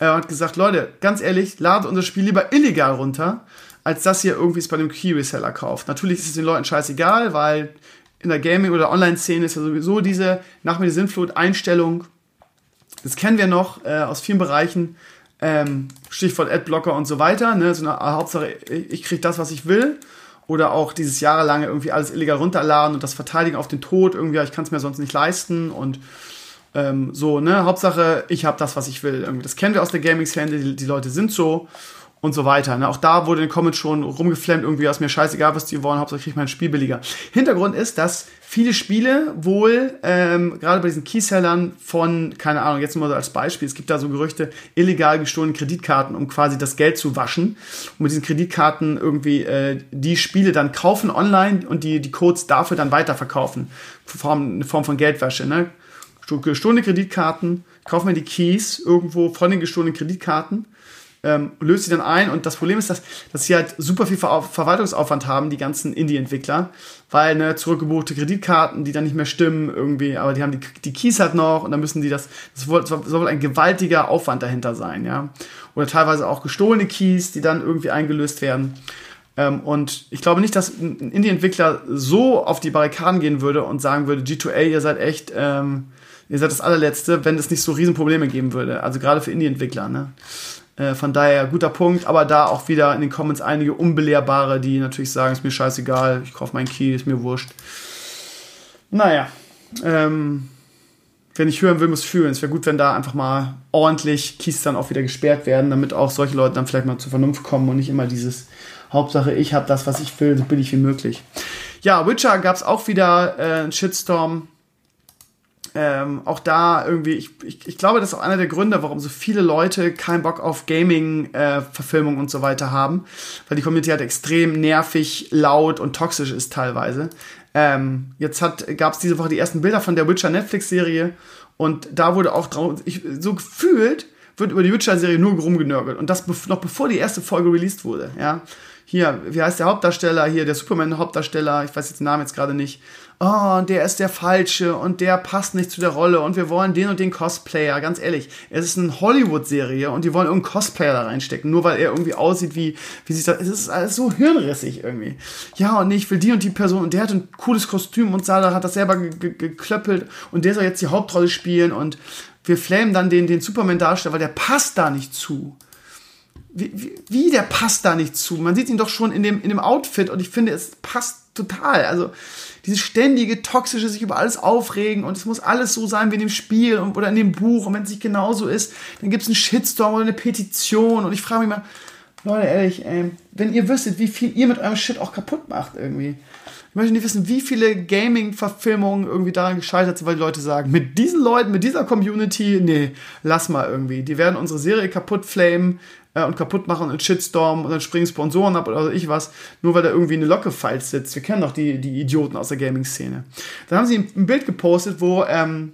Er hat gesagt, Leute, ganz ehrlich, ladet unser Spiel lieber illegal runter, als dass ihr irgendwie es bei einem Key-Reseller kauft. Natürlich ist es den Leuten scheißegal, weil in der Gaming- oder Online-Szene ist ja sowieso diese nach mir die Sinnflut-Einstellung. Das kennen wir noch äh, aus vielen Bereichen. Ähm, Stichwort Adblocker und so weiter. Ne? So eine Hauptsache, ich kriege das, was ich will oder auch dieses jahrelange irgendwie alles illegal runterladen und das Verteidigen auf den Tod, irgendwie, ich kann es mir sonst nicht leisten und ähm, so, ne, Hauptsache, ich habe das, was ich will. Irgendwie. Das kennen wir aus der Gaming-Szene, die, die, Leute sind so und so weiter. Ne? Auch da wurde in den Comments schon rumgeflammt, irgendwie, ist mir scheißegal, was die wollen, Hauptsache ich kriege mein Spiel billiger. Hintergrund ist, dass viele Spiele wohl, ähm, gerade bei diesen Keysellern von, keine Ahnung, jetzt nur so als Beispiel, es gibt da so Gerüchte, illegal gestohlene Kreditkarten, um quasi das Geld zu waschen. Und mit diesen Kreditkarten irgendwie äh, die Spiele dann kaufen online und die, die Codes dafür dann weiterverkaufen. Form, eine Form von Geldwäsche, ne? Gestohlene Kreditkarten, kaufen wir die Keys irgendwo von den gestohlenen Kreditkarten ähm, löst sie dann ein. Und das Problem ist, dass, dass sie halt super viel Ver Verwaltungsaufwand haben, die ganzen Indie-Entwickler, weil ne, zurückgebuchte Kreditkarten, die dann nicht mehr stimmen irgendwie, aber die haben die, die Keys halt noch und dann müssen die das, das soll, soll ein gewaltiger Aufwand dahinter sein, ja. Oder teilweise auch gestohlene Keys, die dann irgendwie eingelöst werden. Ähm, und ich glaube nicht, dass ein Indie-Entwickler so auf die Barrikaden gehen würde und sagen würde, G2A, ihr seid echt, ähm, ihr seid das allerletzte, wenn es nicht so Riesenprobleme geben würde. Also gerade für Indie-Entwickler, ne? Äh, von daher guter Punkt, aber da auch wieder in den Comments einige Unbelehrbare, die natürlich sagen, ist mir scheißegal, ich kaufe meinen Key, ist mir wurscht. Naja, ähm, wenn ich hören will, muss fühlen. Es wäre gut, wenn da einfach mal ordentlich Keys dann auch wieder gesperrt werden, damit auch solche Leute dann vielleicht mal zur Vernunft kommen und nicht immer dieses Hauptsache, ich habe das, was ich will, so billig wie möglich. Ja, Witcher gab es auch wieder äh, einen Shitstorm ähm, auch da irgendwie, ich, ich, ich glaube, das ist auch einer der Gründe, warum so viele Leute keinen Bock auf Gaming-Verfilmung äh, und so weiter haben, weil die Community halt extrem nervig, laut und toxisch ist teilweise. Ähm, jetzt gab es diese Woche die ersten Bilder von der Witcher Netflix-Serie und da wurde auch drauf, ich, so gefühlt wird über die Witcher-Serie nur rumgenörgelt und das noch bevor die erste Folge released wurde, ja. Hier, wie heißt der Hauptdarsteller? Hier, der Superman-Hauptdarsteller, ich weiß jetzt den Namen jetzt gerade nicht oh, der ist der Falsche und der passt nicht zu der Rolle und wir wollen den und den Cosplayer. Ganz ehrlich, es ist eine Hollywood-Serie und die wollen irgendeinen Cosplayer da reinstecken, nur weil er irgendwie aussieht wie, wie sich das, es ist alles so hirnrissig irgendwie. Ja, und ich will die und die Person und der hat ein cooles Kostüm und Sada hat das selber geklöppelt und der soll jetzt die Hauptrolle spielen und wir flamen dann den, den Superman-Darsteller, weil der passt da nicht zu. Wie, wie, wie, der passt da nicht zu? Man sieht ihn doch schon in dem, in dem Outfit und ich finde, es passt total. Also, dieses ständige toxische sich über alles aufregen und es muss alles so sein wie in dem Spiel oder in dem Buch und wenn es nicht genauso ist, dann gibt es einen Shitstorm oder eine Petition und ich frage mich mal, Leute, ehrlich, ey, wenn ihr wüsstet, wie viel ihr mit eurem Shit auch kaputt macht irgendwie. Ich möchte nicht wissen, wie viele Gaming-Verfilmungen irgendwie daran gescheitert sind, weil die Leute sagen, mit diesen Leuten, mit dieser Community, nee, lass mal irgendwie. Die werden unsere Serie kaputt flamen, äh, und kaputt machen und Shitstorm und dann springen Sponsoren ab oder ich was, nur weil da irgendwie eine Locke falsch sitzt. Wir kennen doch die, die Idioten aus der Gaming-Szene. Dann haben sie ein Bild gepostet, wo ähm,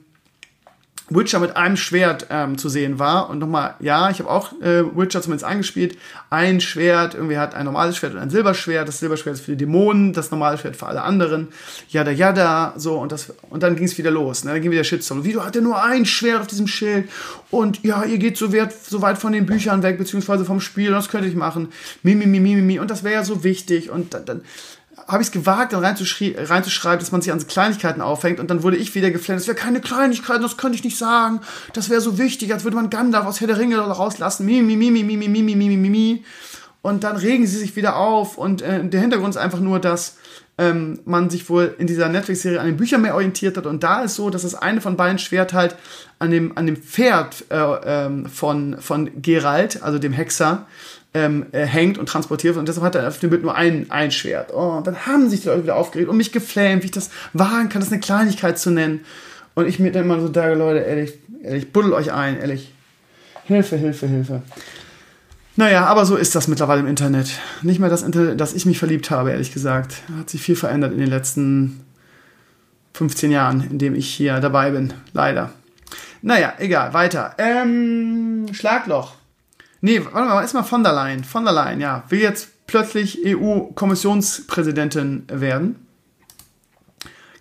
Witcher mit einem Schwert ähm, zu sehen war. Und nochmal, ja, ich habe auch äh, Witcher zumindest eingespielt. Ein Schwert, irgendwie hat ein normales Schwert und ein Silberschwert. Das Silberschwert ist für die Dämonen, das normale Schwert für alle anderen. Yada yada, so und das und dann ging es wieder los. Ne? Dann ging wieder Shitstorm. Wie, du hatte nur ein Schwert auf diesem Schild und ja, ihr geht so weit, so weit von den Büchern weg, beziehungsweise vom Spiel, das könnte ich machen. Mimi, mimi, mimi, und das wäre ja so wichtig. Und dann, dann habe ich es gewagt, dann reinzuschreiben, dass man sich an Kleinigkeiten aufhängt und dann wurde ich wieder geflennt, das wäre keine Kleinigkeit, das könnte ich nicht sagen, das wäre so wichtig, als würde man Gandalf aus Herr der Ringe rauslassen, mi, mi, mi, mi, mi, mi. Und dann regen sie sich wieder auf und äh, der Hintergrund ist einfach nur, dass ähm, man sich wohl in dieser Netflix-Serie an den Büchern mehr orientiert hat. Und da ist so, dass das eine von beiden Schwert halt an dem, an dem Pferd äh, ähm, von, von Geralt, also dem Hexer, ähm, äh, hängt und transportiert wird. Und deshalb hat er auf dem Bild nur ein, ein Schwert. Oh, und dann haben sich die Leute wieder aufgeregt und mich geflamed, wie ich das wagen kann, das eine Kleinigkeit zu nennen. Und ich mir dann immer so sage, Leute, ehrlich, ehrlich, buddel euch ein, ehrlich. Hilfe, Hilfe, Hilfe. Naja, aber so ist das mittlerweile im Internet. Nicht mehr das Internet, dass ich mich verliebt habe, ehrlich gesagt. Hat sich viel verändert in den letzten 15 Jahren, in dem ich hier dabei bin. Leider. Naja, egal, weiter. Ähm, Schlagloch. Nee, warte mal, erstmal von der Leyen. Von der Leyen, ja. Will jetzt plötzlich EU-Kommissionspräsidentin werden.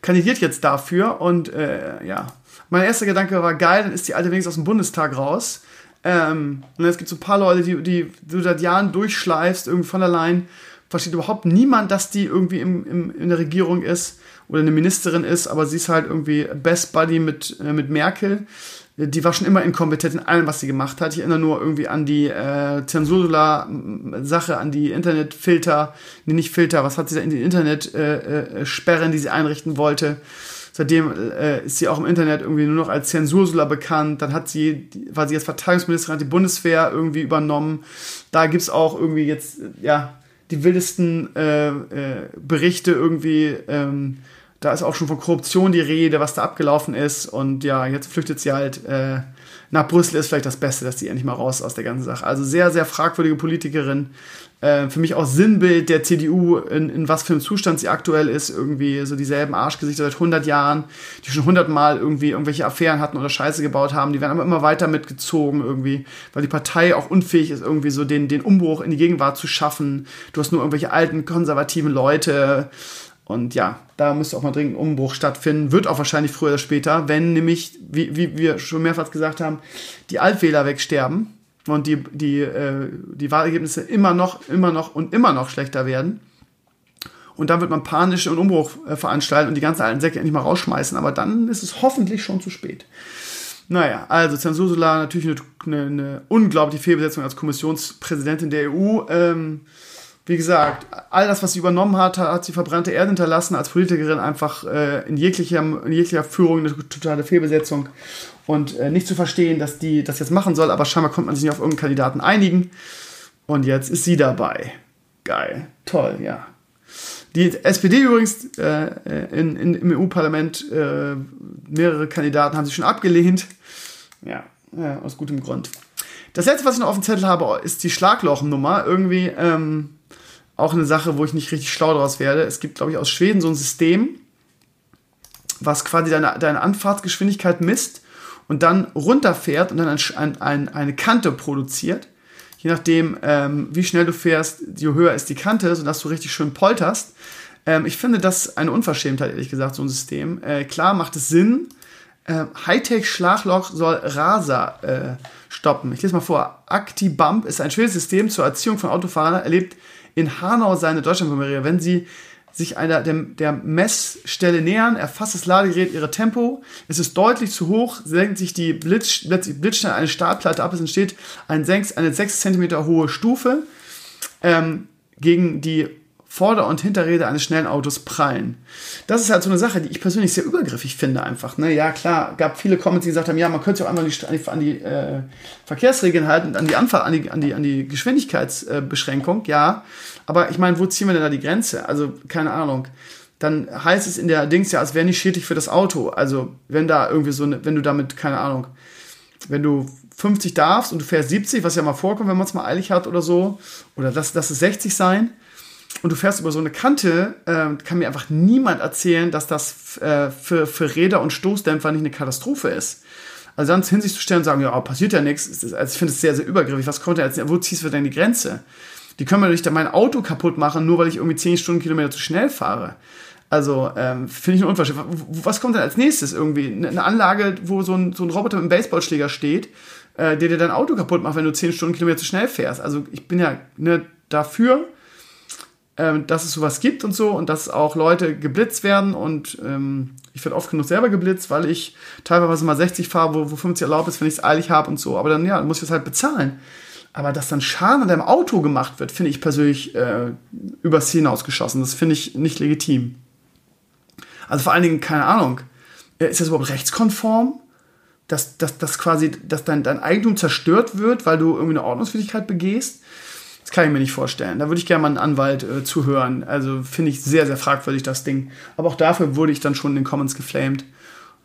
Kandidiert jetzt dafür und äh, ja. Mein erster Gedanke war geil, dann ist die alte wenigstens aus dem Bundestag raus. Ähm, und es gibt so ein paar Leute, die, die du seit Jahren durchschleifst, irgendwie von der Leyen. Versteht überhaupt niemand, dass die irgendwie im, im, in der Regierung ist oder eine Ministerin ist, aber sie ist halt irgendwie Best Buddy mit, äh, mit Merkel die war schon immer inkompetent in allem, was sie gemacht hat. Ich erinnere nur irgendwie an die äh, Zensursula-Sache, an die Internetfilter, nee, nicht Filter, was hat sie da in die Internetsperren, äh, äh, die sie einrichten wollte. Seitdem äh, ist sie auch im Internet irgendwie nur noch als Zensursula bekannt. Dann hat sie, war sie jetzt Verteidigungsministerin, hat die Bundeswehr irgendwie übernommen. Da gibt's auch irgendwie jetzt, ja, die wildesten äh, äh, Berichte irgendwie. Ähm, da ist auch schon von Korruption die Rede, was da abgelaufen ist. Und ja, jetzt flüchtet sie halt äh, nach Brüssel, ist vielleicht das Beste, dass sie endlich mal raus aus der ganzen Sache. Also sehr, sehr fragwürdige Politikerin. Äh, für mich auch Sinnbild der CDU, in, in was für einem Zustand sie aktuell ist. Irgendwie so dieselben Arschgesichter seit 100 Jahren, die schon 100 Mal irgendwie irgendwelche Affären hatten oder Scheiße gebaut haben. Die werden aber immer weiter mitgezogen irgendwie, weil die Partei auch unfähig ist, irgendwie so den, den Umbruch in die Gegenwart zu schaffen. Du hast nur irgendwelche alten, konservativen Leute. Und ja, da müsste auch mal dringend ein Umbruch stattfinden. Wird auch wahrscheinlich früher oder später, wenn nämlich, wie, wie wir schon mehrfach gesagt haben, die Altwähler wegsterben und die, die, äh, die Wahlergebnisse immer noch, immer noch und immer noch schlechter werden. Und dann wird man panisch einen Umbruch äh, veranstalten und die ganzen alten Säcke endlich mal rausschmeißen. Aber dann ist es hoffentlich schon zu spät. Naja, also Zensursula natürlich eine, eine, unglaubliche Fehlbesetzung als Kommissionspräsidentin der EU. Ähm, wie gesagt, all das, was sie übernommen hat, hat sie verbrannte Erde hinterlassen, als Politikerin einfach äh, in, jeglicher, in jeglicher Führung eine totale Fehlbesetzung und äh, nicht zu verstehen, dass die das jetzt machen soll, aber scheinbar konnte man sich nicht auf irgendeinen Kandidaten einigen und jetzt ist sie dabei. Geil, toll, ja. Die SPD übrigens äh, in, in, im EU-Parlament, äh, mehrere Kandidaten haben sich schon abgelehnt. Ja, ja, aus gutem Grund. Das letzte, was ich noch auf dem Zettel habe, ist die Schlaglochennummer. Irgendwie, ähm, auch eine Sache, wo ich nicht richtig schlau daraus werde. Es gibt, glaube ich, aus Schweden so ein System, was quasi deine, deine Anfahrtsgeschwindigkeit misst und dann runterfährt und dann ein, ein, eine Kante produziert. Je nachdem, ähm, wie schnell du fährst, je höher ist die Kante, sodass du richtig schön polterst. Ähm, ich finde das eine Unverschämtheit, ehrlich gesagt, so ein System. Äh, klar macht es Sinn. Äh, Hightech-Schlagloch soll Raser äh, stoppen. Ich lese mal vor. ActiBump ist ein schweres System zur Erziehung von Autofahrern, erlebt in Hanau seine Deutschlandpremiere. Wenn Sie sich einer der, der Messstelle nähern, erfasst das Ladegerät ihre Tempo. Es ist deutlich zu hoch, senkt sich die Blitz, Blitzschnell eine Stahlplatte ab. Es entsteht ein 6, eine 6 cm hohe Stufe ähm, gegen die Vorder- und Hinterräder eines schnellen Autos prallen. Das ist halt so eine Sache, die ich persönlich sehr übergriffig finde einfach. Ne? Ja, klar, gab viele Comments, die gesagt haben, ja, man könnte sich auch einmal an die, an die äh, Verkehrsregeln halten, an die Anfahrt, an die, an die, an die Geschwindigkeitsbeschränkung, ja. Aber ich meine, wo ziehen wir denn da die Grenze? Also, keine Ahnung. Dann heißt es in der Dings ja, als wäre nicht schädlich für das Auto. Also, wenn da irgendwie so eine, wenn du damit, keine Ahnung, wenn du 50 darfst und du fährst 70, was ja mal vorkommt, wenn man es mal eilig hat oder so, oder lass, lass es 60 sein, und du fährst über so eine Kante, äh, kann mir einfach niemand erzählen, dass das äh, für, für Räder und Stoßdämpfer nicht eine Katastrophe ist. Also dann hin sich zu stellen und sagen, ja, passiert ja nichts. Also ich finde es sehr, sehr übergriffig. Was konnte jetzt, wo ziehst du denn die Grenze? Die können mir nicht mein Auto kaputt machen, nur weil ich irgendwie 10 Stundenkilometer zu schnell fahre. Also ähm, finde ich ein Unverschämt. Was kommt denn als nächstes irgendwie? Eine Anlage, wo so ein, so ein Roboter mit einem Baseballschläger steht, äh, der dir dein Auto kaputt macht, wenn du 10 Stundenkilometer zu schnell fährst. Also ich bin ja ne, dafür, ähm, dass es sowas gibt und so und dass auch Leute geblitzt werden und ähm, ich werde oft genug selber geblitzt, weil ich teilweise mal 60 fahre, wo, wo 50 erlaubt ist, wenn ich es eilig habe und so. Aber dann, ja, dann muss ich das halt bezahlen. Aber dass dann Schaden an deinem Auto gemacht wird, finde ich persönlich äh, übers hinausgeschossen. Das finde ich nicht legitim. Also vor allen Dingen, keine Ahnung, äh, ist das überhaupt rechtskonform? Dass, dass, dass quasi, dass dein, dein Eigentum zerstört wird, weil du irgendwie eine Ordnungswidrigkeit begehst? Kann ich mir nicht vorstellen. Da würde ich gerne mal einen Anwalt äh, zuhören. Also finde ich sehr, sehr fragwürdig, das Ding. Aber auch dafür wurde ich dann schon in den Comments geflamed.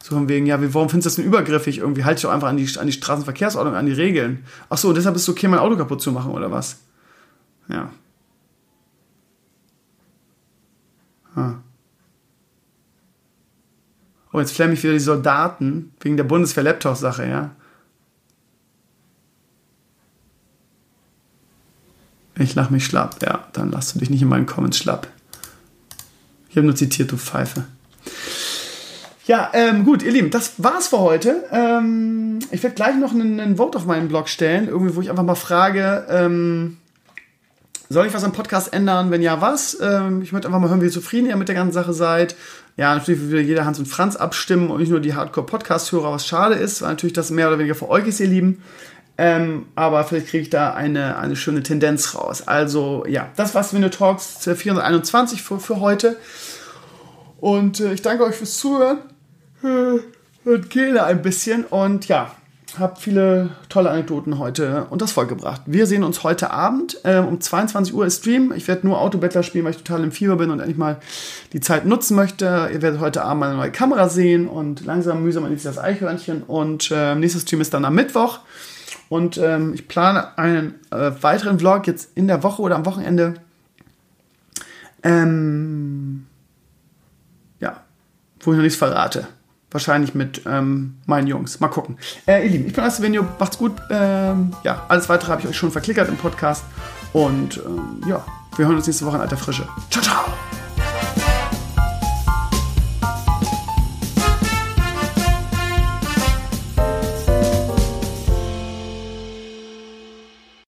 So von wegen, ja, warum findest du das denn übergriffig? Irgendwie halt dich doch einfach an die, an die Straßenverkehrsordnung, an die Regeln. Ach so, deshalb ist es okay, mein Auto kaputt zu machen, oder was? Ja. Ah. Oh, jetzt flamme ich wieder die Soldaten wegen der Bundeswehr-Laptop-Sache, ja. Ich lach mich schlapp, ja, dann lass du dich nicht in meinen Comments schlapp. Ich habe nur zitiert, du Pfeife. Ja, ähm, gut, ihr Lieben, das war's für heute. Ähm, ich werde gleich noch einen, einen, Vote auf meinen Blog stellen, irgendwie, wo ich einfach mal frage, ähm, soll ich was am Podcast ändern? Wenn ja, was? Ähm, ich möchte einfach mal hören, wie zufrieden ihr mit der ganzen Sache seid. Ja, natürlich will wieder jeder Hans und Franz abstimmen und nicht nur die Hardcore-Podcast-Hörer, was schade ist, weil natürlich das mehr oder weniger für euch ist, ihr Lieben. Ähm, aber vielleicht kriege ich da eine, eine schöne Tendenz raus. Also, ja, das war's Window Talks 421 für, für heute. Und äh, ich danke euch fürs Zuhören und kehle ein bisschen und ja, habe viele tolle Anekdoten heute und das vollgebracht. Wir sehen uns heute Abend äh, um 22 Uhr ist Stream. Ich werde nur Autobettler spielen, weil ich total im Fieber bin und endlich mal die Zeit nutzen möchte. Ihr werdet heute Abend meine neue Kamera sehen und langsam mühsam an das Eichhörnchen. Und äh, nächstes Stream ist dann am Mittwoch. Und ähm, ich plane einen äh, weiteren Vlog jetzt in der Woche oder am Wochenende. Ähm, ja, wo ich noch nichts verrate. Wahrscheinlich mit ähm, meinen Jungs. Mal gucken. Äh, ihr Lieben, ich bin Astevenio. Macht's gut. Ähm, ja, alles weitere habe ich euch schon verklickert im Podcast. Und ähm, ja, wir hören uns nächste Woche in alter Frische. Ciao, ciao.